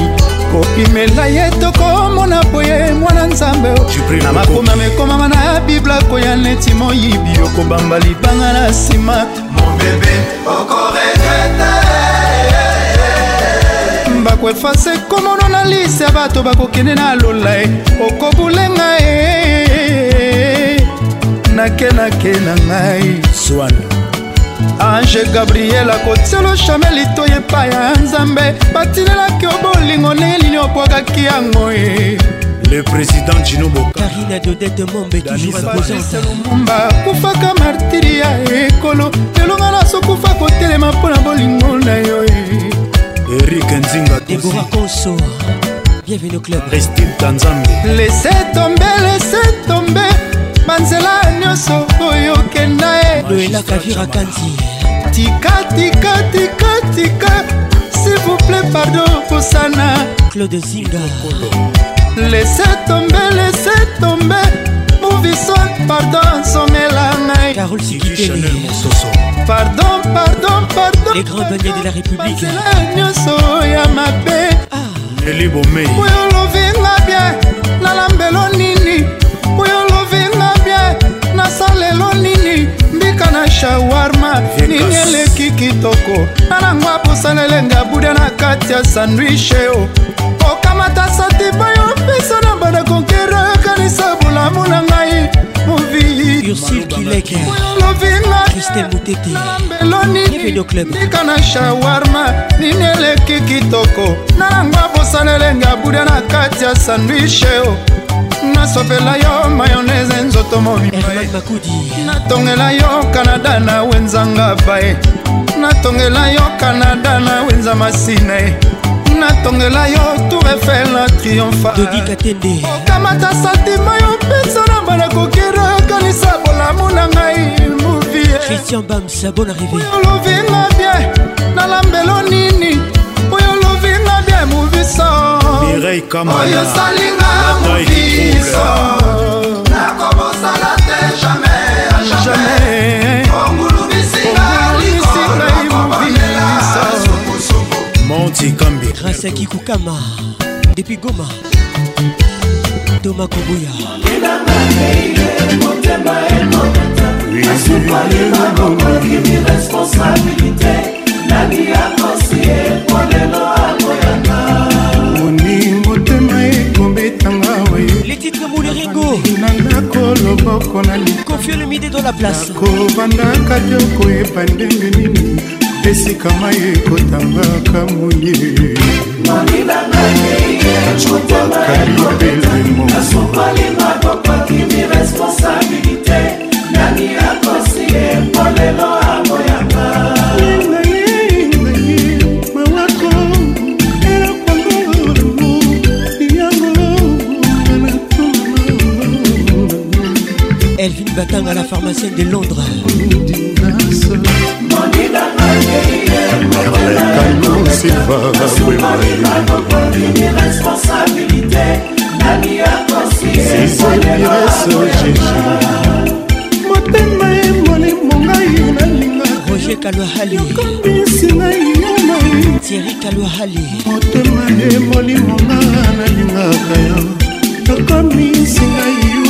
kopimela ye toko omona boye mwana nzambe na makomami ekomama na biblako ya neti moyibi okobamba libanga na nsima mbako efase komono na lise ya bato bakokende na lola e okobulenga e nakenake na ngai swana ange gabriel akotiala chame litoi epai ya nzambe batinelaki obolingo nelini obwakaki yango ye le président jino bokarina dodete mombe toujourselumumba kufaka martiri ya ekolo elonga nasokufa kotelema mpo na bolingo na yo erik nzinga debora konso bienvenu club christine tanzambe lese tombe lese tombe banzela nyonso oyo okenda ye loelaka virakanti tika tika tika tika sivouple pardo kosana claude zinga lese tombe lese tombe movisoir pardon somela ngai carol sikitelepardon pardon pardon les grands banniers de la république nyonso ya mabe ah. eli bomei oyo olovinga bien nalambelo nini shawarma nini eleki kitoko nanango abosalelenga buda na kati ya sandwiche o okamata santima yo mpesa na badakonkera kanisa bolamu na ngai moviolovingaelonidika na shawarma nini eleki kitoko nanango abosalelenga buda na kati ya sandwiche o nasopela yo mayonese nzoto mobimbaakudi natongela yo kanada na wenzanga bae natongela yo kanada na wenza masina e natongela yo tour efel na triomfaokamata santima yo mpesa na banakokira kanisa bolamu na ngai moviechristian bamsa bon arrivé oyo lovinga bien nalambelo nini oyo lovinga bien moviso oyo salinga movi nakobosala te jamais à jamais montikambi grâce à kikukama depuis goma toma kobuya responsabilité nani akosie polelo akoyanga na ndako loboko na likobandaka te koyeba ndenge nini esika mai ekotangaka moye Nani akosi epolelo Batanga, la pharmacienne de Londres. motema emoni mongai nalingaroger kalwahaliokambisi ngai yanai tieri kalwahali motema emoni monga nalingaka yo okomisi ngai yo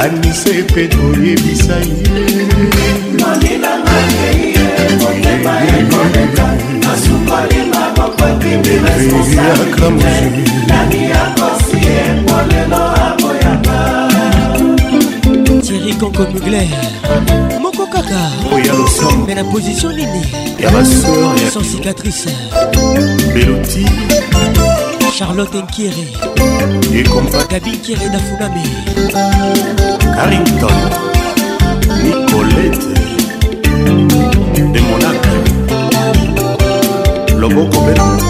anise mpe toyebisa yeaka mozuli tieri konko mugler moko kaka me na position nini ya basor sans cicatrice beloti Charlotte Nkiri Gabi Nkiri Nafunami Carrington Nicolette de Monaco Loboko Belongo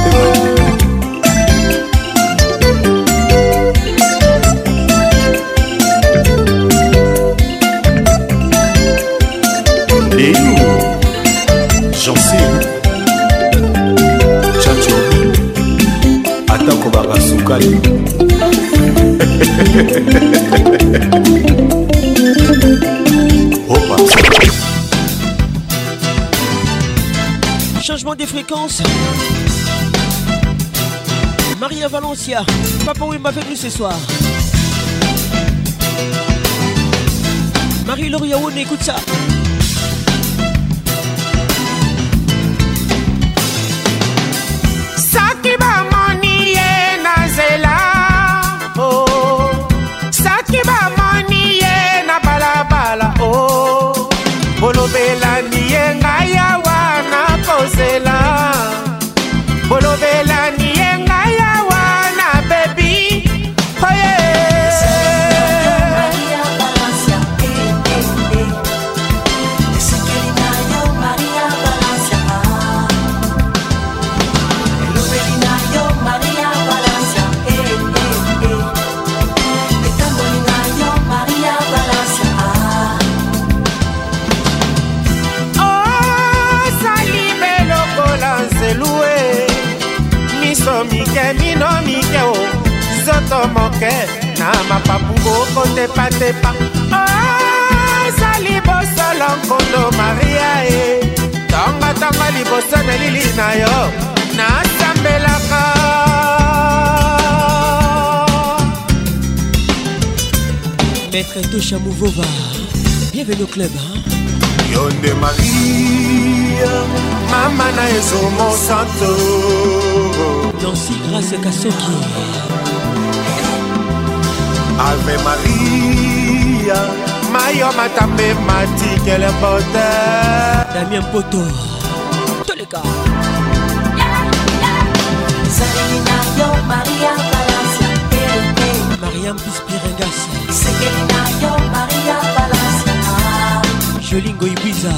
Papa m'a m'a venu ce soir. Marie-Laure écoute ça. tepa ozali oh, bosolo nkondo maria e tongatonga liboso na elili na yo nasambelaka maître tosha mouvova bienvenu au club hein? yo nde maria mama na ezomo santo nansi grâce kasoki Ave Maria mayo matape matikele mbote damien poto toleka mariam pispirengas jolingo ibiza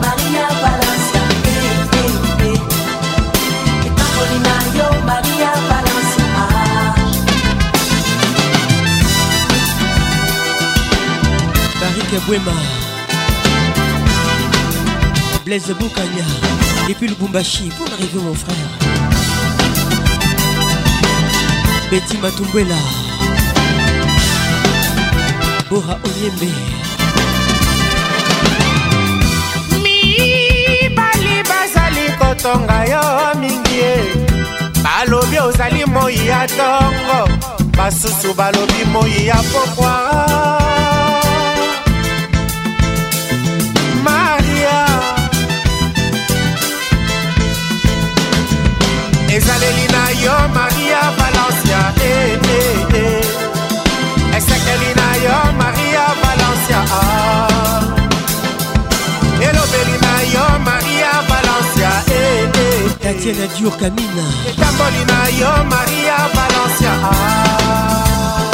Maria Valencia, eh, eh, eh. Patrick Bwema Blaise Boukania depuis Lubumbashi pour arriver mon frère Betty Matumbwela Bora Onyembe mibali bazali kotonga yo mingi e. balobi ozali moi ya tongo basusu balobi moi ya pokwa ezaleli na yo maria valencia eh, eh, eh. esekeli na yo maria valencia ah. elobeli na yo maria valencia eh, eh, eh. tatiana dior kamina etamboli na yo maria valencia ah.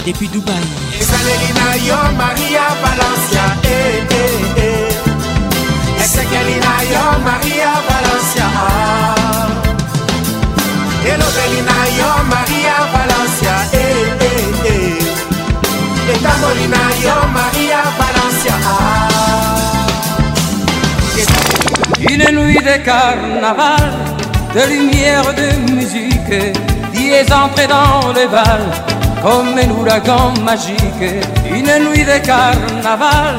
depuis dubai ezaleli na yo maria valencia eh, eh, eh. esekeli na yo maria valencia ah. Et Maria Valencia Et et yo Maria Valencia ah. Une nuit de carnaval, de lumière, de musique, est entrées dans les balles, comme un ouragan magique. Une nuit de carnaval,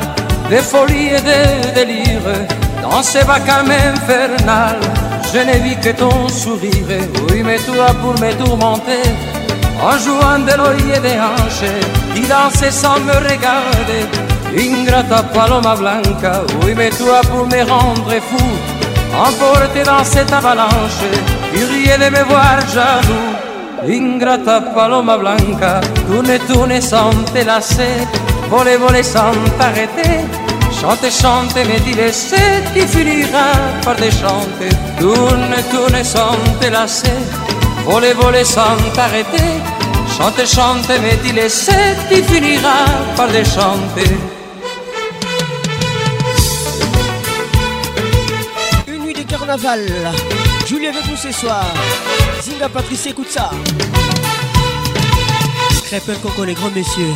de folie et de délire, dans ces vacances infernales je n'ai vu que ton sourire, oui, mais toi pour me tourmenter, en jouant de l'oeil et des hanches, qui dansait sans me regarder. Ingrata paloma blanca, oui, mais toi pour me rendre fou, emporté dans cette avalanche, tu riait de me voir jaloux. Ingrata paloma blanca, tourne, tourne sans te lasser, voler, voler sans t'arrêter. Chantez, chante mais dis les qui finira par déchanter. Tourne, tourne sans te lasser, Voler, voler sans t'arrêter. Chantez, chante mais dis laissez qui finira par déchanter. Une nuit de carnaval, Julie avec nous ce soir. Zinga Patrice, écoute ça. Crêpe coco, les grands messieurs.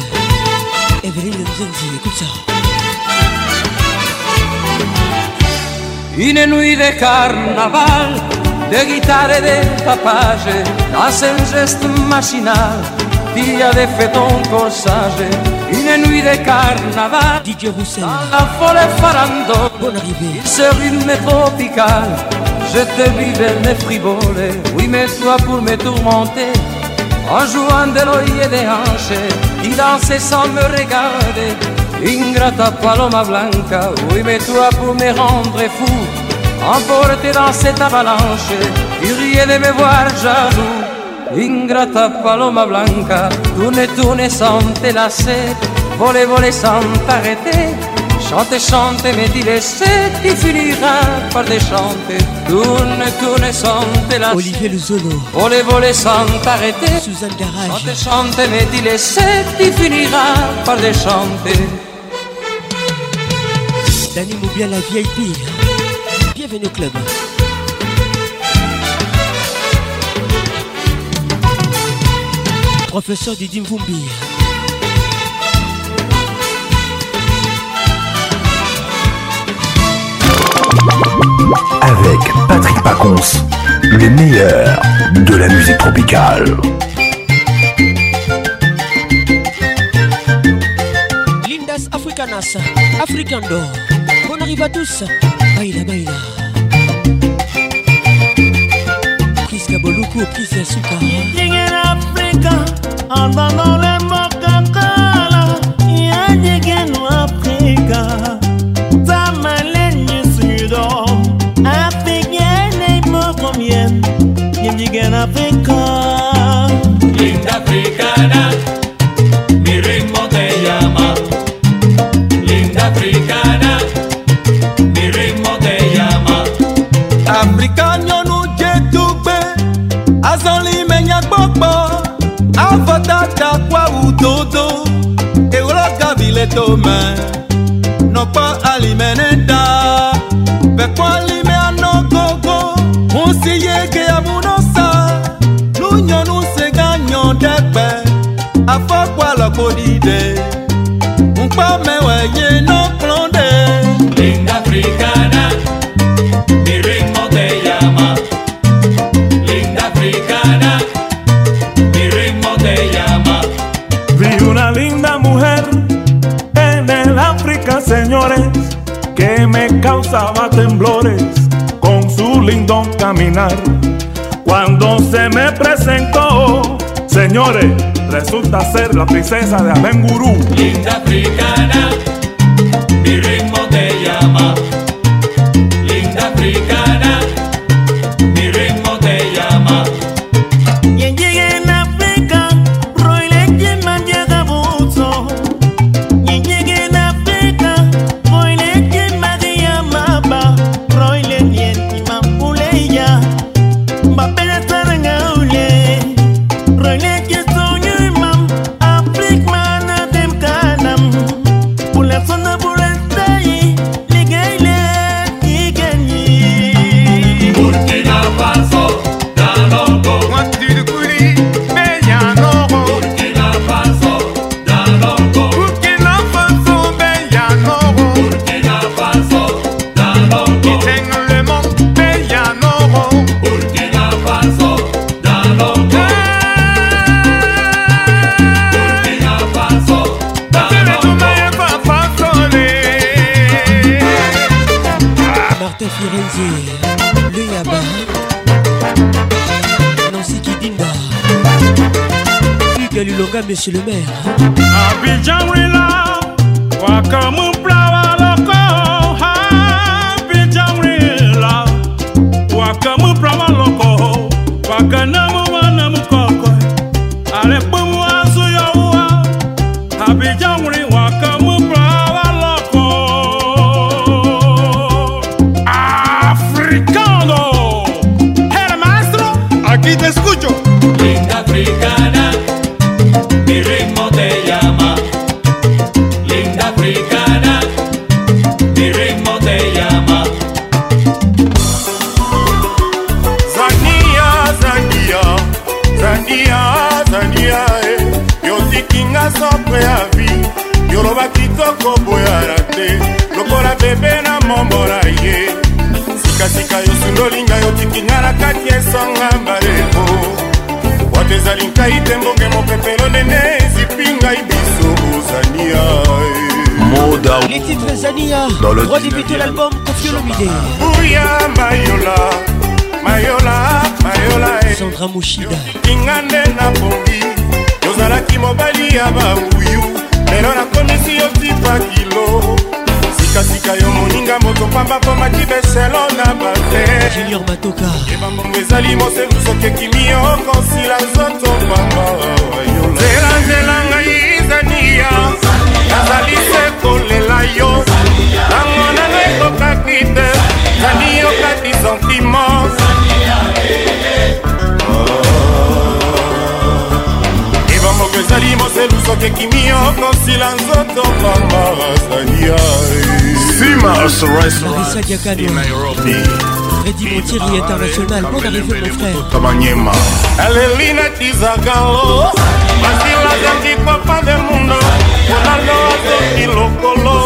Evelyne Nzenzi, écoute ça. Une nuit de carnaval, de guitare et de tapage, dans un geste machinal, dia de ton corsage. Une nuit de carnaval, DJ la folle farando, il arrivée, une rythme tropical, je te vivais mes frivoles, oui mais soit pour me tourmenter, en jouant de l'œil et des hanches, il dansait sans me regarder. Ingrata paloma blanca, oui mais toi pour me rendre fou, emporté dans cette avalanche, il riait de me voir jaloux. Ingrata paloma blanca, tourne, tourne sans te lasser, voler, voler sans t'arrêter, chante, chante, mais dis laisser, tu finiras par déchanter. Tourne, tourne sans te lasser, Olivier zolo. voler, voler sans t'arrêter, Suzanne chante, chante, mais dis laisser, tu finiras par ou bien la VIP. Bienvenue au club. Professeur Didim Vumbi. Avec Patrick Pacons, Les meilleurs de la musique tropicale. Lindas Africanas, Africando arrive à tous. Baila, baila. Priska Boluku, Priska Suka. Living Afrika, Africa, on Bangole Mokakala. Yadigen Afrika, Zamaleni Sudom. Africaine et Mokomien. Afrika. Africa. Afrika na. tome no pa ne da bɛkpɔ alime anɔ gogo ŋusi ye ke amuno sa nunyɔnu se ga nyɔ ɖe gbe afɔkpɔ alɔkpo ɖi ɖe ŋkpɔ Cuando se me presentó, señores, resulta ser la princesa de Abengurú. Linda africana. I monsieur le maire Abidjan, oui, là Au début de l'album, Kofi Olomide. Bouya Mayola, Mayola, Mayola. Eh. Sandra Mouchida. Kingande na pongi, yozalaki mobali ya bambuyu. Lelo nakomisi yo tipa kilo. sikasika yo moninga moto pamba mpo maki beselo na bate junior matoka ebambongo ezali mosenzu soki ekimi Rima Larissa Diakano Freddy Montieri International Bon arrivée mon frère Alelina Tizagalo Basila Zangi Papa de Mundo Ronaldo Azoki Lokolo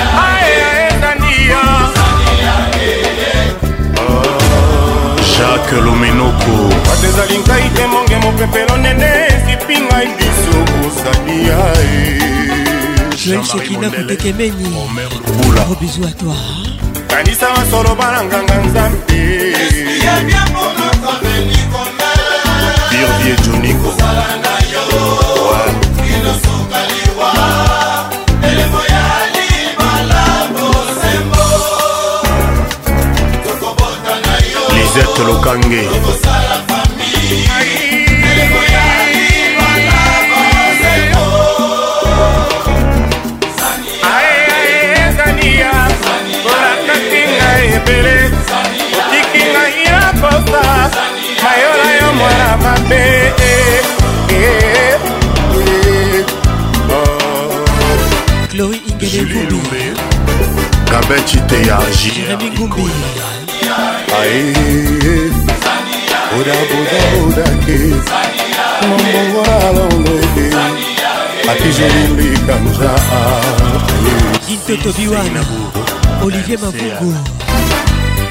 Aea Edania oh. Jacques Lomenoko batezali ngai te monge mopepelo nene esipi ngai biso kozali yae eh. joel shekina kutekemeni gros bisou à toi kanisa masolo bana nganga nzambe birbie joniko lisette lokange ebele otiki ngai na posa mayola yo mwana mabe eh, eh, eh. chloé ingeleubi kabeciteyajiremi gumbi aye bodabodaodake mombongo na londeke atizolimbikanza intotobiwana Olivier Mavungu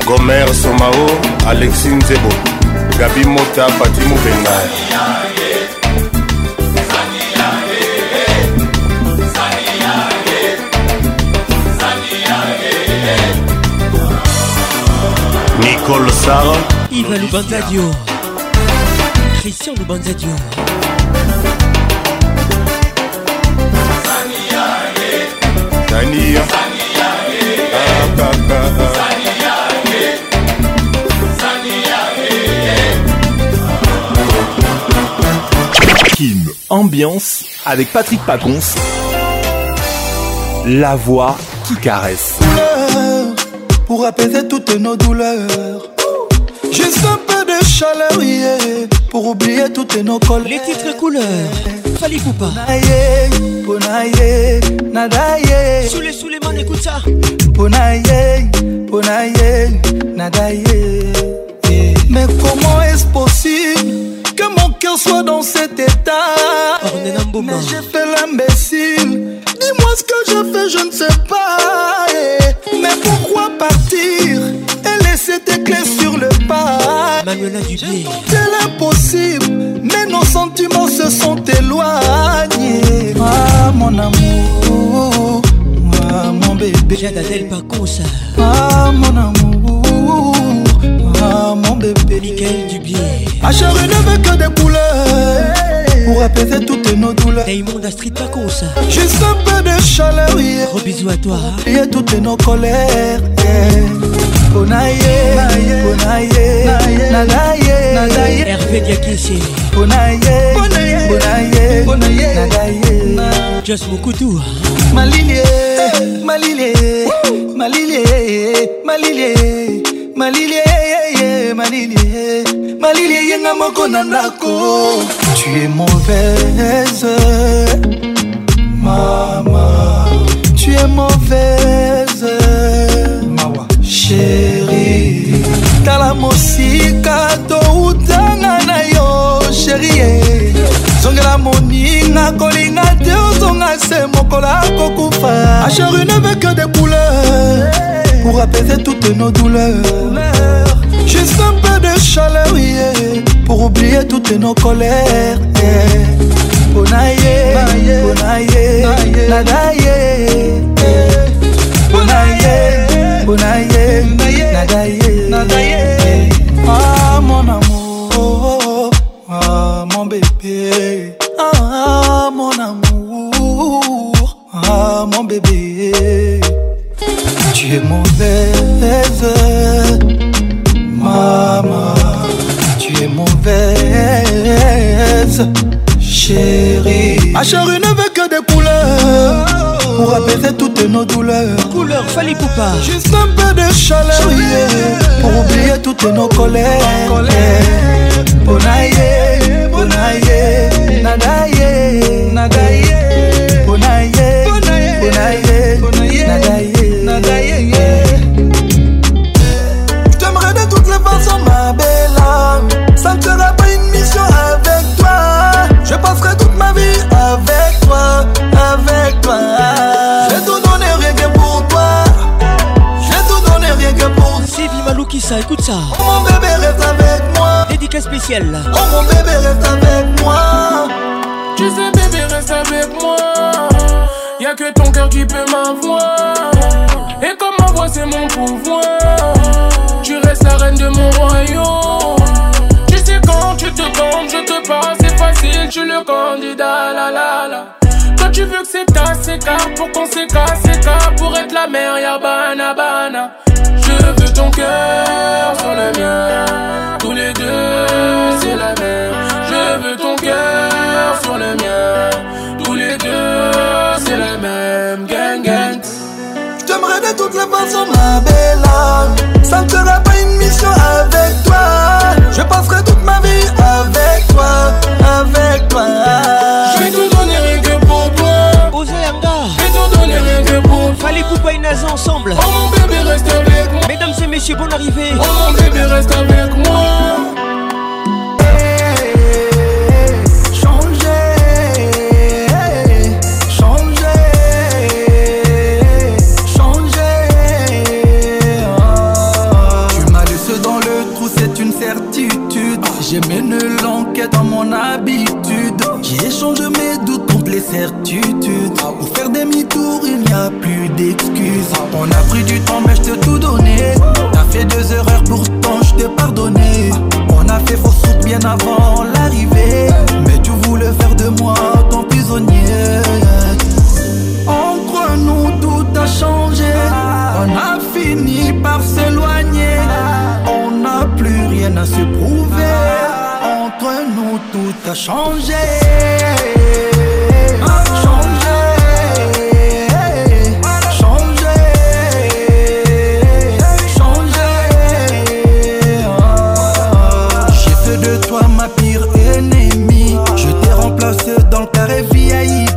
Gomer Somao Alexis Nzebo Gabi Mota Nicole Sarah Yves Lubanzadio Christian Lubanzadio Sania. Ambiance avec Patrick Pacons. La voix qui caresse. Pour apaiser toutes nos douleurs. Juste un peu de chaleur, pour oublier toutes nos colères. Les titres couleurs, Fali coup pas nadaye. Sous les sous les écoute ça. Ponaye, ponaye, nadaye. Mais comment est-ce possible cœur soit dans cet état. Ah, mais j'ai fait l'imbécile. Dis-moi ce que je fais, je ne sais pas. Eh. Mais pourquoi partir et laisser tes clés sur le pas Manuela Dubé. C'est l'impossible, mais nos sentiments se sont éloignés. Ah, mon amour. Ah, mon bébé. Jadadel Paconsa. Ah, mon amour. Ma chérie ne veut que des couleurs pour apaiser toutes nos douleurs. Diamond Astrid Pacons. Juste un peu de chaleur. Yeah. Gros bisous à toi. Et toutes nos colères. Yeah. Konaye, Konaye, Nadaye, Nadaye. Hervé Diakissé. Konaye, Konaye, Konaye, Nadaye. Just Mokutu. Malilie, Malilie, Malilie, Malilie, Malilie, Malilie. malili eyenga moko na ndako tu es mauvaise mama tu es mauvaise mawa sheri tala mosika toutanga na yo sheri zongela moninga kolinga te ozonga se mokola kokufa asheri ne veut que des couleurs pour apaiser toutes nos douleurs juste un peu de chaleur yeah, pour oublier toutes nos colères yeah. Bonaye, Bonaye, Nadaye Bonaye, Bonaye, Nadaye Nadaye Ah mon amour, ah mon bébé Ah mon amour, ah mon bébé Tu es mon père mauvaise Chérie Ma chérie ne veut que des couleurs Pour apaiser toutes nos douleurs Couleur Fali Poupa Juste un peu de chaleur yeah, Pour oublier toutes nos colères Bonaye, bonaye, nadaye, nadaye Je passerai toute ma vie avec toi, avec toi. J'ai tout donné rien que pour toi. J'ai tout donné rien que pour toi. C'est Vimalou qui ça, écoute ça. Oh mon bébé reste avec moi. Dédicace spéciale. Oh mon bébé reste avec moi. Tu sais bébé reste avec moi. Y'a que ton cœur qui peut m'avoir. Et comme ma voix c'est mon pouvoir. Tu restes la reine de mon royaume. Tu sais quand tu te demandes, je te passe si tu le candidat, la la la. Quand tu veux que c'est assez c'est pour qu'on c'est pour être la mère, y'a bana bana. Je veux ton cœur sur le mien, tous les deux, c'est la même. Je veux ton cœur sur le mien, tous les deux, c'est la même. Gang gang. J'aimerais de toutes les façons, ma bella. Ça ne sera pas une mission avec toi. Je passerai je vais tout donner rien que pour toi. Osez Je vais donner rien que pour toi. Fallait couper une naze ensemble. Oh mon bébé, reste avec moi. Mesdames et messieurs, m'as laissé Oh mon bébé, reste avec moi. J'ai mené l'enquête dans mon âme J'échange échange mes doutes contre les certitudes. Pour faire des mi il n'y a plus d'excuses. On a pris du temps, mais je te tout donné. T'as fait deux erreurs, pourtant je t'ai pardonné. On a fait fausse route bien avant l'arrivée. Mais tu voulais faire de moi ton prisonnier. Entre nous, tout a changé. On a fini par s'éloigner. On n'a plus rien à se prouver nous tout a changé. J'ai fait de toi ma pire ennemie Je t'ai remplacé dans le carré vieilli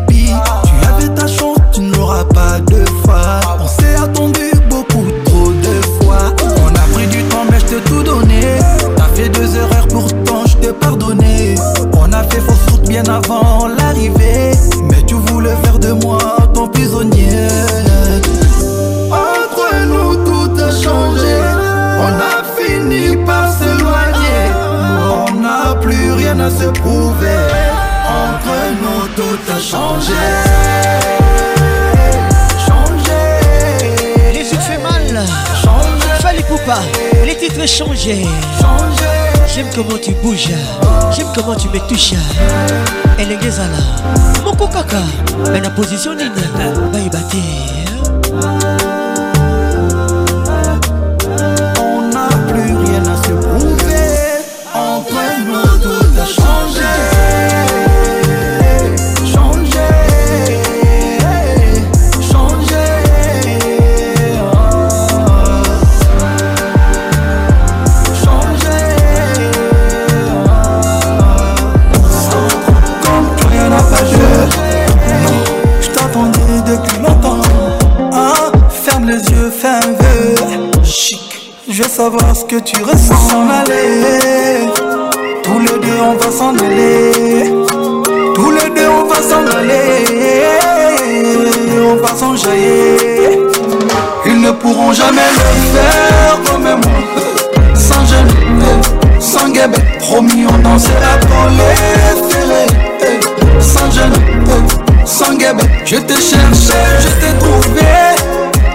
avant l'arrivée. Mais tu voulais faire de moi ton prisonnier. Entre nous, tout a changé. On a fini par se s'éloigner. On n'a plus rien à se prouver. Entre nous, tout a changé. Changer. Les yeux fait mal. Changer. Fallait pas. Les titres changés. Changer. J'aime comment tu bouges, j'aime comment tu me touches. Elle est gazala, mon kokaka, mais la position nina, va y battre. savoir ce tu ressens s'en aller. Tous les deux on va s'en aller. Tous les deux on va s'en aller. On va s'enjailler. Ils ne pourront jamais le faire comme moi. Sans jeûne sans guébé. Promis, on dansera pour les Sans jeûne sans guébé. Je t'ai cherché, je t'ai trouvé.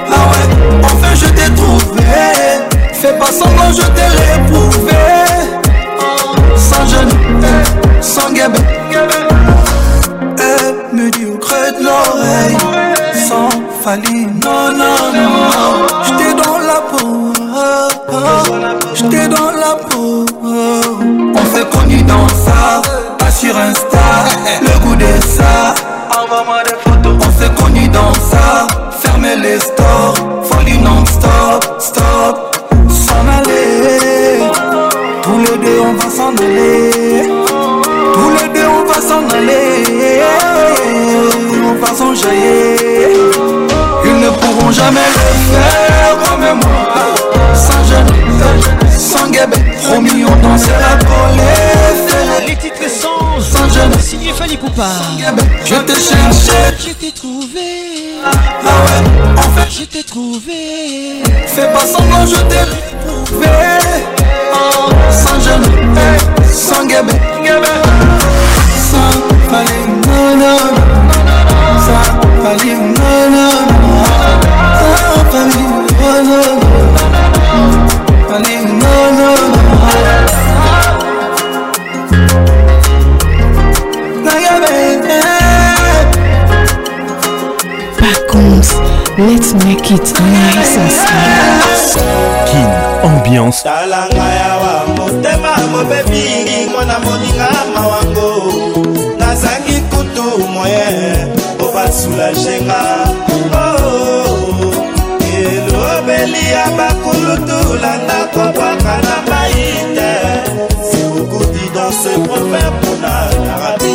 Ah ouais, enfin je t'ai trouvé. Fais pas sans je t'ai réprouvé Sans jeune, sans guébé Elle me dit au creux de l'oreille Sans fali, non, non, non, non. jamais le faire comme moi. Sans jeune, sans guébé, promis, on dansait la colère. Les titres sans, sans signé Fanny Poupard. Je te cherché, je t'ai trouvé. Ah ouais, en fait, je t'ai trouvé. Fais pas semblant, je t'ai retrouvé. Oh, sans jeune, sans guébé, sans sans Let's make it nice and smooth. Kin ambiance. Talanga yawa motema mobebingi mwana moninga mawango nazangi kutu moye obasulajenga bibundeli ya bakulutula na kobwaka na mai te sikukuti dans ce proverbe mpona arabi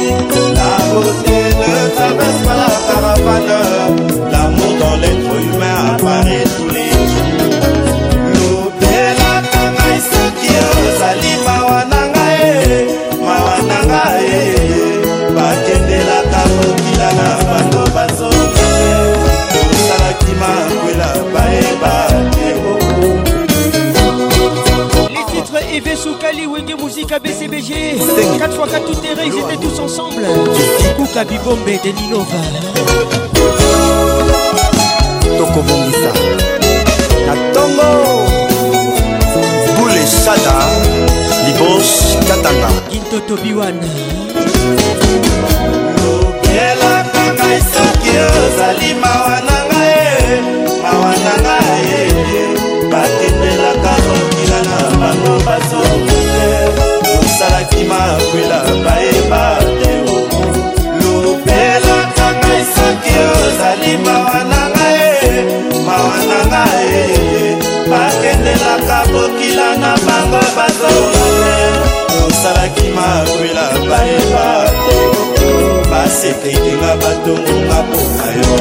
la beauté ne traverse pas la caravane l'amour dans l'être humain apparaît Kali Wenge Musique ABCBG 4x4 tout terrain, ils étaient tous ensemble Kouka Bibombe de Ninova Toko Bongisa Natongo Boule Sada Libos Katanga Ginto Tobiwana lokelaka ngai soki ozali mawa na ngai mawa na ngai bakendelaka kokila na bango bazonga makwela bayeba te oku lobelaka ngai soki ozali mawa na ngai mawa na ngai bakendelaka kokila na bango bazoate tosalaki makwela bayeba te oku basepekinga batongonga mpoka yo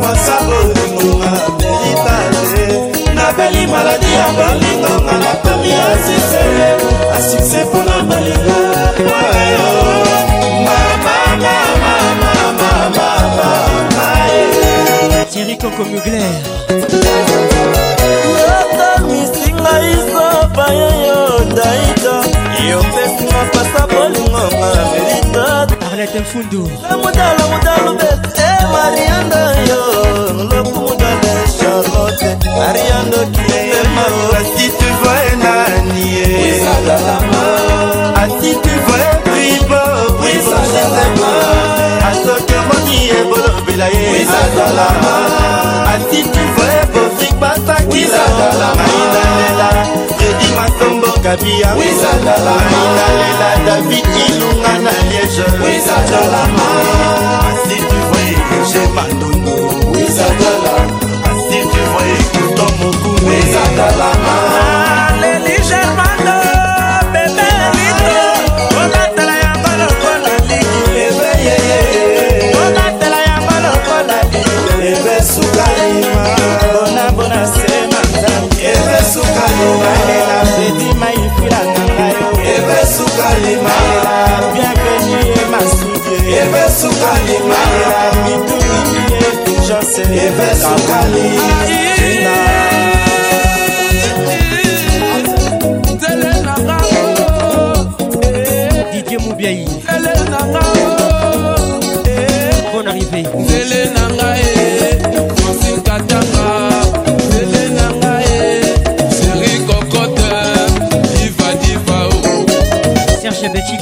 nakosa bolingonga veritable nabeli maladi ya bolingonga nakomi asise asise mpona balinga Coco Mugler Nakomisinga isopa yoyo daita Yo pesinga pasa bolingonga Jeannette Mfundu mudalo mudalo bete mariando yo lopu mudalo charlotte mariando kilema asi tu voye nani eh. asi tu voye pribo pribo jezelema asoke moni ebolobela ye asi tu voye bofik basakisa aindalela ezalaka biaainalela david ilunga na liege asi duvrier je mandongo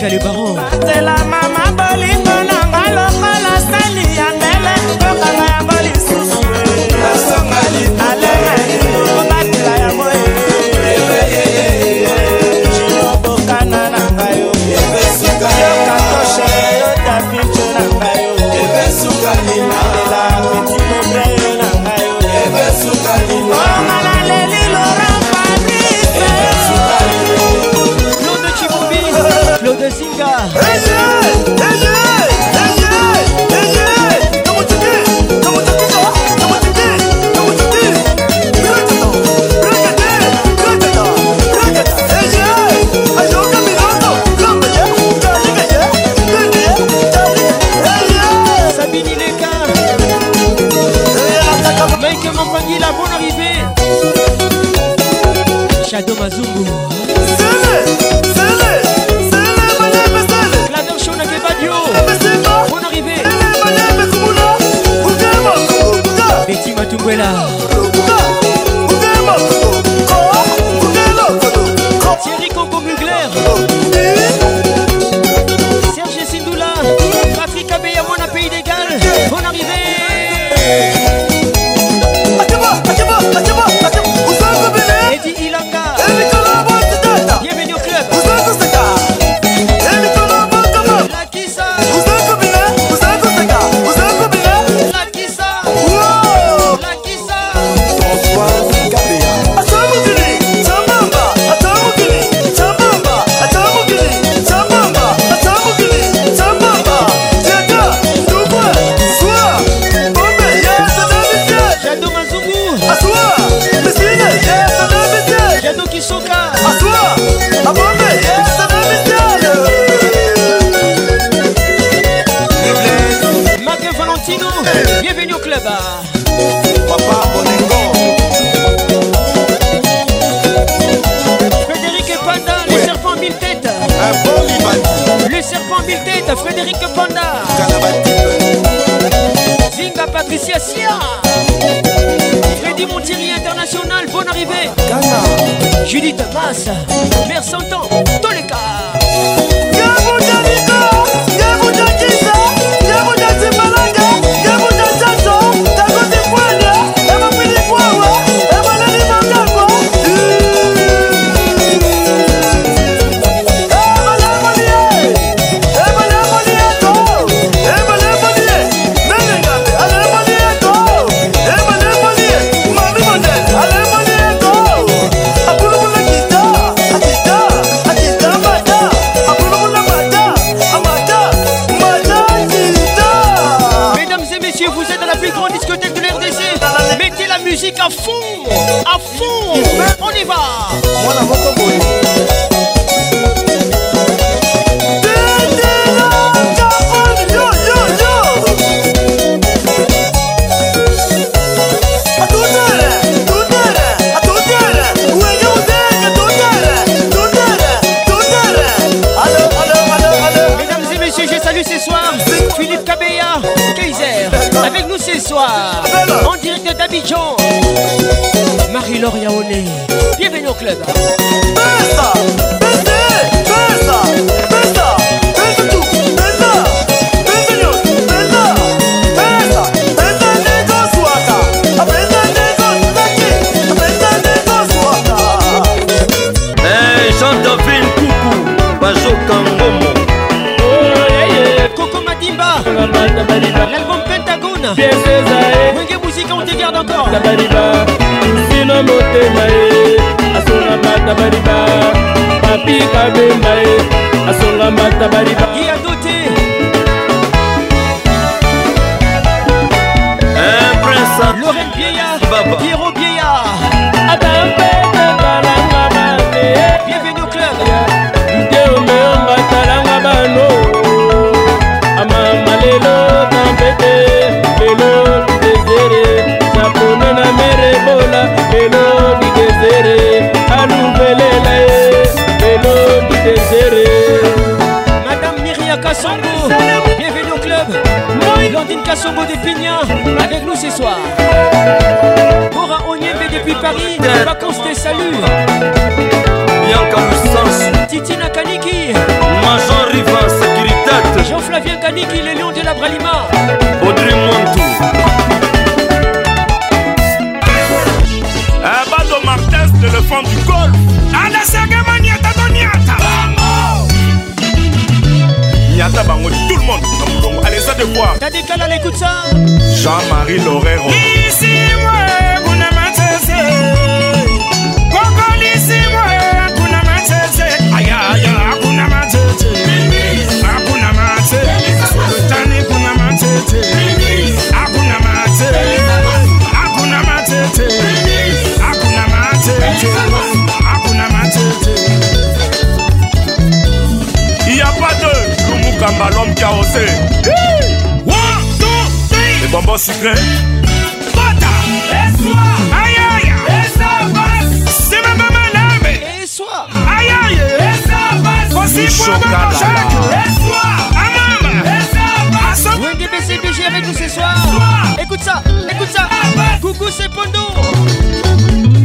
Salut Baron. Blandine Kassongo de Pignan avec nous ce soir. Bora Onyembe depuis Paris, vacances des saluts. Bianca sens Titina Kaniki, Major Riva Sécurité, Jean-Flavien Kaniki, les lions de la Bralima, Audrey Montou. Abado eh, Le Fond du golf. Anasagama Niata Doniata. Niata Bango, tout le monde ça de quoi T'as ça Jean-Marie Lorero Ici, ouais, vous ah, ah, ah, Il n'y a pas de l'homme qui bonbon sucré. Bata! Et aïe aïe, et ça passe. C'est ma maman et aïe aïe, et ça passe. Voici et ça avec ce soir. Écoute ça, écoute ça. Coucou, c'est Pondo.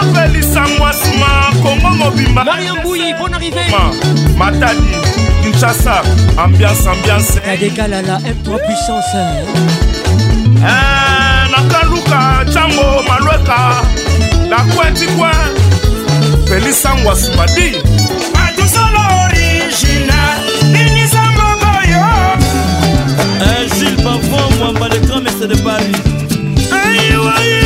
topelisa mwasima kongo mobimba mariambui bon arrivé matadi kinshasa ambiance ambiance kadekalala m3 puissance eh, nakaluka cango malweka lakwetikuwe pelisa ngwasima di matusolo original ninisangokoyo eh, gile pavon mwamba le grand mese de paris ayiwaye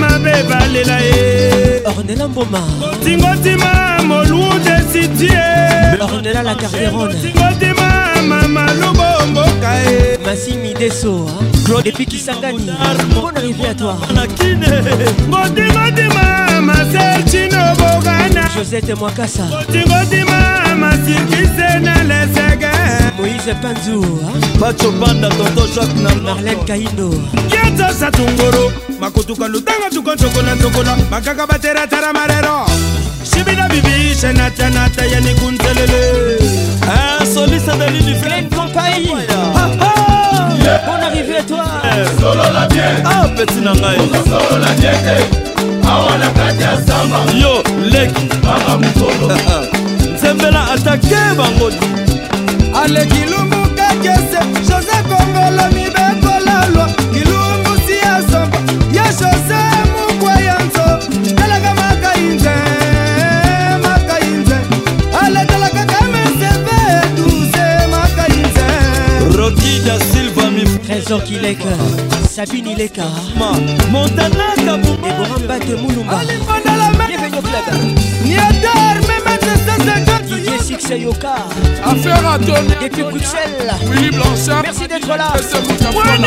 mabe balela ye ornela mboma kotingotima molude sitie ornela la carteronetingotima mama lobomboka ye masimi deso claude epikisangani bon arrivé à toi nakine kotingotima masercino bogana josette mwakasa kotingotima masirkise na lesege moïse panzu bacho banda tonto jacques na marlene kaino yatosa tungoro makotuka lutanga tukoncokola ncokola makaka bateratara marero shibina bibi shenatanata yanikuntelele insoliste eh, de l'uniflaine compagnie Bonne arrivée à toi eh, Solo la bien Ah petit nangai Solo la bien eh. Awa na kati ya samba Yo leki Mama mukolo Nzembela atake bango Aleki lumbu kakese Joseph Ngolami Jean-Ki Leka Sabine Leka Montana Kabumba Deborah Mbate Moulumba Bienvenue au club Niadar Didier Succès Yoka Affaire Antonio Depuis Bruxelles Willy Blanchard Merci d'être là Bonne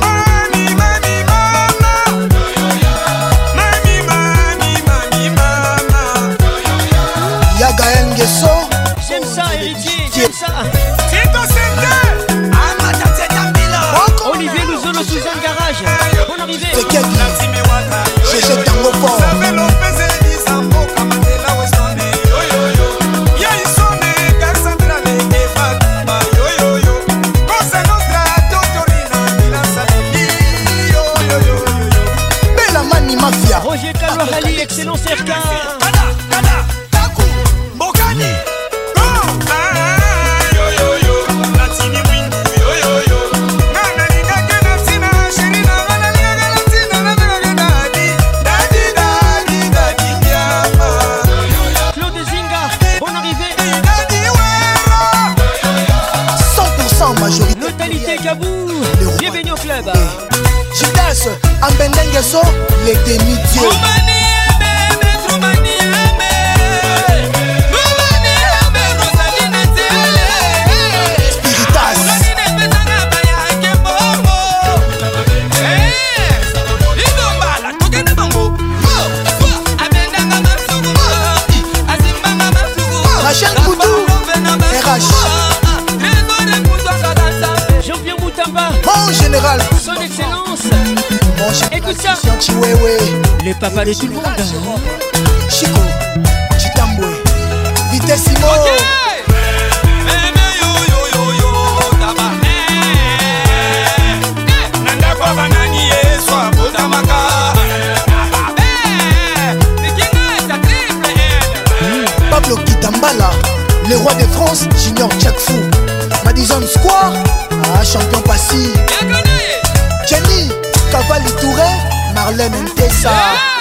les sons. J'aime ça, héritier, j'aime ça. Olivier Luzolo, Suzanne Garage. Bon arrivée. Je jette un mot fort. Roger Calvary, excellent cercle. so l'été midi Chiwewe, le papa de tout le monde. Chico, Chitambwe, Vitessimo. Eh, eh, eh, hmm. Pablo Kitambala, le roi de France, Junior Jack Fou. Madison Square, ah, champion Jenny, Cavalli Touré, Harlem and Tessa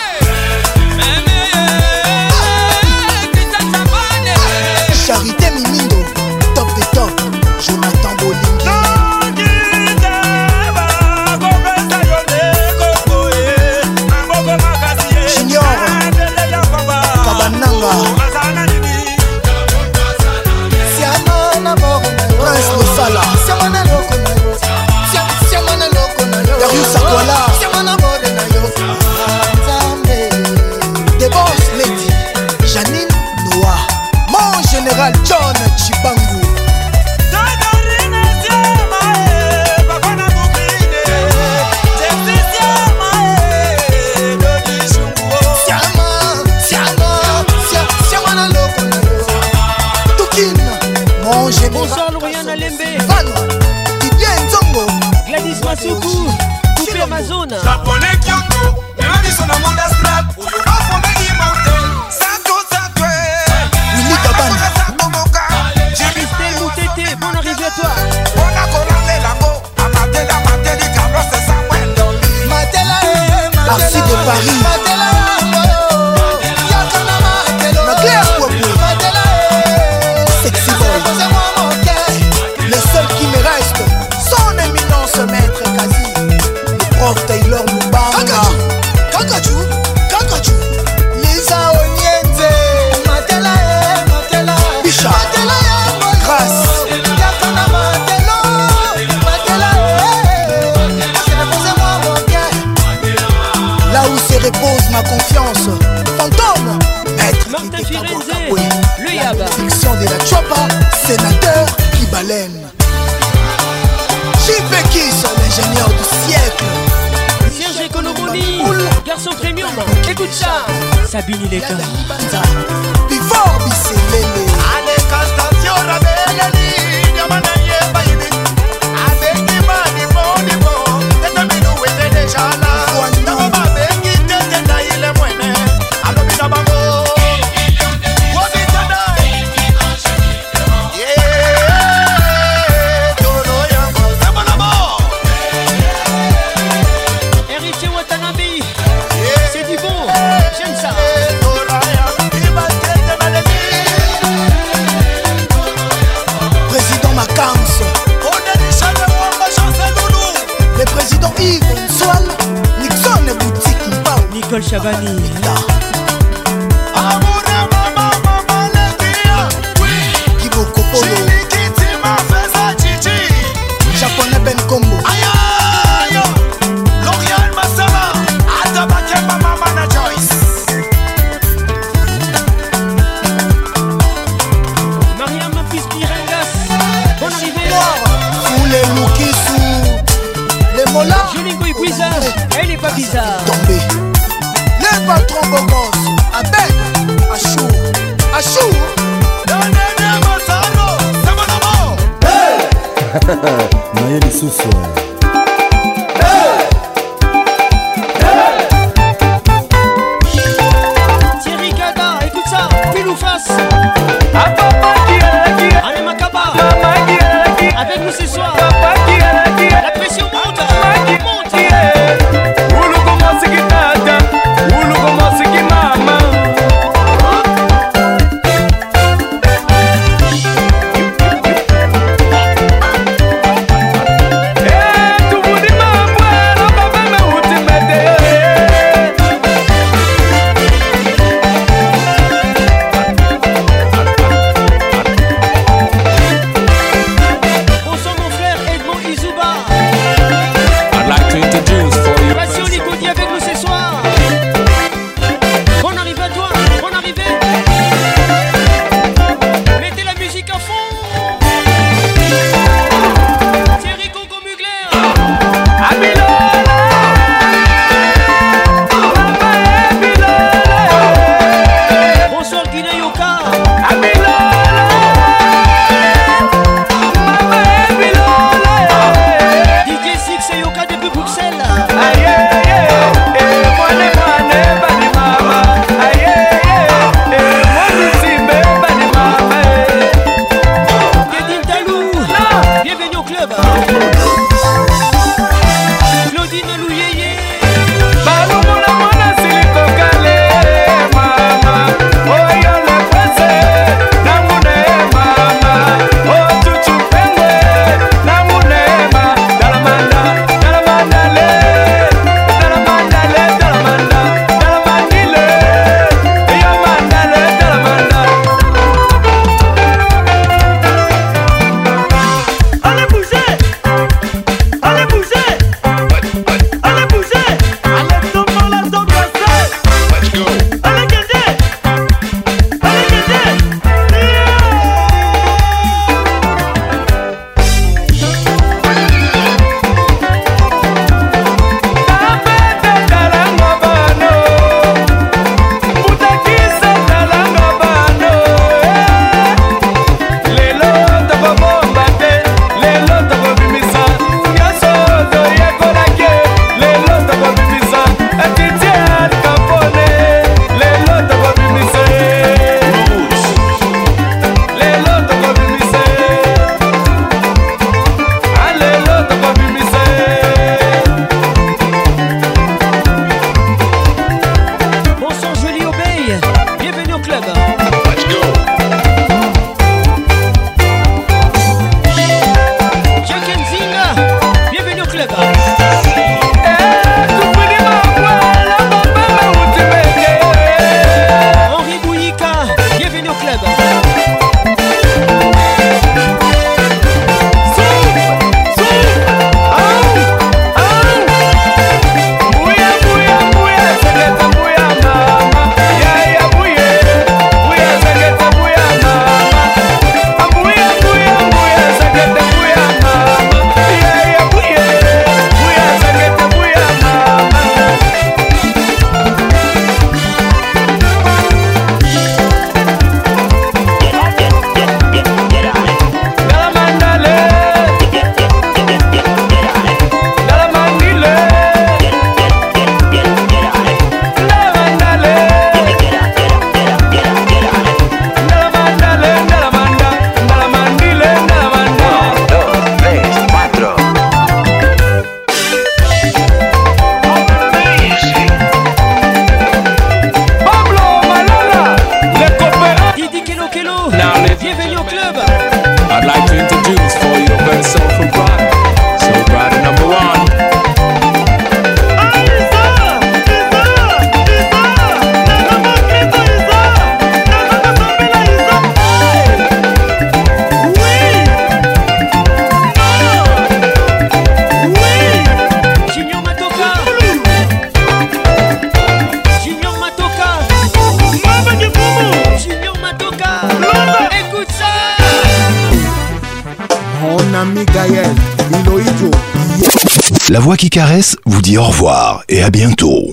et à bientôt.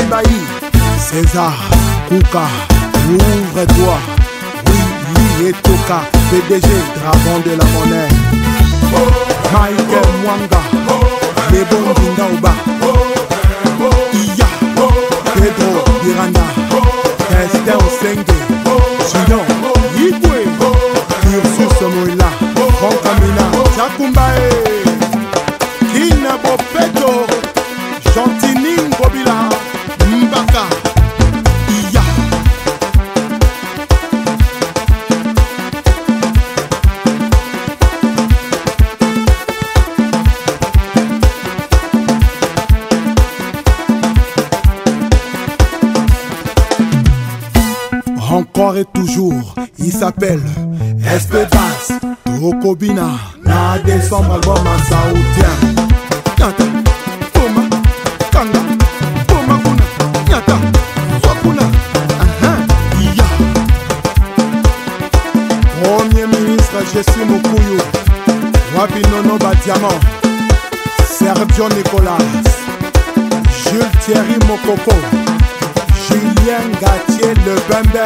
Bailly, César, Kouka, Ouvre-toi, oui, et Toka, PDG, dragon de la monnaie. Michael Mwanga, Lebon Dindaouba, Iya, Pedro Miranda, Esther Senge, Julien, Yibwe, Ursus Moïla, Franck Amina, Chakumbae, Kina Bopet. kobina na desembre album ya saoudien nyata toma kanga toma kuna nyata swakuna uh-huh. iya premier ministre jésus mokuyu wabinono badiamant sergio nicolas jules thierry mokoko julien gatier le bembe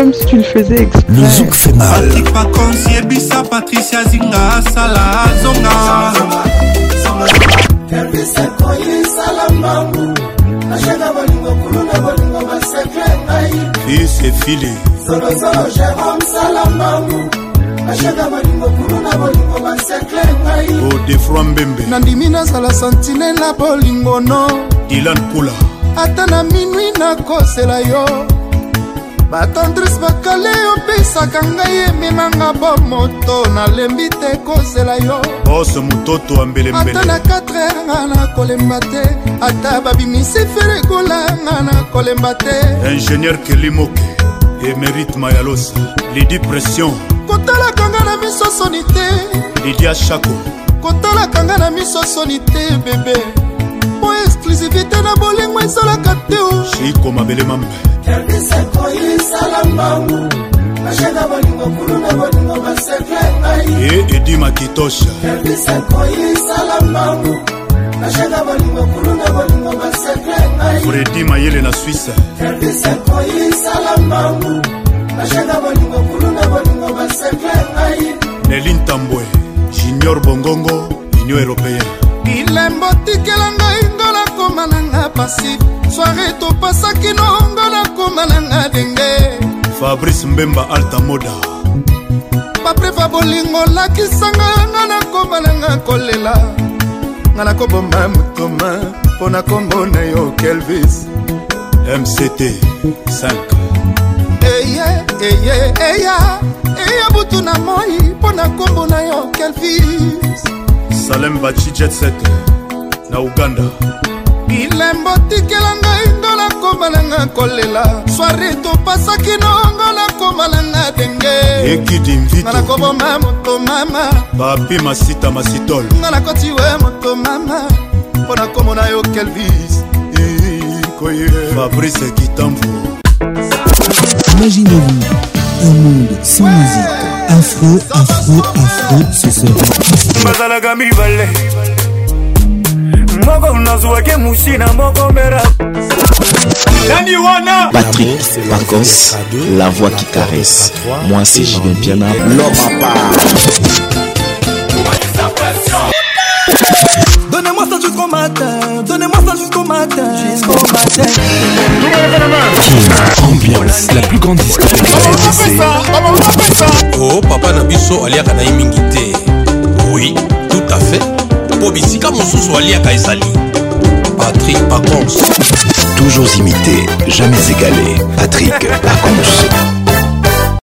comme si tu le faisais exprès. Le zouk fait mal. Patrick Pacons, Yebisa, Patricia Zinga, Salah Zonga. ashaka bolingo kulu na bolingo basekre ngai isefile zolozolo jérome salambangu ashaka bolingo kulu na bolingo basekre ngai odefroi mbembe nandimi nazala santine na bolingo no dilan kula ata na minui nakosela yo batandrise bakale opesaka ngai ememanga bomoto nalembi te kozela yo bose mototo ambeleata na 4 heure nga nakolemba te ata babimisi ferekola nga nakolemba te ingénieur kelimoke emerite mayalosa lidi pression kotalaka nga na miso soni te lidia shako kotalaka nga na miso soni te bebe po exclusivité na bolingo ezalaka te shiko mabele mambe yambisako yisala mbangu bashaka bolingo kuluna bolingo basekle ngai ye edi makitosha yambisako yisala mbangu bashaka bolingo kuluna bolingo basekle ngai fredi mayele na swisse yambisako yisala mbangu bashaka bolingo kuluna bolingo basekle ngai nelin tambwe junior bongongo union européenne bilembo tikela ngai pasi soare topasaki nongo nakoma nanga denge fabrice mbemba altamoda bapreva bolingo lakisanga nga nakoma nanga kolela nga nakoboma motoma mpo na kombo na yo kelvis mct 5 eye eye eya eya butu na moi mpo na kombo na yo kelvis salem bachi jet set na uganda bilembo tikela ngai ngo nakomalanga kolela swari topasaki nongo nakomalanga denge ekidi mvito nga nakoboma moto mama papi masita masitol nga nakoti we moto mama mpo nakomona yo kelvis koye fabrice kitambo Imaginez-vous un monde sans musique. Afro, afro, afro, ce sera. moko nazwaki musina moko mera nani wana patrik pacos la voix qui caresse moi c'est julien piana l'homme à part Donnez-moi ça jusqu'au matin, donnez-moi ça jusqu'au matin, jusqu'au matin. Ambiance, la plus grande discothèque de Oh papa Nabiso aliaka na mingi te. Oui, tout à fait. mpo bisika mosusu aliaka ezali patrik pacons toujours imité jamais égalé patrik pacons